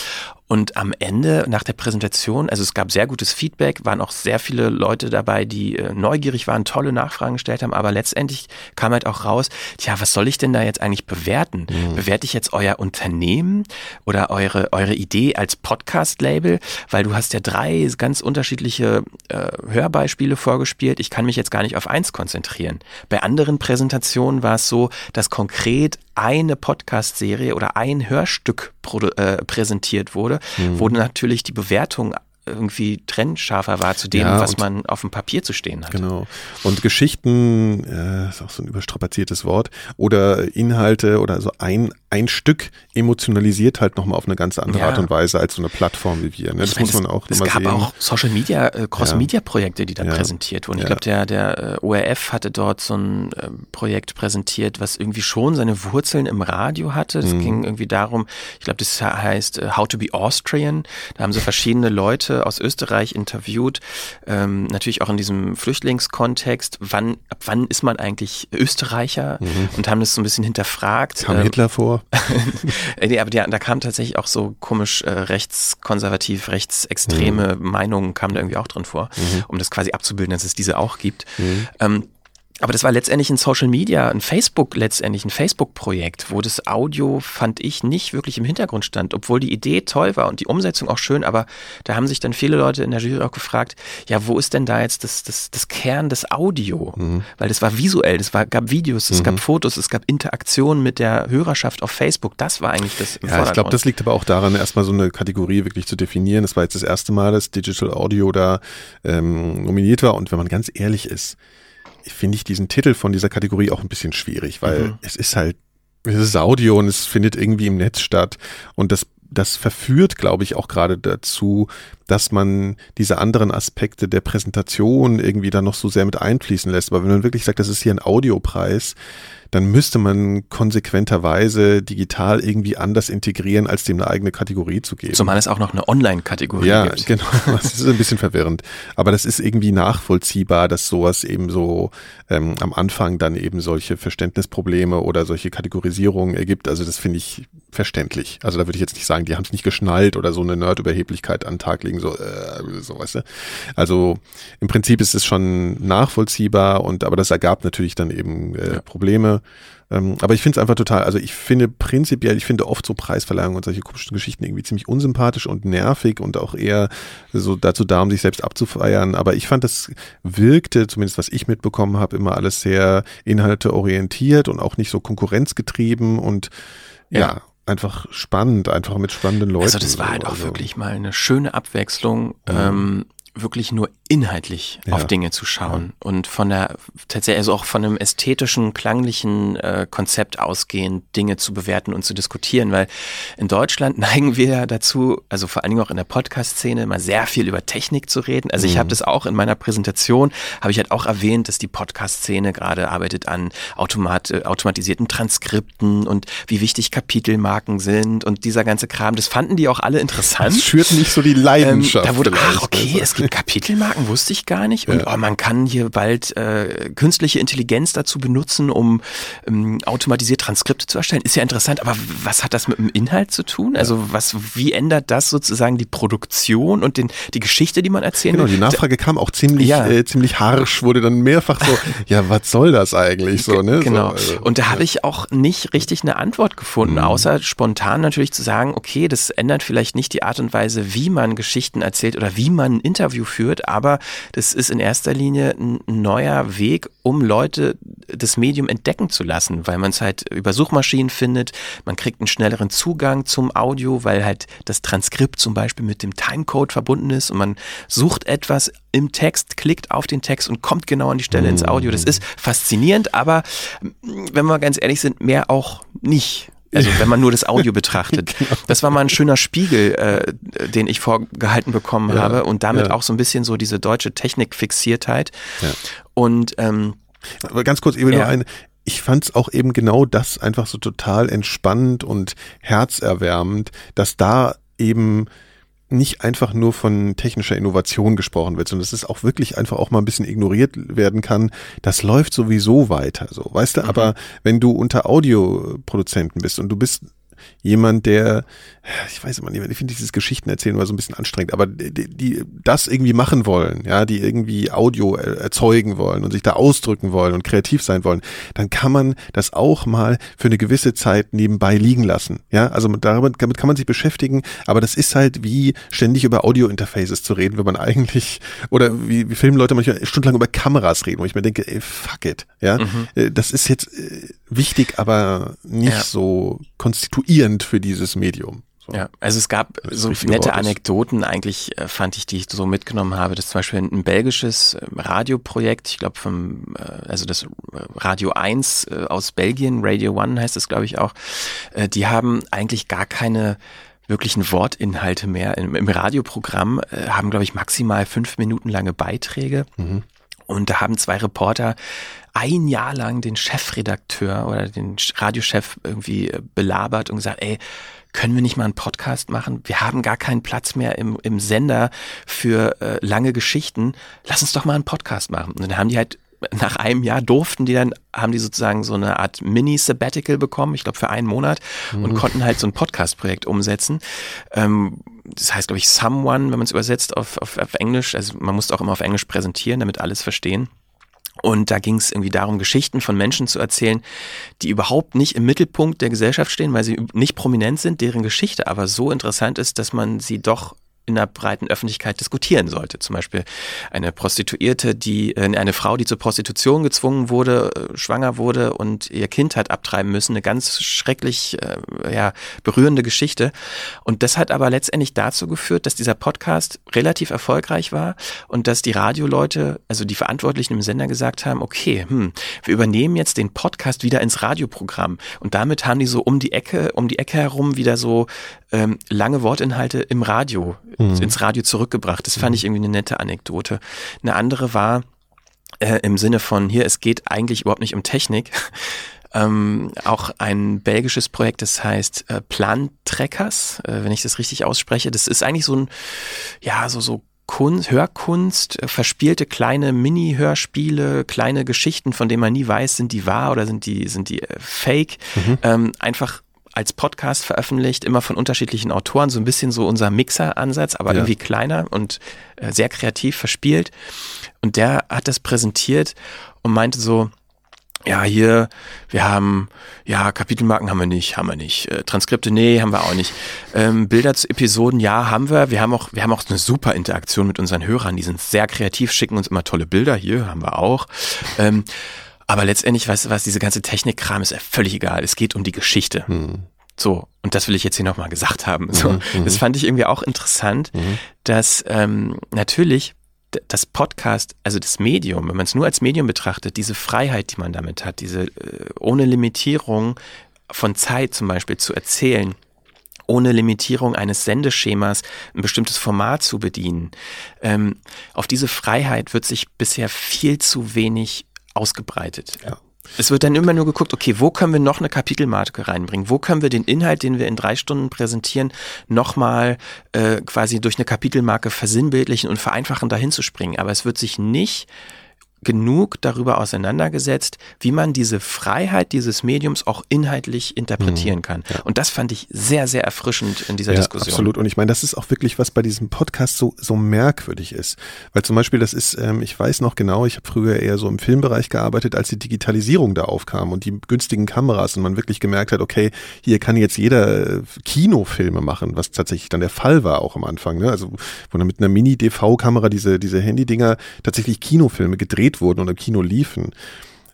Und am Ende, nach der Präsentation, also es gab sehr gutes Feedback, waren auch sehr viele Leute dabei, die äh, neugierig waren, tolle Nachfragen gestellt haben, aber letztendlich kam halt auch raus, tja, was soll ich denn da jetzt eigentlich bewerten? Mhm. Bewerte ich jetzt euer Unternehmen oder eure, eure Idee als Podcast-Label? Weil du hast ja drei ganz unterschiedliche äh, Hörbeispiele vorgespielt. Ich kann mich jetzt gar nicht auf eins konzentrieren. Bei anderen Präsentationen war es so, dass konkret eine Podcast-Serie oder ein Hörstück äh, präsentiert wurde, mhm. wo natürlich die Bewertung irgendwie trennscharfer war zu dem, ja, was man auf dem Papier zu stehen hat. Genau. Und Geschichten, äh, ist auch so ein überstrapaziertes Wort, oder Inhalte oder so ein, ein Stück emotionalisiert halt nochmal auf eine ganz andere ja. Art und Weise als so eine Plattform wie wir. Ne? Das meine, muss man auch Es gab sehen. auch Social Media, äh, Cross-Media-Projekte, die da präsentiert wurden. Ich glaube, der, der äh, ORF hatte dort so ein äh, Projekt präsentiert, was irgendwie schon seine Wurzeln im Radio hatte. Es mhm. ging irgendwie darum, ich glaube, das heißt uh, How to be Austrian. Da haben so verschiedene Leute aus Österreich interviewt, ähm, natürlich auch in diesem Flüchtlingskontext, wann, ab wann ist man eigentlich Österreicher mhm. und haben das so ein bisschen hinterfragt. Kam ähm, Hitler vor? nee, aber ja, da kam tatsächlich auch so komisch äh, rechtskonservativ, rechtsextreme mhm. Meinungen kamen da irgendwie auch drin vor, mhm. um das quasi abzubilden, dass es diese auch gibt. Mhm. Ähm, aber das war letztendlich ein Social Media, ein Facebook letztendlich, ein Facebook-Projekt, wo das Audio, fand ich, nicht wirklich im Hintergrund stand, obwohl die Idee toll war und die Umsetzung auch schön, aber da haben sich dann viele Leute in der Jury auch gefragt, ja, wo ist denn da jetzt das, das, das Kern des Audio? Mhm. Weil das war visuell, es war, gab Videos, es mhm. gab Fotos, es gab Interaktionen mit der Hörerschaft auf Facebook, das war eigentlich das im Ja, ich glaube, das liegt aber auch daran, erstmal so eine Kategorie wirklich zu definieren. Das war jetzt das erste Mal, dass Digital Audio da ähm, nominiert war und wenn man ganz ehrlich ist, finde ich diesen Titel von dieser Kategorie auch ein bisschen schwierig, weil mhm. es ist halt, es ist Audio und es findet irgendwie im Netz statt und das das verführt, glaube ich, auch gerade dazu, dass man diese anderen Aspekte der Präsentation irgendwie da noch so sehr mit einfließen lässt. Aber wenn man wirklich sagt, das ist hier ein Audiopreis, dann müsste man konsequenterweise digital irgendwie anders integrieren, als dem eine eigene Kategorie zu geben. Zumal es auch noch eine Online-Kategorie ja, gibt. Ja, genau. Das ist ein bisschen verwirrend. Aber das ist irgendwie nachvollziehbar, dass sowas eben so ähm, am Anfang dann eben solche Verständnisprobleme oder solche Kategorisierungen ergibt. Also das finde ich verständlich. Also da würde ich jetzt nicht sagen, die haben es nicht geschnallt oder so eine Nerd-Überheblichkeit an den Tag legen, so, äh, so weißt du. Also im Prinzip ist es schon nachvollziehbar und aber das ergab natürlich dann eben äh, ja. Probleme. Ähm, aber ich finde es einfach total, also ich finde prinzipiell, ich finde oft so Preisverleihungen und solche komischen Geschichten irgendwie ziemlich unsympathisch und nervig und auch eher so dazu da, um sich selbst abzufeiern. Aber ich fand, das wirkte, zumindest was ich mitbekommen habe, immer alles sehr inhalteorientiert und auch nicht so konkurrenzgetrieben und ja, ja einfach spannend, einfach mit spannenden Leuten. Also das war halt auch also. wirklich mal eine schöne Abwechslung. Mhm. Ähm, wirklich nur inhaltlich ja. auf Dinge zu schauen ja. und von der tatsächlich also auch von einem ästhetischen, klanglichen äh, Konzept ausgehend Dinge zu bewerten und zu diskutieren, weil in Deutschland neigen wir ja dazu, also vor allen Dingen auch in der Podcast-Szene, mal sehr viel über Technik zu reden. Also mhm. ich habe das auch in meiner Präsentation, habe ich halt auch erwähnt, dass die Podcast-Szene gerade arbeitet an automat, äh, automatisierten Transkripten und wie wichtig Kapitelmarken sind und dieser ganze Kram. Das fanden die auch alle interessant. Das schürt nicht so die Leidenschaft. Ähm, da wurde, ach okay, es gibt Kapitelmarken Kapitelmarken wusste ich gar nicht. Und Ja. oh, man kann hier bald äh, künstliche Intelligenz dazu benutzen, um ähm, automatisiert Transkripte zu erstellen. Ist ja interessant, aber was hat das mit dem Inhalt zu tun? Also was, wie ändert das sozusagen die Produktion und den, die Geschichte, die man erzählen Genau, will? die Nachfrage kam auch ziemlich, Ja. äh, ziemlich harsch, wurde dann mehrfach so, ja, was soll das eigentlich so, ne? Genau. So, also, und da habe ich auch nicht richtig eine Antwort gefunden, Mhm. außer spontan natürlich zu sagen, okay, das ändert vielleicht nicht die Art und Weise, wie man Geschichten erzählt oder wie man ein Interview führt, aber das ist in erster Linie ein neuer Weg, um Leute das Medium entdecken zu lassen, weil man es halt über Suchmaschinen findet, man kriegt einen schnelleren Zugang zum Audio, weil halt das Transkript zum Beispiel mit dem Timecode verbunden ist und man sucht etwas im Text, klickt auf den Text und kommt genau an die Stelle ins Audio. Das ist faszinierend, aber wenn wir ganz ehrlich sind, mehr auch nicht. Also wenn man nur das Audio betrachtet. Das war mal ein schöner Spiegel, äh, den ich vorgehalten bekommen Ja, habe und damit ja. auch so ein bisschen so diese deutsche Technikfixiertheit. Ja. Und ähm, Aber ganz kurz eben Ja. noch eine. Ich fand es auch eben genau das einfach so total entspannend und herzerwärmend, dass da eben nicht einfach nur von technischer Innovation gesprochen wird, sondern dass es auch wirklich einfach auch mal ein bisschen ignoriert werden kann. Das läuft sowieso weiter, so, weißt du? Aber wenn du unter Audioproduzenten bist und du bist jemand, der, ich weiß immer nicht, ich finde dieses Geschichten erzählen immer so ein bisschen anstrengend, aber die, die das irgendwie machen wollen, ja, die irgendwie Audio er- erzeugen wollen und sich da ausdrücken wollen und kreativ sein wollen, dann kann man das auch mal für eine gewisse Zeit nebenbei liegen lassen, ja, also damit, damit kann man sich beschäftigen, aber das ist halt wie ständig über Audio-Interfaces zu reden, wenn man eigentlich, oder wie, wie Filmleute manchmal stundenlang über Kameras reden, wo ich mir denke, ey, fuck it, ja, Äh, das ist jetzt äh, wichtig, aber nicht Ja. so konstituierend für dieses Medium. So. Ja, also es gab Das so nette. Anekdoten eigentlich, äh, fand ich, die ich so mitgenommen habe. Das ist zum Beispiel ein, belgisches ähm, Radioprojekt, ich glaube vom, äh, also das äh, Radio 1 äh, aus Belgien, Radio One heißt es glaube ich auch, äh, die haben eigentlich gar keine wirklichen Wortinhalte mehr. Im, im Radioprogramm äh, haben, glaube ich, maximal fünf Minuten lange Beiträge. Und da haben zwei Reporter ein Jahr lang den Chefredakteur oder den Radiochef irgendwie äh, belabert und gesagt, ey, können wir nicht mal einen Podcast machen? Wir haben gar keinen Platz mehr im, im Sender für äh, lange Geschichten. Lass uns doch mal einen Podcast machen. Und dann haben die halt nach einem Jahr durften die dann, haben die sozusagen so eine Art Mini-Sabbatical bekommen, ich glaube für einen Monat, und konnten halt so ein Podcast-Projekt umsetzen. Ähm, das heißt, glaube ich, Someone, wenn man es übersetzt auf, auf, auf Englisch. Also man muss auch immer auf Englisch präsentieren, damit alles verstehen. Und da ging es irgendwie darum, Geschichten von Menschen zu erzählen, die überhaupt nicht im Mittelpunkt der Gesellschaft stehen, weil sie nicht prominent sind, deren Geschichte aber so interessant ist, dass man sie doch in der breiten Öffentlichkeit diskutieren sollte. Zum Beispiel eine Prostituierte, die, äh, eine Frau, die zur Prostitution gezwungen wurde, äh, schwanger wurde und ihr Kind hat abtreiben müssen. Eine ganz schrecklich, äh, ja, berührende Geschichte. Und das hat aber letztendlich dazu geführt, dass dieser Podcast relativ erfolgreich war und dass die Radioleute, also die Verantwortlichen im Sender gesagt haben, okay, hm, wir übernehmen jetzt den Podcast wieder ins Radioprogramm. Und damit haben die so um die Ecke, um die Ecke herum wieder so ähm, lange Wortinhalte im Radio, ins Radio zurückgebracht. Das fand ich irgendwie eine nette Anekdote. Eine andere war äh, im Sinne von hier, es geht eigentlich überhaupt nicht um Technik. Ähm, auch ein belgisches Projekt, das heißt äh, Plantrekkers, äh, wenn ich das richtig ausspreche. Das ist eigentlich so ein, ja, so, so Kunst, Hörkunst, äh, verspielte kleine Mini-Hörspiele, kleine Geschichten, von denen man nie weiß, sind die wahr oder sind die, sind die äh, fake. Ähm, einfach als Podcast veröffentlicht, immer von unterschiedlichen Autoren, so ein bisschen so unser Mixer-Ansatz, aber Ja. irgendwie kleiner und äh, sehr kreativ verspielt. Und der hat das präsentiert und meinte so, ja, hier, wir haben, ja, Kapitelmarken haben wir nicht, haben wir nicht. Äh, Transkripte, nee, haben wir auch nicht. Ähm, Bilder zu Episoden, ja, haben wir. Wir haben auch, wir haben auch eine super Interaktion mit unseren Hörern. Die sind sehr kreativ, schicken uns immer tolle Bilder. Hier haben wir auch. Ähm, aber letztendlich, weißt du was, diese ganze Technikkram ist ja völlig egal. Es geht um die Geschichte. So, und das will ich jetzt hier nochmal gesagt haben. So, das fand ich irgendwie auch interessant, dass ähm, natürlich das Podcast, also das Medium, wenn man es nur als Medium betrachtet, diese Freiheit, die man damit hat, diese äh, ohne Limitierung von Zeit zum Beispiel zu erzählen, ohne Limitierung eines Sendeschemas ein bestimmtes Format zu bedienen. Ähm, auf diese Freiheit wird sich bisher viel zu wenig ausgebreitet. Ja. Es wird dann immer nur geguckt, okay, wo können wir noch eine Kapitelmarke reinbringen? Wo können wir den Inhalt, den wir in drei Stunden präsentieren, nochmal äh, quasi durch eine Kapitelmarke versinnbildlichen und vereinfachen, dahin zu springen. Aber es wird sich nicht genug darüber auseinandergesetzt, wie man diese Freiheit dieses Mediums auch inhaltlich interpretieren mhm. kann. Ja. Und das fand ich sehr, sehr erfrischend in dieser ja, Diskussion. Absolut. Und ich meine, das ist auch wirklich, was bei diesem Podcast so, so merkwürdig ist. Weil zum Beispiel, das ist, ähm, ich weiß noch genau, ich habe früher eher so im Filmbereich gearbeitet, als die Digitalisierung da aufkam und die günstigen Kameras und man wirklich gemerkt hat, okay, hier kann jetzt jeder äh, Kinofilme machen, was tatsächlich dann der Fall war auch am Anfang. Ne? Also wo dann mit einer Mini-DV-Kamera diese, diese Handy-Dinger tatsächlich Kinofilme gedreht gedreht wurden und im Kino liefen,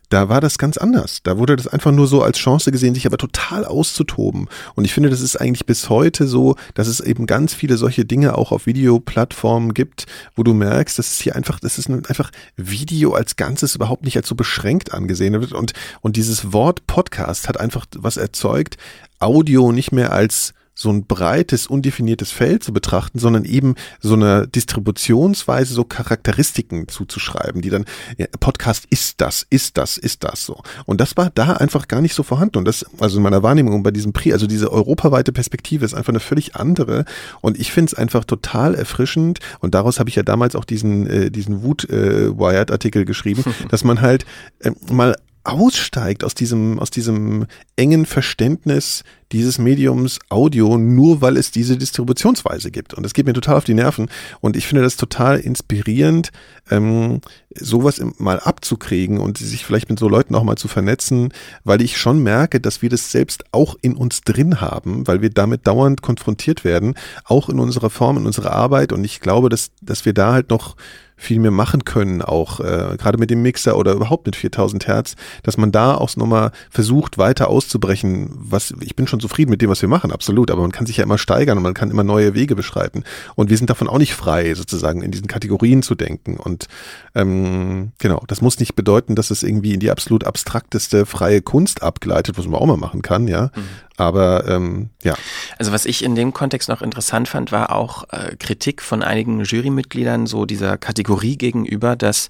da war das ganz anders. Da wurde das einfach nur so als Chance gesehen, sich aber total auszutoben. Und ich finde, das ist eigentlich bis heute so, dass es eben ganz viele solche Dinge auch auf Videoplattformen gibt, wo du merkst, dass es hier einfach, das ist einfach Video als Ganzes überhaupt nicht als so beschränkt angesehen wird. Und, und dieses Wort Podcast hat einfach was erzeugt, Audio nicht mehr als so ein breites, undefiniertes Feld zu betrachten, sondern eben so eine Distributionsweise, so Charakteristiken zuzuschreiben, die dann, ja, Podcast ist das, ist das, ist das so. Und das war da einfach gar nicht so vorhanden. Und das, also in meiner Wahrnehmung bei diesem Pri, also diese europaweite Perspektive ist einfach eine völlig andere. Und ich finde es einfach total erfrischend. Und daraus habe ich ja damals auch diesen, äh, diesen Wut-Wired-Artikel äh, geschrieben, dass man halt äh, mal aussteigt aus diesem, aus diesem engen Verständnis dieses Mediums Audio, nur weil es diese Distributionsweise gibt. Und das geht mir total auf die Nerven. Und ich finde das total inspirierend, ähm, sowas mal abzukriegen und sich vielleicht mit so Leuten auch mal zu vernetzen, weil ich schon merke, dass wir das selbst auch in uns drin haben, weil wir damit dauernd konfrontiert werden, auch in unserer Form, in unserer Arbeit. Und ich glaube, dass, dass wir da halt noch viel mehr machen können, auch äh, gerade mit dem Mixer oder überhaupt mit 4000 Hertz, dass man da auch nochmal versucht, weiter auszubrechen. Was ich bin schon zufrieden mit dem, was wir machen, absolut, aber man kann sich ja immer steigern und man kann immer neue Wege beschreiten. Und wir sind davon auch nicht frei, sozusagen in diesen Kategorien zu denken. Und ähm, genau, das muss nicht bedeuten, dass es irgendwie in die absolut abstrakteste freie Kunst abgleitet, was man auch mal machen kann, ja. Mhm. Aber ähm, ja. Also was ich in dem Kontext noch interessant fand, war auch äh, Kritik von einigen Jurymitgliedern so dieser Kategorie gegenüber, dass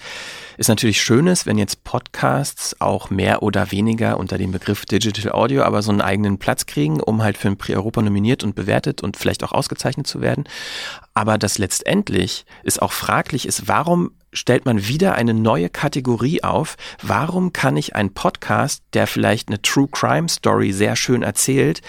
es natürlich schön ist, wenn jetzt Podcasts auch mehr oder weniger unter dem Begriff Digital Audio aber so einen eigenen Platz kriegen, um halt für ein Prix Europa nominiert und bewertet und vielleicht auch ausgezeichnet zu werden. Aber dass letztendlich es auch fraglich ist, warum stellt man wieder eine neue Kategorie auf. Warum kann ich einen Podcast, der vielleicht eine True Crime Story sehr schön erzählt,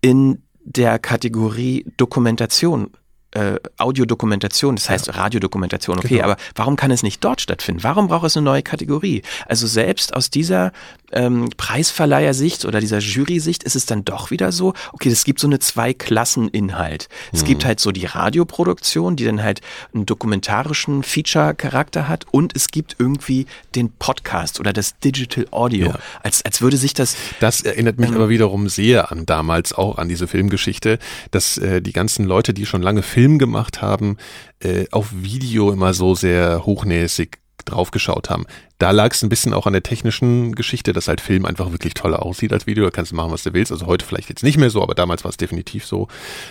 in der Kategorie Dokumentation äh, Audiodokumentation, das heißt ja. Radiodokumentation, okay, genau. aber warum kann es nicht dort stattfinden? Warum braucht es eine neue Kategorie? Also selbst aus dieser ähm, Preisverleihersicht oder dieser Jury-Sicht ist es dann doch wieder so, okay, es gibt so eine Zwei-Klassen-Inhalt. Es mhm. gibt halt so die Radioproduktion, die dann halt einen dokumentarischen Feature-Charakter hat und es gibt irgendwie den Podcast oder das Digital Audio, ja. als, als würde sich das... Das erinnert mich ähm, aber wiederum sehr an damals auch an diese Filmgeschichte, dass äh, die ganzen Leute, die schon lange Film gemacht haben, äh, auf Video immer so sehr hochnäsig draufgeschaut haben. Da lag es ein bisschen auch an der technischen Geschichte, dass halt Film einfach wirklich toll aussieht als Video. Da kannst du machen, was du willst. Also heute vielleicht jetzt nicht mehr so, aber damals war es definitiv so.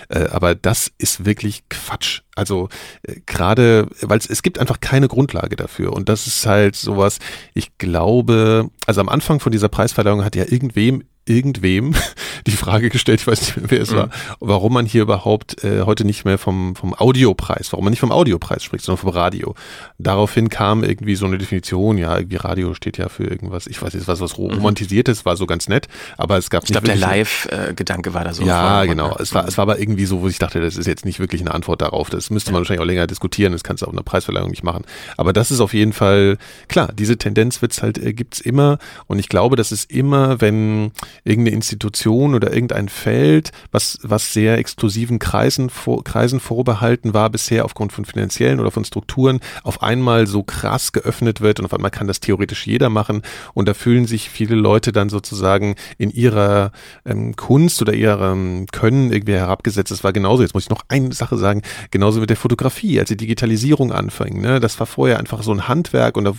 Äh, aber das ist wirklich Quatsch. Also äh, gerade, weil es gibt einfach keine Grundlage dafür. Und das ist halt sowas, ich glaube, also am Anfang von dieser Preisverleihung hat ja irgendwem irgendwem die Frage gestellt, ich weiß nicht mehr, wer es mhm. war, warum man hier überhaupt äh, heute nicht mehr vom, vom Audiopreis, warum man nicht vom Audiopreis spricht, sondern vom Radio. Daraufhin kam irgendwie so eine Definition, ja, irgendwie Radio steht ja für irgendwas, ich weiß nicht, was was mhm. romantisiertes, war so ganz nett, aber es gab Ich glaube, der Live-Gedanke war da so. Ja, genau. Es war, es war aber irgendwie so, wo ich dachte, das ist jetzt nicht wirklich eine Antwort darauf. Das müsste man wahrscheinlich auch länger diskutieren, das kannst du auch in einer Preisverleihung nicht machen. Aber das ist auf jeden Fall, klar, diese Tendenz wird's halt, äh, gibt's immer und ich glaube, das ist immer, wenn irgendeine Institution oder irgendein Feld, was, was sehr exklusiven Kreisen, vor, Kreisen vorbehalten war bisher aufgrund von finanziellen oder von Strukturen, auf einmal so krass geöffnet wird und auf einmal kann das theoretisch jeder machen und da fühlen sich viele Leute dann sozusagen in ihrer ähm, Kunst oder ihrem Können irgendwie herabgesetzt. Das war genauso, jetzt muss ich noch eine Sache sagen, genauso mit der Fotografie, als die Digitalisierung anfing. Ne? Das war vorher einfach so ein Handwerk und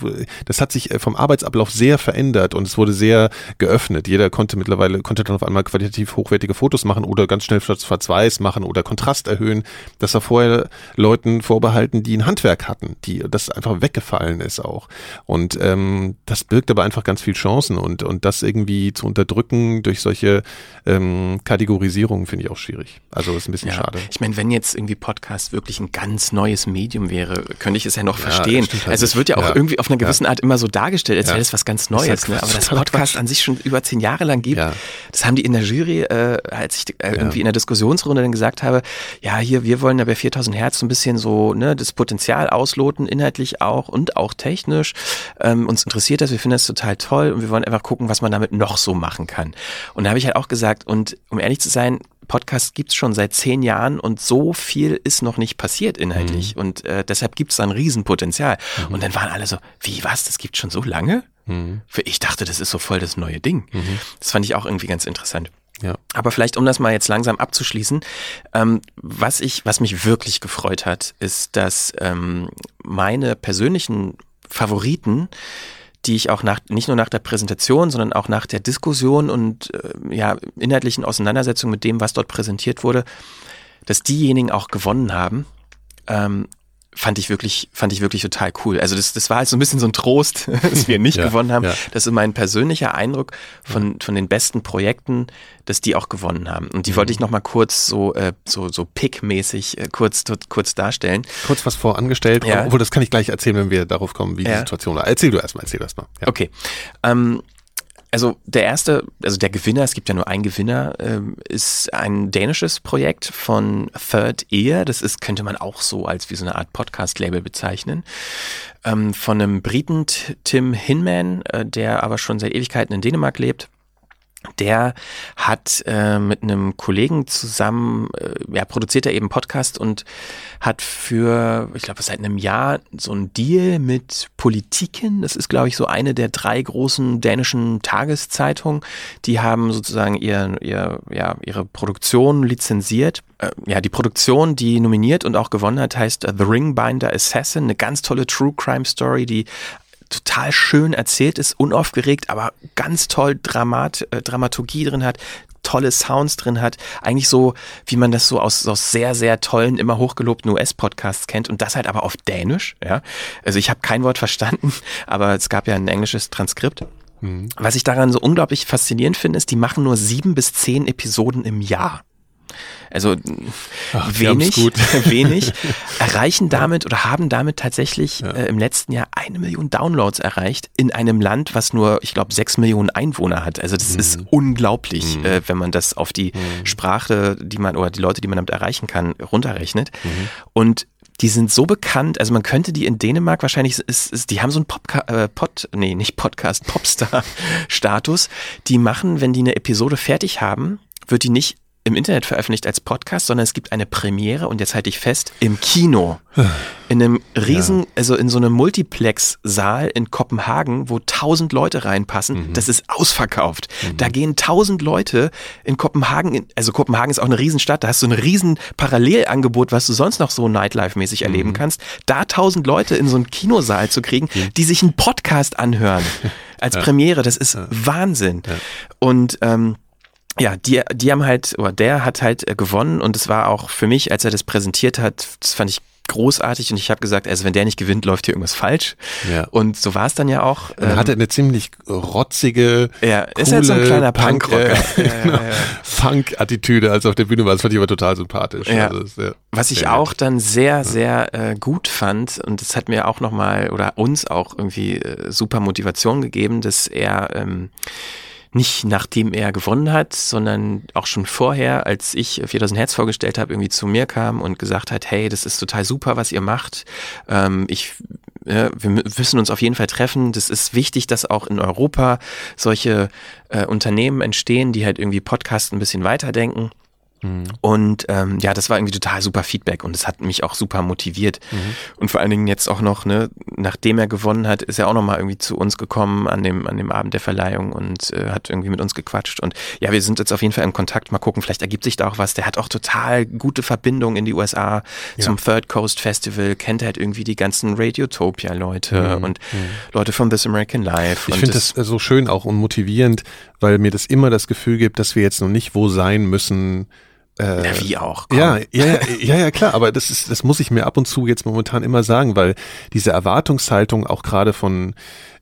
das hat sich äh, vom Arbeitsablauf sehr verändert und es wurde sehr geöffnet. Jeder konnte mittlerweile, konnte dann auf einmal qualitativ hochwertige Fotos machen oder ganz schnell Schwarz-Weiß machen oder Kontrast erhöhen. Das war vorher Leuten vorbehalten, die ein Handwerk hatten, die das einfach weggefallen ist auch. Und ähm, das birgt aber einfach ganz viel Chancen und, und das irgendwie zu unterdrücken durch solche ähm, Kategorisierungen finde ich auch schwierig. Also ist ein bisschen ja, schade. Ich meine, wenn jetzt irgendwie Podcast wirklich ein ganz neues Medium wäre, könnte ich es ja noch ja, verstehen. Halt also es wird ja auch ja. irgendwie auf einer gewissen Art immer so dargestellt, als wäre es was ganz Neues. Ne? Aber das Podcast an sich schon über zehn Jahre lang gibt, das haben die in der Jury, äh, als ich äh, irgendwie in der Diskussionsrunde dann gesagt habe, ja, hier, wir wollen ja bei 4000 Hertz so ein bisschen so ne, das Potenzial ausloten, inhaltlich auch und auch technisch. Ähm, uns interessiert das, wir finden das total toll und wir wollen einfach gucken, was man damit noch so machen kann. Und da habe ich halt auch gesagt, und um ehrlich zu sein, Podcast gibt's schon seit zehn Jahren und so viel ist noch nicht passiert inhaltlich. Mhm. Und äh, deshalb gibt's da ein Riesenpotenzial. Mhm. Und dann waren alle so, wie was, das gibt schon so lange? Mhm. Für ich dachte, das ist so voll das neue Ding. Mhm. Das fand ich auch irgendwie ganz interessant. Ja. Aber vielleicht, um das mal jetzt langsam abzuschließen, ähm, was ich, was mich wirklich gefreut hat, ist, dass ähm, meine persönlichen Favoriten die ich auch nach, nicht nur nach der Präsentation, sondern auch nach der Diskussion und äh, ja, inhaltlichen Auseinandersetzung mit dem, was dort präsentiert wurde, dass diejenigen auch gewonnen haben. Ähm, fand ich wirklich, fand ich wirklich total cool. Also das, das war halt so ein bisschen so ein Trost, dass wir nicht ja, gewonnen haben. Ja. Das ist mein persönlicher Eindruck von, von den besten Projekten, dass die auch gewonnen haben. Und die mhm. wollte ich nochmal kurz so, äh, so, so pick-mäßig äh, kurz, kurz darstellen. Kurz was vorangestellt, ja. obwohl das kann ich gleich erzählen, wenn wir darauf kommen, wie die Situation war. Erzähl du erstmal, erzähl erstmal. Ja. Okay. Ähm, also der erste, also der Gewinner, es gibt ja nur einen Gewinner, ähm, ist ein dänisches Projekt von Third Ear. Das ist, könnte man auch so als wie so eine Art Podcast-Label bezeichnen. Ähm, von einem Briten, Tim Hinman, äh, der aber schon seit Ewigkeiten in Dänemark lebt der hat äh, mit einem Kollegen zusammen, äh, ja, produziert er eben Podcast und hat für, ich glaube, seit einem Jahr so ein Deal mit Politiken. Das ist, glaube ich, so eine der drei großen dänischen Tageszeitungen. Die haben sozusagen ihr, ihr, ja, ihre Produktion lizenziert. Äh, ja, die Produktion, die nominiert und auch gewonnen hat, heißt The Ringbinder Assassin. Eine ganz tolle True Crime Story, die total schön erzählt ist, unaufgeregt, aber ganz toll Dramat, äh, Dramaturgie drin hat, tolle Sounds drin hat. Eigentlich so, wie man das so aus, aus sehr, sehr tollen, immer hochgelobten US-Podcasts kennt und das halt aber auf Dänisch. Ja? Also ich habe kein Wort verstanden, aber es gab ja ein englisches Transkript. Mhm. Was ich daran so unglaublich faszinierend finde, ist, die machen nur sieben bis zehn Episoden im Jahr. Also Ach, wenig, wenig, erreichen damit oder haben damit tatsächlich ja. äh, im letzten Jahr eine Million Downloads erreicht in einem Land, was nur, ich glaube, sechs Millionen Einwohner hat. Also das mhm. ist unglaublich, mhm. äh, wenn man das auf die mhm. Sprache, die man oder die Leute, die man damit erreichen kann, runterrechnet. Mhm. Und die sind so bekannt, also man könnte die in Dänemark wahrscheinlich, ist, ist, die haben so einen Pop, äh, Pod, nee, nicht Podcast, Popstar-Status. Die machen, wenn die eine Episode fertig haben, wird die nicht im Internet veröffentlicht als Podcast, sondern es gibt eine Premiere und jetzt halte ich fest, im Kino. In einem riesen, ja. also in so einem Multiplex-Saal in Kopenhagen, wo tausend Leute reinpassen. Mhm. Das ist ausverkauft. Mhm. Da gehen tausend Leute in Kopenhagen, also Kopenhagen ist auch eine Riesenstadt, da hast du ein riesen Parallelangebot, was du sonst noch so Nightlife-mäßig erleben mhm. kannst. Da tausend Leute in so einen Kinosaal zu kriegen, die sich einen Podcast anhören als ja. Premiere, das ist Wahnsinn. Und ähm, ja, die, die haben halt, oder der hat halt äh, gewonnen und es war auch für mich, als er das präsentiert hat, das fand ich großartig und ich habe gesagt, also wenn der nicht gewinnt, läuft hier irgendwas falsch. Ja. Und so war es dann ja auch. Und er hatte ähm, eine ziemlich rotzige, ja, coole, ist halt so ein kleiner Punk, Punkrocker. Äh, ja, ja, Funk-Attitüde, als auf der Bühne war. Das fand ich aber total sympathisch. Ja. Also, sehr, Was ich auch nett. dann sehr, sehr äh, gut fand und das hat mir auch nochmal oder uns auch irgendwie äh, super Motivation gegeben, dass er ähm, nicht nachdem er gewonnen hat, sondern auch schon vorher, als ich 4000 Hertz vorgestellt habe, irgendwie zu mir kam und gesagt hat, hey, das ist total super, was ihr macht. Ähm, ich ja, wir müssen uns auf jeden Fall treffen. Das ist wichtig, dass auch in Europa solche äh, Unternehmen entstehen, die halt irgendwie Podcast ein bisschen weiterdenken. Mhm. Und ähm, ja, das war irgendwie total super Feedback und es hat mich auch super motiviert. Mhm. Und vor allen Dingen jetzt auch noch, ne, nachdem er gewonnen hat, ist er auch nochmal irgendwie zu uns gekommen an dem, an dem Abend der Verleihung und äh, hat irgendwie mit uns gequatscht. Und ja, wir sind jetzt auf jeden Fall im Kontakt. Mal gucken, vielleicht ergibt sich da auch was. Der hat auch total gute Verbindungen in die USA ja. zum Third Coast Festival, kennt halt irgendwie die ganzen Radiotopia-Leute mhm. und mhm. Leute von This American Life. Ich finde das so schön auch und motivierend, weil mir das immer das Gefühl gibt, dass wir jetzt noch nicht wo sein müssen, äh, Na, wie auch. Ja, ja, ja, ja, ja, klar, aber das ist, das muss ich mir ab und zu jetzt momentan immer sagen, weil diese Erwartungshaltung auch gerade von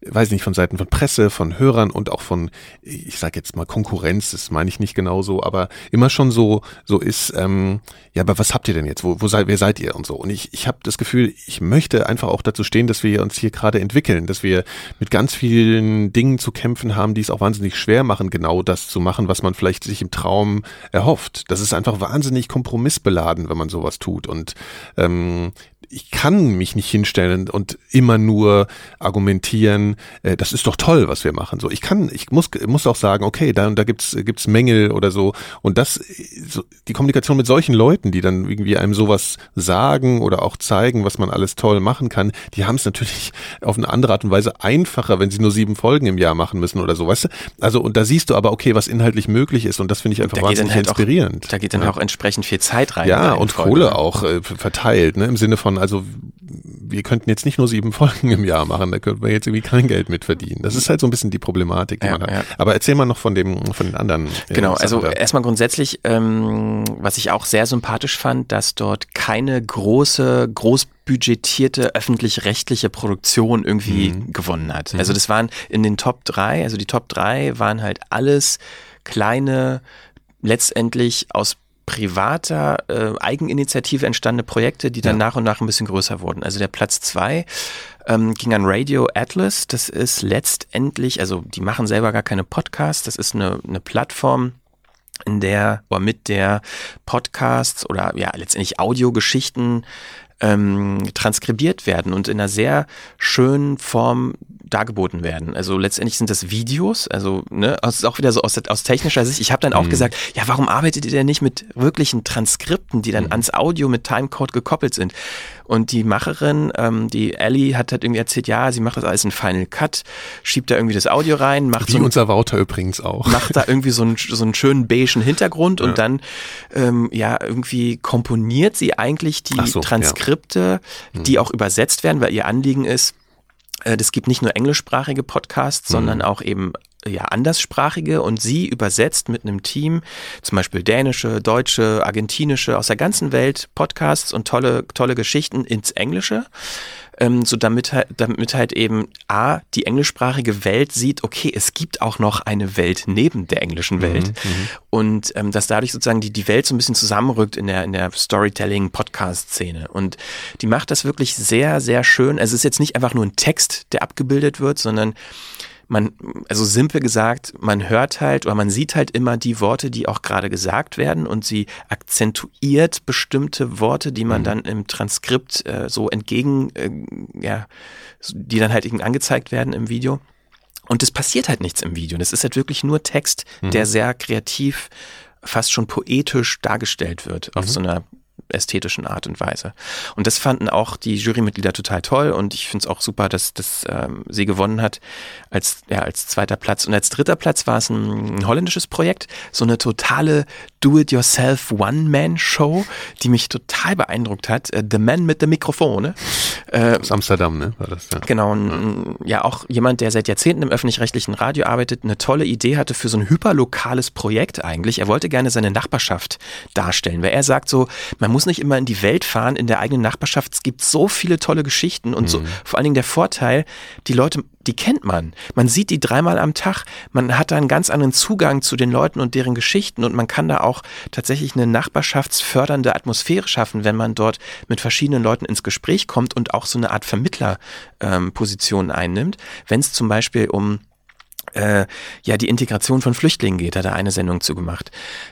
weiß nicht, von Seiten von Presse, von Hörern und auch von, ich sage jetzt mal Konkurrenz, das meine ich nicht genauso, aber immer schon so, so ist, ähm, ja, aber was habt ihr denn jetzt? Wo, wo seid, wer seid ihr und so? Und ich, ich habe das Gefühl, ich möchte einfach auch dazu stehen, dass wir uns hier gerade entwickeln, dass wir mit ganz vielen Dingen zu kämpfen haben, die es auch wahnsinnig schwer machen, genau das zu machen, was man vielleicht sich im Traum erhofft. Das ist einfach wahnsinnig kompromissbeladen, wenn man sowas tut. Und ähm, ich kann mich nicht hinstellen und immer nur argumentieren, äh, das ist doch toll, was wir machen. So, ich kann, ich muss, muss auch sagen, okay, da da gibt's gibt's Mängel oder so. Und das, so, die Kommunikation mit solchen Leuten, die dann irgendwie einem sowas sagen oder auch zeigen, was man alles toll machen kann, die haben es natürlich auf eine andere Art und Weise einfacher, wenn sie nur sieben Folgen im Jahr machen müssen oder so, weißt du? Also und da siehst du aber, okay, was inhaltlich möglich ist und das finde ich einfach wahnsinnig halt inspirierend. Auch, da geht dann ja. auch entsprechend viel Zeit rein. Ja, und Kohle auch äh, verteilt, ne, im Sinne von also wir könnten jetzt nicht nur sieben Folgen im Jahr machen, da könnten wir jetzt irgendwie kein Geld mit verdienen. Das ist halt so ein bisschen die Problematik, die ja, man hat. Ja. Aber erzähl mal noch von dem, von den anderen. Äh, genau, also da. erstmal grundsätzlich, ähm, was ich auch sehr sympathisch fand, dass dort keine große, großbudgetierte öffentlich-rechtliche Produktion irgendwie mhm. gewonnen hat. Mhm. Also das waren in den Top drei, also die Top drei waren halt alles kleine, letztendlich aus privater äh, Eigeninitiative entstandene Projekte, die dann ja. nach und nach ein bisschen größer wurden. Also der Platz zwei ähm, ging an Radio Atlas. Das ist letztendlich, also die machen selber gar keine Podcasts, das ist eine, eine Plattform, in der oder mit der Podcasts oder ja letztendlich Audiogeschichten ähm, transkribiert werden und in einer sehr schönen Form dargeboten werden. Also letztendlich sind das Videos, also ne, das ist auch wieder so aus, aus technischer Sicht. Ich habe dann auch mhm. gesagt, ja, warum arbeitet ihr denn nicht mit wirklichen Transkripten, die dann mhm. ans Audio mit Timecode gekoppelt sind? Und die Macherin, ähm, die Ellie, hat halt irgendwie erzählt, ja, sie macht das alles in Final Cut, schiebt da irgendwie das Audio rein, macht Wie so unser Wouter übrigens auch. Macht da irgendwie so einen, so einen schönen beigen Hintergrund ja. und dann ähm, ja irgendwie komponiert sie eigentlich die so, Transkripte, ja. die mhm. auch übersetzt werden, weil ihr Anliegen ist, es äh, gibt nicht nur englischsprachige Podcasts, mhm. sondern auch eben ja, anderssprachige und sie übersetzt mit einem Team, zum Beispiel dänische, deutsche, argentinische, aus der ganzen Welt Podcasts und tolle, tolle Geschichten ins Englische. Ähm, so damit, damit halt eben A, die englischsprachige Welt sieht, okay, es gibt auch noch eine Welt neben der englischen Welt. Mhm, mhm. und ähm, dass dadurch sozusagen die, die Welt so ein bisschen zusammenrückt in der, in der Storytelling-Podcast-Szene. Und die macht das wirklich sehr, sehr schön. Also es ist jetzt nicht einfach nur ein Text, der abgebildet wird, sondern man, also simpel gesagt, man hört halt oder man sieht halt immer die Worte, die auch gerade gesagt werden und sie akzentuiert bestimmte Worte, die man mhm. dann im Transkript äh, so entgegen, äh, ja, die dann halt eben angezeigt werden im Video. Und es passiert halt nichts im Video. Es ist halt wirklich nur Text, mhm. der sehr kreativ, fast schon poetisch dargestellt wird auf mhm. so einer ästhetischen Art und Weise. Und das fanden auch die Jurymitglieder total toll und ich finde es auch super, dass, dass ähm, sie gewonnen hat als, ja, als zweiter Platz. Und als dritter Platz war es ein, ein holländisches Projekt, so eine totale Do-it-yourself One-Man-Show, die mich total beeindruckt hat. Äh, The Man mit dem Mikrofon. Äh, Aus Amsterdam, ne? War das, ja. Genau, ein, ja auch jemand, der seit Jahrzehnten im öffentlich-rechtlichen Radio arbeitet, eine tolle Idee hatte für so ein hyperlokales Projekt eigentlich. Er wollte gerne seine Nachbarschaft darstellen, weil er sagt so, man muss nicht immer in die Welt fahren, in der eigenen Nachbarschaft. Es gibt so viele tolle Geschichten und mhm. so vor allen Dingen der Vorteil, die Leute die kennt man. Man sieht die dreimal am Tag. Man hat da einen ganz anderen Zugang zu den Leuten und deren Geschichten und man kann da auch tatsächlich eine nachbarschaftsfördernde Atmosphäre schaffen, wenn man dort mit verschiedenen Leuten ins Gespräch kommt und auch so eine Art Vermittlerposition ähm, einnimmt. Wenn es zum Beispiel um äh, ja die Integration von Flüchtlingen geht, hat er eine Sendung zugemacht,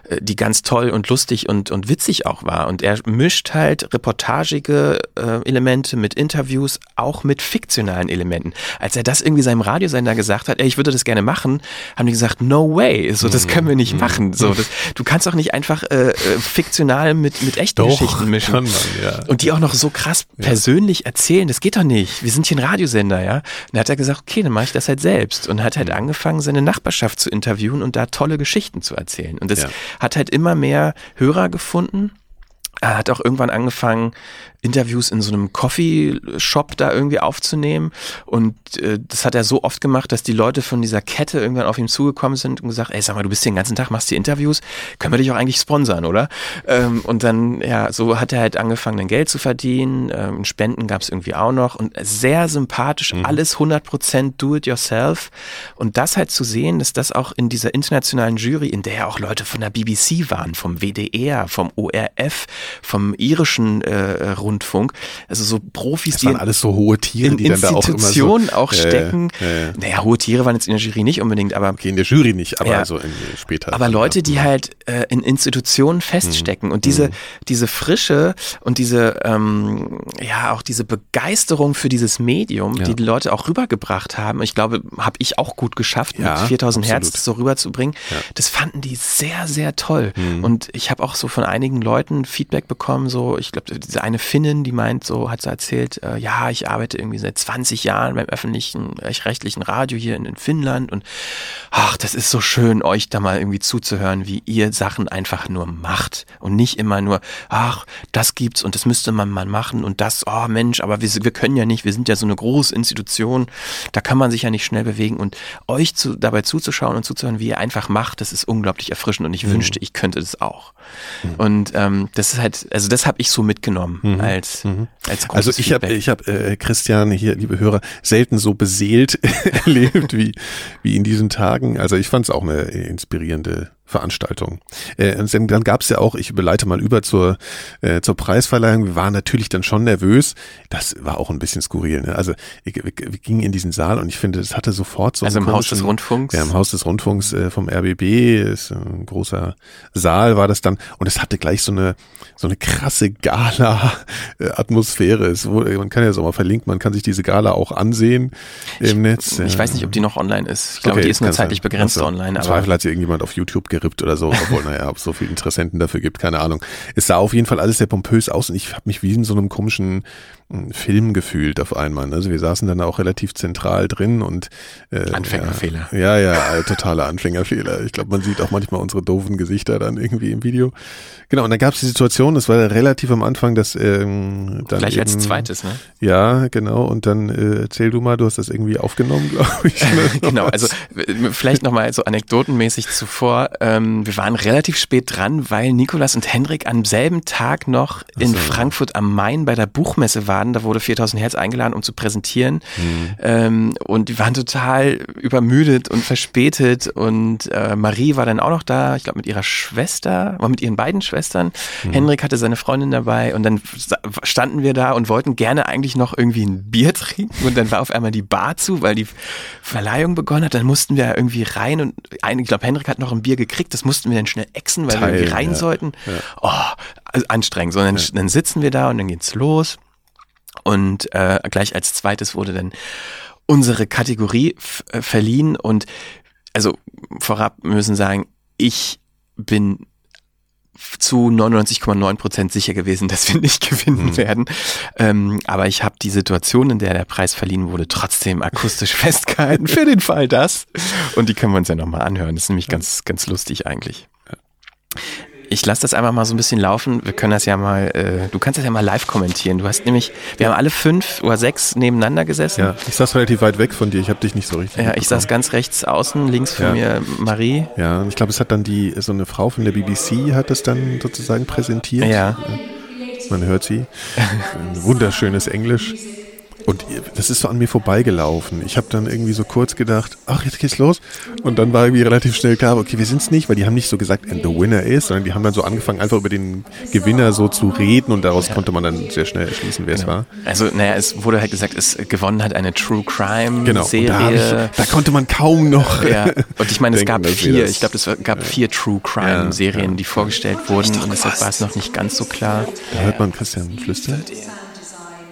äh, die ganz toll und lustig und, und witzig auch war. Und er mischt halt reportagige äh, Elemente mit Interviews, auch mit fiktionalen Elementen. Als er das irgendwie seinem Radiosender gesagt hat, ey, ich würde das gerne machen, haben die gesagt, no way, so das können wir nicht mhm. machen. So, das, du kannst doch nicht einfach äh, äh, fiktional mit, mit echten doch, Geschichten mischen. Man, ja. Und die auch noch so krass ja. persönlich erzählen, das geht doch nicht. Wir sind hier ein Radiosender, ja. Und dann hat er gesagt, okay, dann mache ich das halt selbst. Und hat halt mhm angefangen, seine Nachbarschaft zu interviewen und da tolle Geschichten zu erzählen. Und das ja. hat halt immer mehr Hörer gefunden. Er hat auch irgendwann angefangen, Interviews in so einem Coffee-Shop da irgendwie aufzunehmen. Und äh, das hat er so oft gemacht, dass die Leute von dieser Kette irgendwann auf ihn zugekommen sind und gesagt, ey, sag mal, du bist hier den ganzen Tag, machst die Interviews, können wir dich auch eigentlich sponsern, oder? Ähm, und dann, ja, so hat er halt angefangen, dann Geld zu verdienen. Ähm, Spenden gab es irgendwie auch noch. Und sehr sympathisch, mhm. alles 100% do-it-yourself. Und das halt zu sehen, dass das auch in dieser internationalen Jury, in der ja auch Leute von der BBC waren, vom WDR, vom ORF, vom irischen äh, Rundfunk. Also so Profis, das die waren alles so hohe Tiere, in die dann da auch immer so, auch stecken. Ja, ja. Naja, hohe Tiere waren jetzt in der Jury nicht unbedingt, aber okay, in der Jury nicht, aber ja, also später. Aber Leute, die halt äh, in Institutionen feststecken mhm. und diese mhm. diese Frische und diese ähm, ja auch diese Begeisterung für dieses Medium, die die Leute auch rübergebracht haben. Ich glaube, habe ich auch gut geschafft, mit 4000 absolut. Hertz so rüberzubringen. Das fanden die sehr sehr toll mhm. und ich habe auch so von einigen Leuten Feedback bekommen, so ich glaube diese eine Film Finnin, die meint, so hat sie erzählt, äh, ja, ich arbeite irgendwie seit 20 Jahren beim öffentlichen, rechtlichen Radio hier in, in, Finnland und ach, das ist so schön, euch da mal irgendwie zuzuhören, wie ihr Sachen einfach nur macht und nicht immer nur, ach, das gibt's und das müsste man mal machen und das, oh Mensch, aber wir, wir können ja nicht, wir sind ja so eine große Institution, da kann man sich ja nicht schnell bewegen und euch zu, dabei zuzuschauen und zuzuhören, wie ihr einfach macht, das ist unglaublich erfrischend und ich mhm. wünschte, ich könnte das auch. Mhm. Und ähm, das ist halt, also das habe ich so mitgenommen. Mhm als, mhm. als Also ich habe ich hab, äh, Christian hier, liebe Hörer, selten so beseelt erlebt wie, wie in diesen Tagen. Also ich fand es auch eine inspirierende Veranstaltung. Äh, und dann gab es ja auch, ich überleite mal über zur, äh, zur Preisverleihung, wir waren natürlich dann schon nervös. Das war auch ein bisschen skurril. Ne? Also wir, wir gingen in diesen Saal und ich finde, das hatte sofort so Also im Haus des Rundfunks? Ja, im Haus des Rundfunks äh, vom RBB, ist ein großer Saal war das dann und es hatte gleich so eine so eine krasse Gala-Atmosphäre. Man kann ja so mal verlinken, man kann sich diese Gala auch ansehen im ich, Netz. Ich weiß nicht, ob die noch online ist. Ich glaube, okay, die ist nur zeitlich begrenzt also, online. Im Zweifel hat sie irgendjemand auf YouTube gerippt oder so, obwohl, naja, ob es so viele Interessenten dafür gibt, keine Ahnung. Es sah auf jeden Fall alles sehr pompös aus und ich habe mich wie in so einem komischen Film gefühlt auf einmal. Also wir saßen dann auch relativ zentral drin und äh, Anfängerfehler. Ja, ja, ja totale Anfängerfehler. Ich glaube, man sieht auch manchmal unsere doofen Gesichter dann irgendwie im Video. Genau, und dann gab es die Situation, das war relativ am Anfang, dass ähm, dann Gleich eben, als zweites, ne? Ja, genau. Und dann äh, erzähl du mal, du hast das irgendwie aufgenommen, glaube ich. Ne? genau, also vielleicht nochmal so anekdotenmäßig zuvor. Ähm, wir waren relativ spät dran, weil Nikolas und Hendrik am selben Tag noch in so. Frankfurt am Main bei der Buchmesse waren. Da wurde 4000 Hertz eingeladen, um zu präsentieren. Mhm. Ähm, und die waren total übermüdet und verspätet. Und äh, Marie war dann auch noch da, ich glaube mit ihrer Schwester, war mit ihren beiden Schwestern Schwestern. Mhm. Henrik hatte seine Freundin dabei und dann standen wir da und wollten gerne eigentlich noch irgendwie ein Bier trinken und dann war auf einmal die Bar zu, weil die Verleihung begonnen hat. Dann mussten wir irgendwie rein und ein, ich glaube, Henrik hat noch ein Bier gekriegt. Das mussten wir dann schnell exen, weil Teil, wir irgendwie rein ja. sollten. Ja. Oh, also anstrengend. So, dann, ja. dann sitzen wir da und dann geht's los. Und äh, gleich als zweites wurde dann unsere Kategorie äh, verliehen und also vorab müssen sagen, ich bin zu 99,9 Prozent sicher gewesen, dass wir nicht gewinnen mhm. werden. Ähm, aber ich habe die Situation, in der der Preis verliehen wurde, trotzdem akustisch festgehalten für den Fall das. Und die können wir uns ja nochmal anhören. Das ist nämlich ganz, ganz lustig eigentlich ich lasse das einfach mal so ein bisschen laufen. Wir können das ja mal, äh, du kannst das ja mal live kommentieren. Du hast nämlich, wir haben alle fünf oder sechs nebeneinander gesessen. Ja, ich saß relativ weit weg von dir, ich habe dich nicht so richtig. Ja, ich saß ganz rechts außen, links von ja. mir Marie. Ja, ich glaube, es hat dann die, so eine Frau von der BBC hat das dann sozusagen präsentiert. Ja. Man hört sie. Ein wunderschönes Englisch. Und das ist so an mir vorbeigelaufen. Ich habe dann irgendwie so kurz gedacht, ach, jetzt geht's los. Und dann war irgendwie relativ schnell klar, okay, wir sind's nicht, weil die haben nicht so gesagt, and the winner is, sondern die haben dann so angefangen, einfach über den Gewinner so zu reden und daraus ja. konnte man dann sehr schnell erschließen, wer genau. es war. Also, naja, es wurde halt gesagt, es gewonnen hat eine True Crime genau. Serie. Da, ich, da, konnte man kaum noch. Ja. Und ich meine, es gab vier, ich glaube, es gab vier True Crime Serien, die vorgestellt wurden und deshalb war es noch nicht ganz so klar. Da hört man Christian flüstern.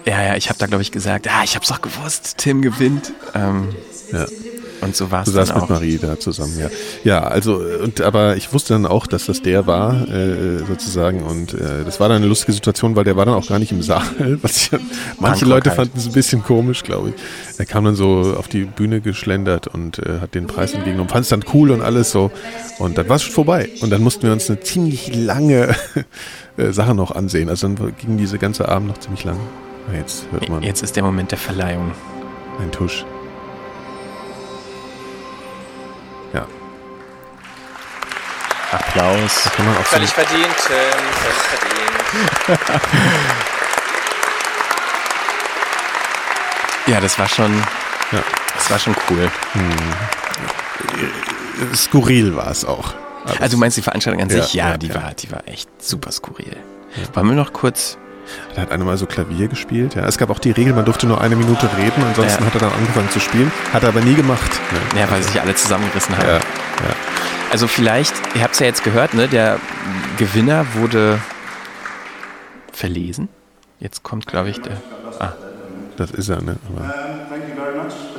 Ja, ja, ich habe da, glaube ich, gesagt, ah, ich habe es doch gewusst, Tim gewinnt. Ähm, ja. Und so war es. Du saßt mit Marie da zusammen, ja. Ja, also, und aber ich wusste dann auch, dass das der war, äh, sozusagen. Und äh, das war dann eine lustige Situation, weil der war dann auch gar nicht im Saal. Was ich, manche Leute halt. fanden es ein bisschen komisch, glaube ich. Er kam dann so auf die Bühne geschlendert und äh, hat den Preis entgegengenommen, fand es dann cool und alles so. Und dann war es schon vorbei. Und dann mussten wir uns eine ziemlich lange äh, Sache noch ansehen. Also dann ging diese ganze Abend noch ziemlich lang. Jetzt hört man. Jetzt ist der Moment der Verleihung. Ein Tusch. Ja. Applaus. Da kann man auch völlig so verdient, Tim. Völlig verdient. ja, das war schon. Ja. Das war schon cool. Hm. Skurril war es auch. Also du meinst die Veranstaltung an sich? Ja, ja die, ja. War, die war echt super skurril. Wollen wir noch kurz da hat einer mal so Klavier gespielt. Ja. Es gab auch die Regel, man durfte nur eine Minute reden, ansonsten ja. hat er dann angefangen zu spielen. Hat er aber nie gemacht. Ne? Ja, weil sich alle zusammengerissen haben. Ja. Ja. Also vielleicht, ihr habt es ja jetzt gehört, ne? der Gewinner wurde verlesen. Jetzt kommt, glaube ich, der. Ah. Das ist er, ne? Aber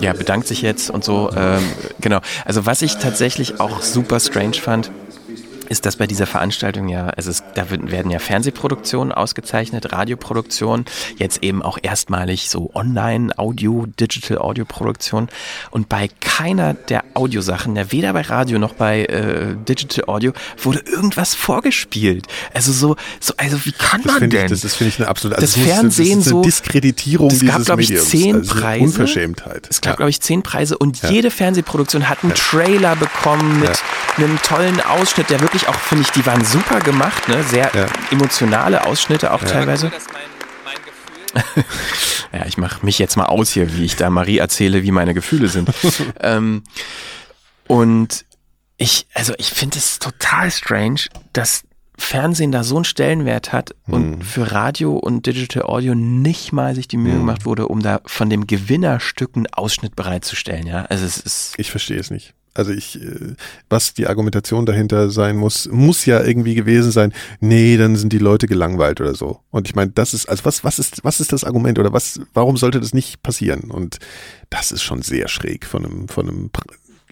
ja, bedankt sich jetzt und so. Ähm, genau. Also was ich tatsächlich auch super strange fand, ist das bei dieser Veranstaltung ja, also es, da werden ja Fernsehproduktionen ausgezeichnet, Radioproduktionen, jetzt eben auch erstmalig so Online-Audio, Digital-Audio-Produktion. Und bei keiner der Audiosachen, ja, weder bei Radio noch bei äh, Digital Audio, wurde irgendwas vorgespielt. Also so, so also wie kann das man denn? Ich, das ist, finde ich, eine absolute also das Fernsehen das ist eine Diskreditierung es gab, glaube ich, zehn also Preise. Unverschämtheit. Es gab, ja. glaube ich, zehn Preise und ja. jede Fernsehproduktion hat einen ja. Trailer bekommen mit einem tollen Ausschnitt, der wirklich wirklich auch, finde ich, die waren super gemacht, ne? Sehr ja. emotionale Ausschnitte auch ja. teilweise. ja, ich mache mich jetzt mal aus hier, wie ich da Marie erzähle, wie meine Gefühle sind. ähm, und ich, also ich finde es total strange, dass Fernsehen da so einen Stellenwert hat und mhm. für Radio und Digital Audio nicht mal sich die Mühe mhm. gemacht wurde, um da von dem Gewinnerstück einen Ausschnitt bereitzustellen. Ja, also es ist. Ich verstehe es nicht. Also ich, äh, was die Argumentation dahinter sein muss, muss ja irgendwie gewesen sein, nee, dann sind die Leute gelangweilt oder so. Und ich meine, das ist, also was, was ist, was ist das Argument oder was, warum sollte das nicht passieren? Und das ist schon sehr schräg von einem, von einem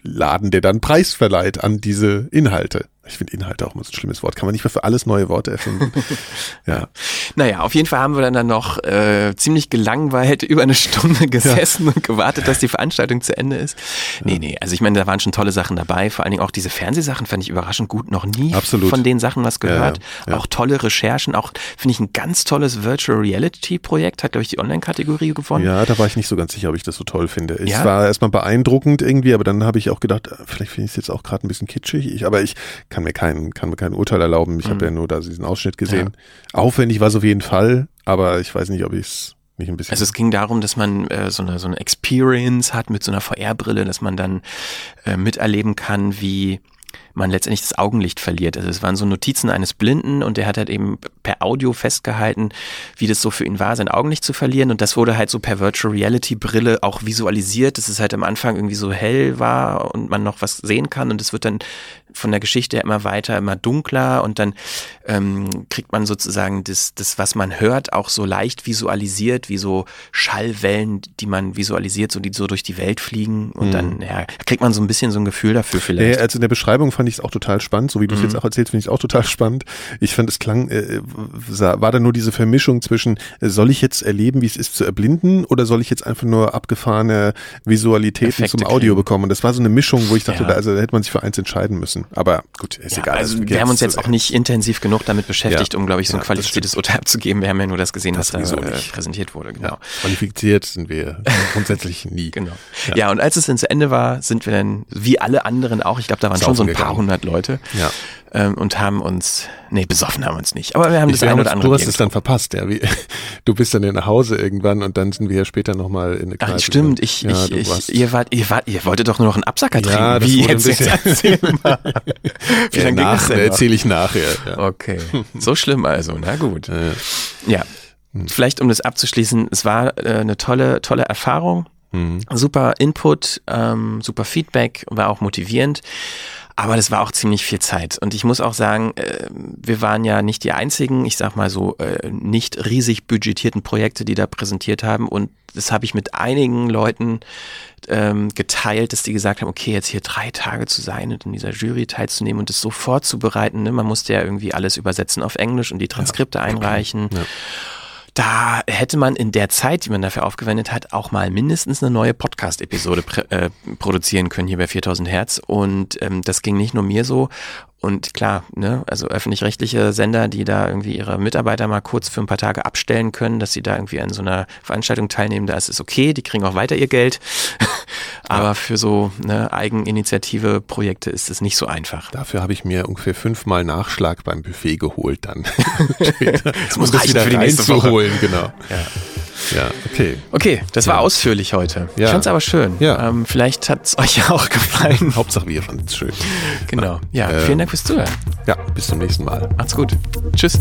Laden, der dann Preis verleiht an diese Inhalte. Ich finde Inhalte auch immer so ein schlimmes Wort. Kann man nicht mehr für alles neue Worte erfinden. ja. Naja, auf jeden Fall haben wir dann, dann noch äh, ziemlich gelangweilt über eine Stunde gesessen ja. und gewartet, dass die Veranstaltung zu Ende ist. Nee, nee, also ich meine, da waren schon tolle Sachen dabei. Vor allen Dingen auch diese Fernsehsachen fand ich überraschend gut. Noch nie Absolut. von den Sachen was gehört. Ja, ja. Auch tolle Recherchen. Auch, finde ich, ein ganz tolles Virtual Reality Projekt. Hat, glaube ich, die Online-Kategorie gewonnen. Ja, da war ich nicht so ganz sicher, ob ich das so toll finde. Es war erstmal beeindruckend irgendwie, aber dann habe ich auch gedacht, vielleicht finde ich es jetzt auch gerade ein bisschen kitschig. Ich, aber ich kann mir kein, kann mir kein Urteil erlauben. Ich mhm. habe ja nur da diesen Ausschnitt gesehen. Ja. Aufwendig war es auf jeden Fall, aber ich weiß nicht, ob ich es nicht ein bisschen. Also es ging darum, dass man äh, so, eine, so eine Experience hat mit so einer VR-Brille, dass man dann äh, miterleben kann, wie man letztendlich das Augenlicht verliert. Also es waren so Notizen eines Blinden und der hat halt eben per Audio festgehalten, wie das so für ihn war, sein Augenlicht zu verlieren. Und das wurde halt so per Virtual Reality Brille auch visualisiert, dass es halt am Anfang irgendwie so hell war und man noch was sehen kann. Und es wird dann von der Geschichte immer weiter, immer dunkler und dann ähm, kriegt man sozusagen das, das, was man hört, auch so leicht visualisiert, wie so Schallwellen, die man visualisiert, so die so durch die Welt fliegen. Und mhm. dann ja, kriegt man so ein bisschen so ein Gefühl dafür vielleicht. Ja, also in der Beschreibung fand ich es auch total spannend, so wie du es mhm. jetzt auch erzählst, finde ich es auch total spannend. Ich fand, es klang, äh, war da nur diese Vermischung zwischen, äh, soll ich jetzt erleben, wie es ist zu erblinden, oder soll ich jetzt einfach nur abgefahrene Visualitäten Effekte zum Audio kriegen. bekommen? Und das war so eine Mischung, wo ich dachte, ja. da, also da hätte man sich für eins entscheiden müssen. Aber gut, ist ja, egal. Also wir haben uns jetzt auch nicht intensiv genug damit beschäftigt, ja. um, glaube ich, so ein qualifiziertes Urteil abzugeben. Wir haben ja nur das gesehen, das was da äh, präsentiert wurde. Genau. Qualifiziert sind wir grundsätzlich nie. Genau. Ja. und als es dann zu Ende war, sind wir dann, wie alle anderen auch, ich glaube, da waren schon so ein paar paar hundert Leute. Ja. Ähm, und haben uns, nee, besoffen haben wir uns nicht. Aber wir haben Ich, das eine haben oder andere. du hast es dann verpasst, ja. Wie, du bist dann ja nach Hause irgendwann und dann sind wir ja später nochmal in eine Ach, Kneipe. stimmt, ich, ja, ich, ich, ihr wart, ihr wart, ihr wolltet doch nur noch einen Absacker trinken. Ja, das Wie ein jetzt? bisschen- Erzähl mal. Wie ja, nach, noch? erzähle ich nachher. Ja. Okay, so schlimm also, na gut. Ja. Ja, vielleicht um das abzuschließen, es war äh, eine tolle, tolle Erfahrung, Mhm. super Input, ähm, super Feedback, war auch motivierend. Aber das war auch ziemlich viel Zeit. Und ich muss auch sagen, äh, wir waren ja nicht die einzigen, ich sag mal so, äh, nicht riesig budgetierten Projekte, die da präsentiert haben. Und das habe ich mit einigen Leuten ähm, geteilt, dass die gesagt haben, okay, jetzt hier drei Tage zu sein und in dieser Jury teilzunehmen und das so vorzubereiten. Ne? Man musste ja irgendwie alles übersetzen auf Englisch und die Transkripte einreichen. Ja. Da hätte man in der Zeit, die man dafür aufgewendet hat, auch mal mindestens eine neue Podcast-Episode äh, produzieren können hier bei 4000 Hertz. Und ähm, das ging nicht nur mir so. Und klar, ne, also öffentlich-rechtliche Sender, die da irgendwie ihre Mitarbeiter mal kurz für ein paar Tage abstellen können, dass sie da irgendwie an so einer Veranstaltung teilnehmen, da ist es okay, die kriegen auch weiter ihr Geld. Aber für so ne, Eigeninitiative Projekte ist es nicht so einfach. Dafür habe ich mir ungefähr fünfmal Nachschlag beim Buffet geholt dann. das muss reichen für die nächste Woche. reinzuholen, genau. Ja, okay. Okay, das war ausführlich heute. Ja. Ich fand's aber schön. Ja. Ähm, vielleicht hat's euch ja auch gefallen. Hauptsache wir fanden es schön. Genau. Ja, Ähm, vielen Dank fürs Zuhören. Ja, bis zum nächsten Mal. Macht's gut. Tschüss.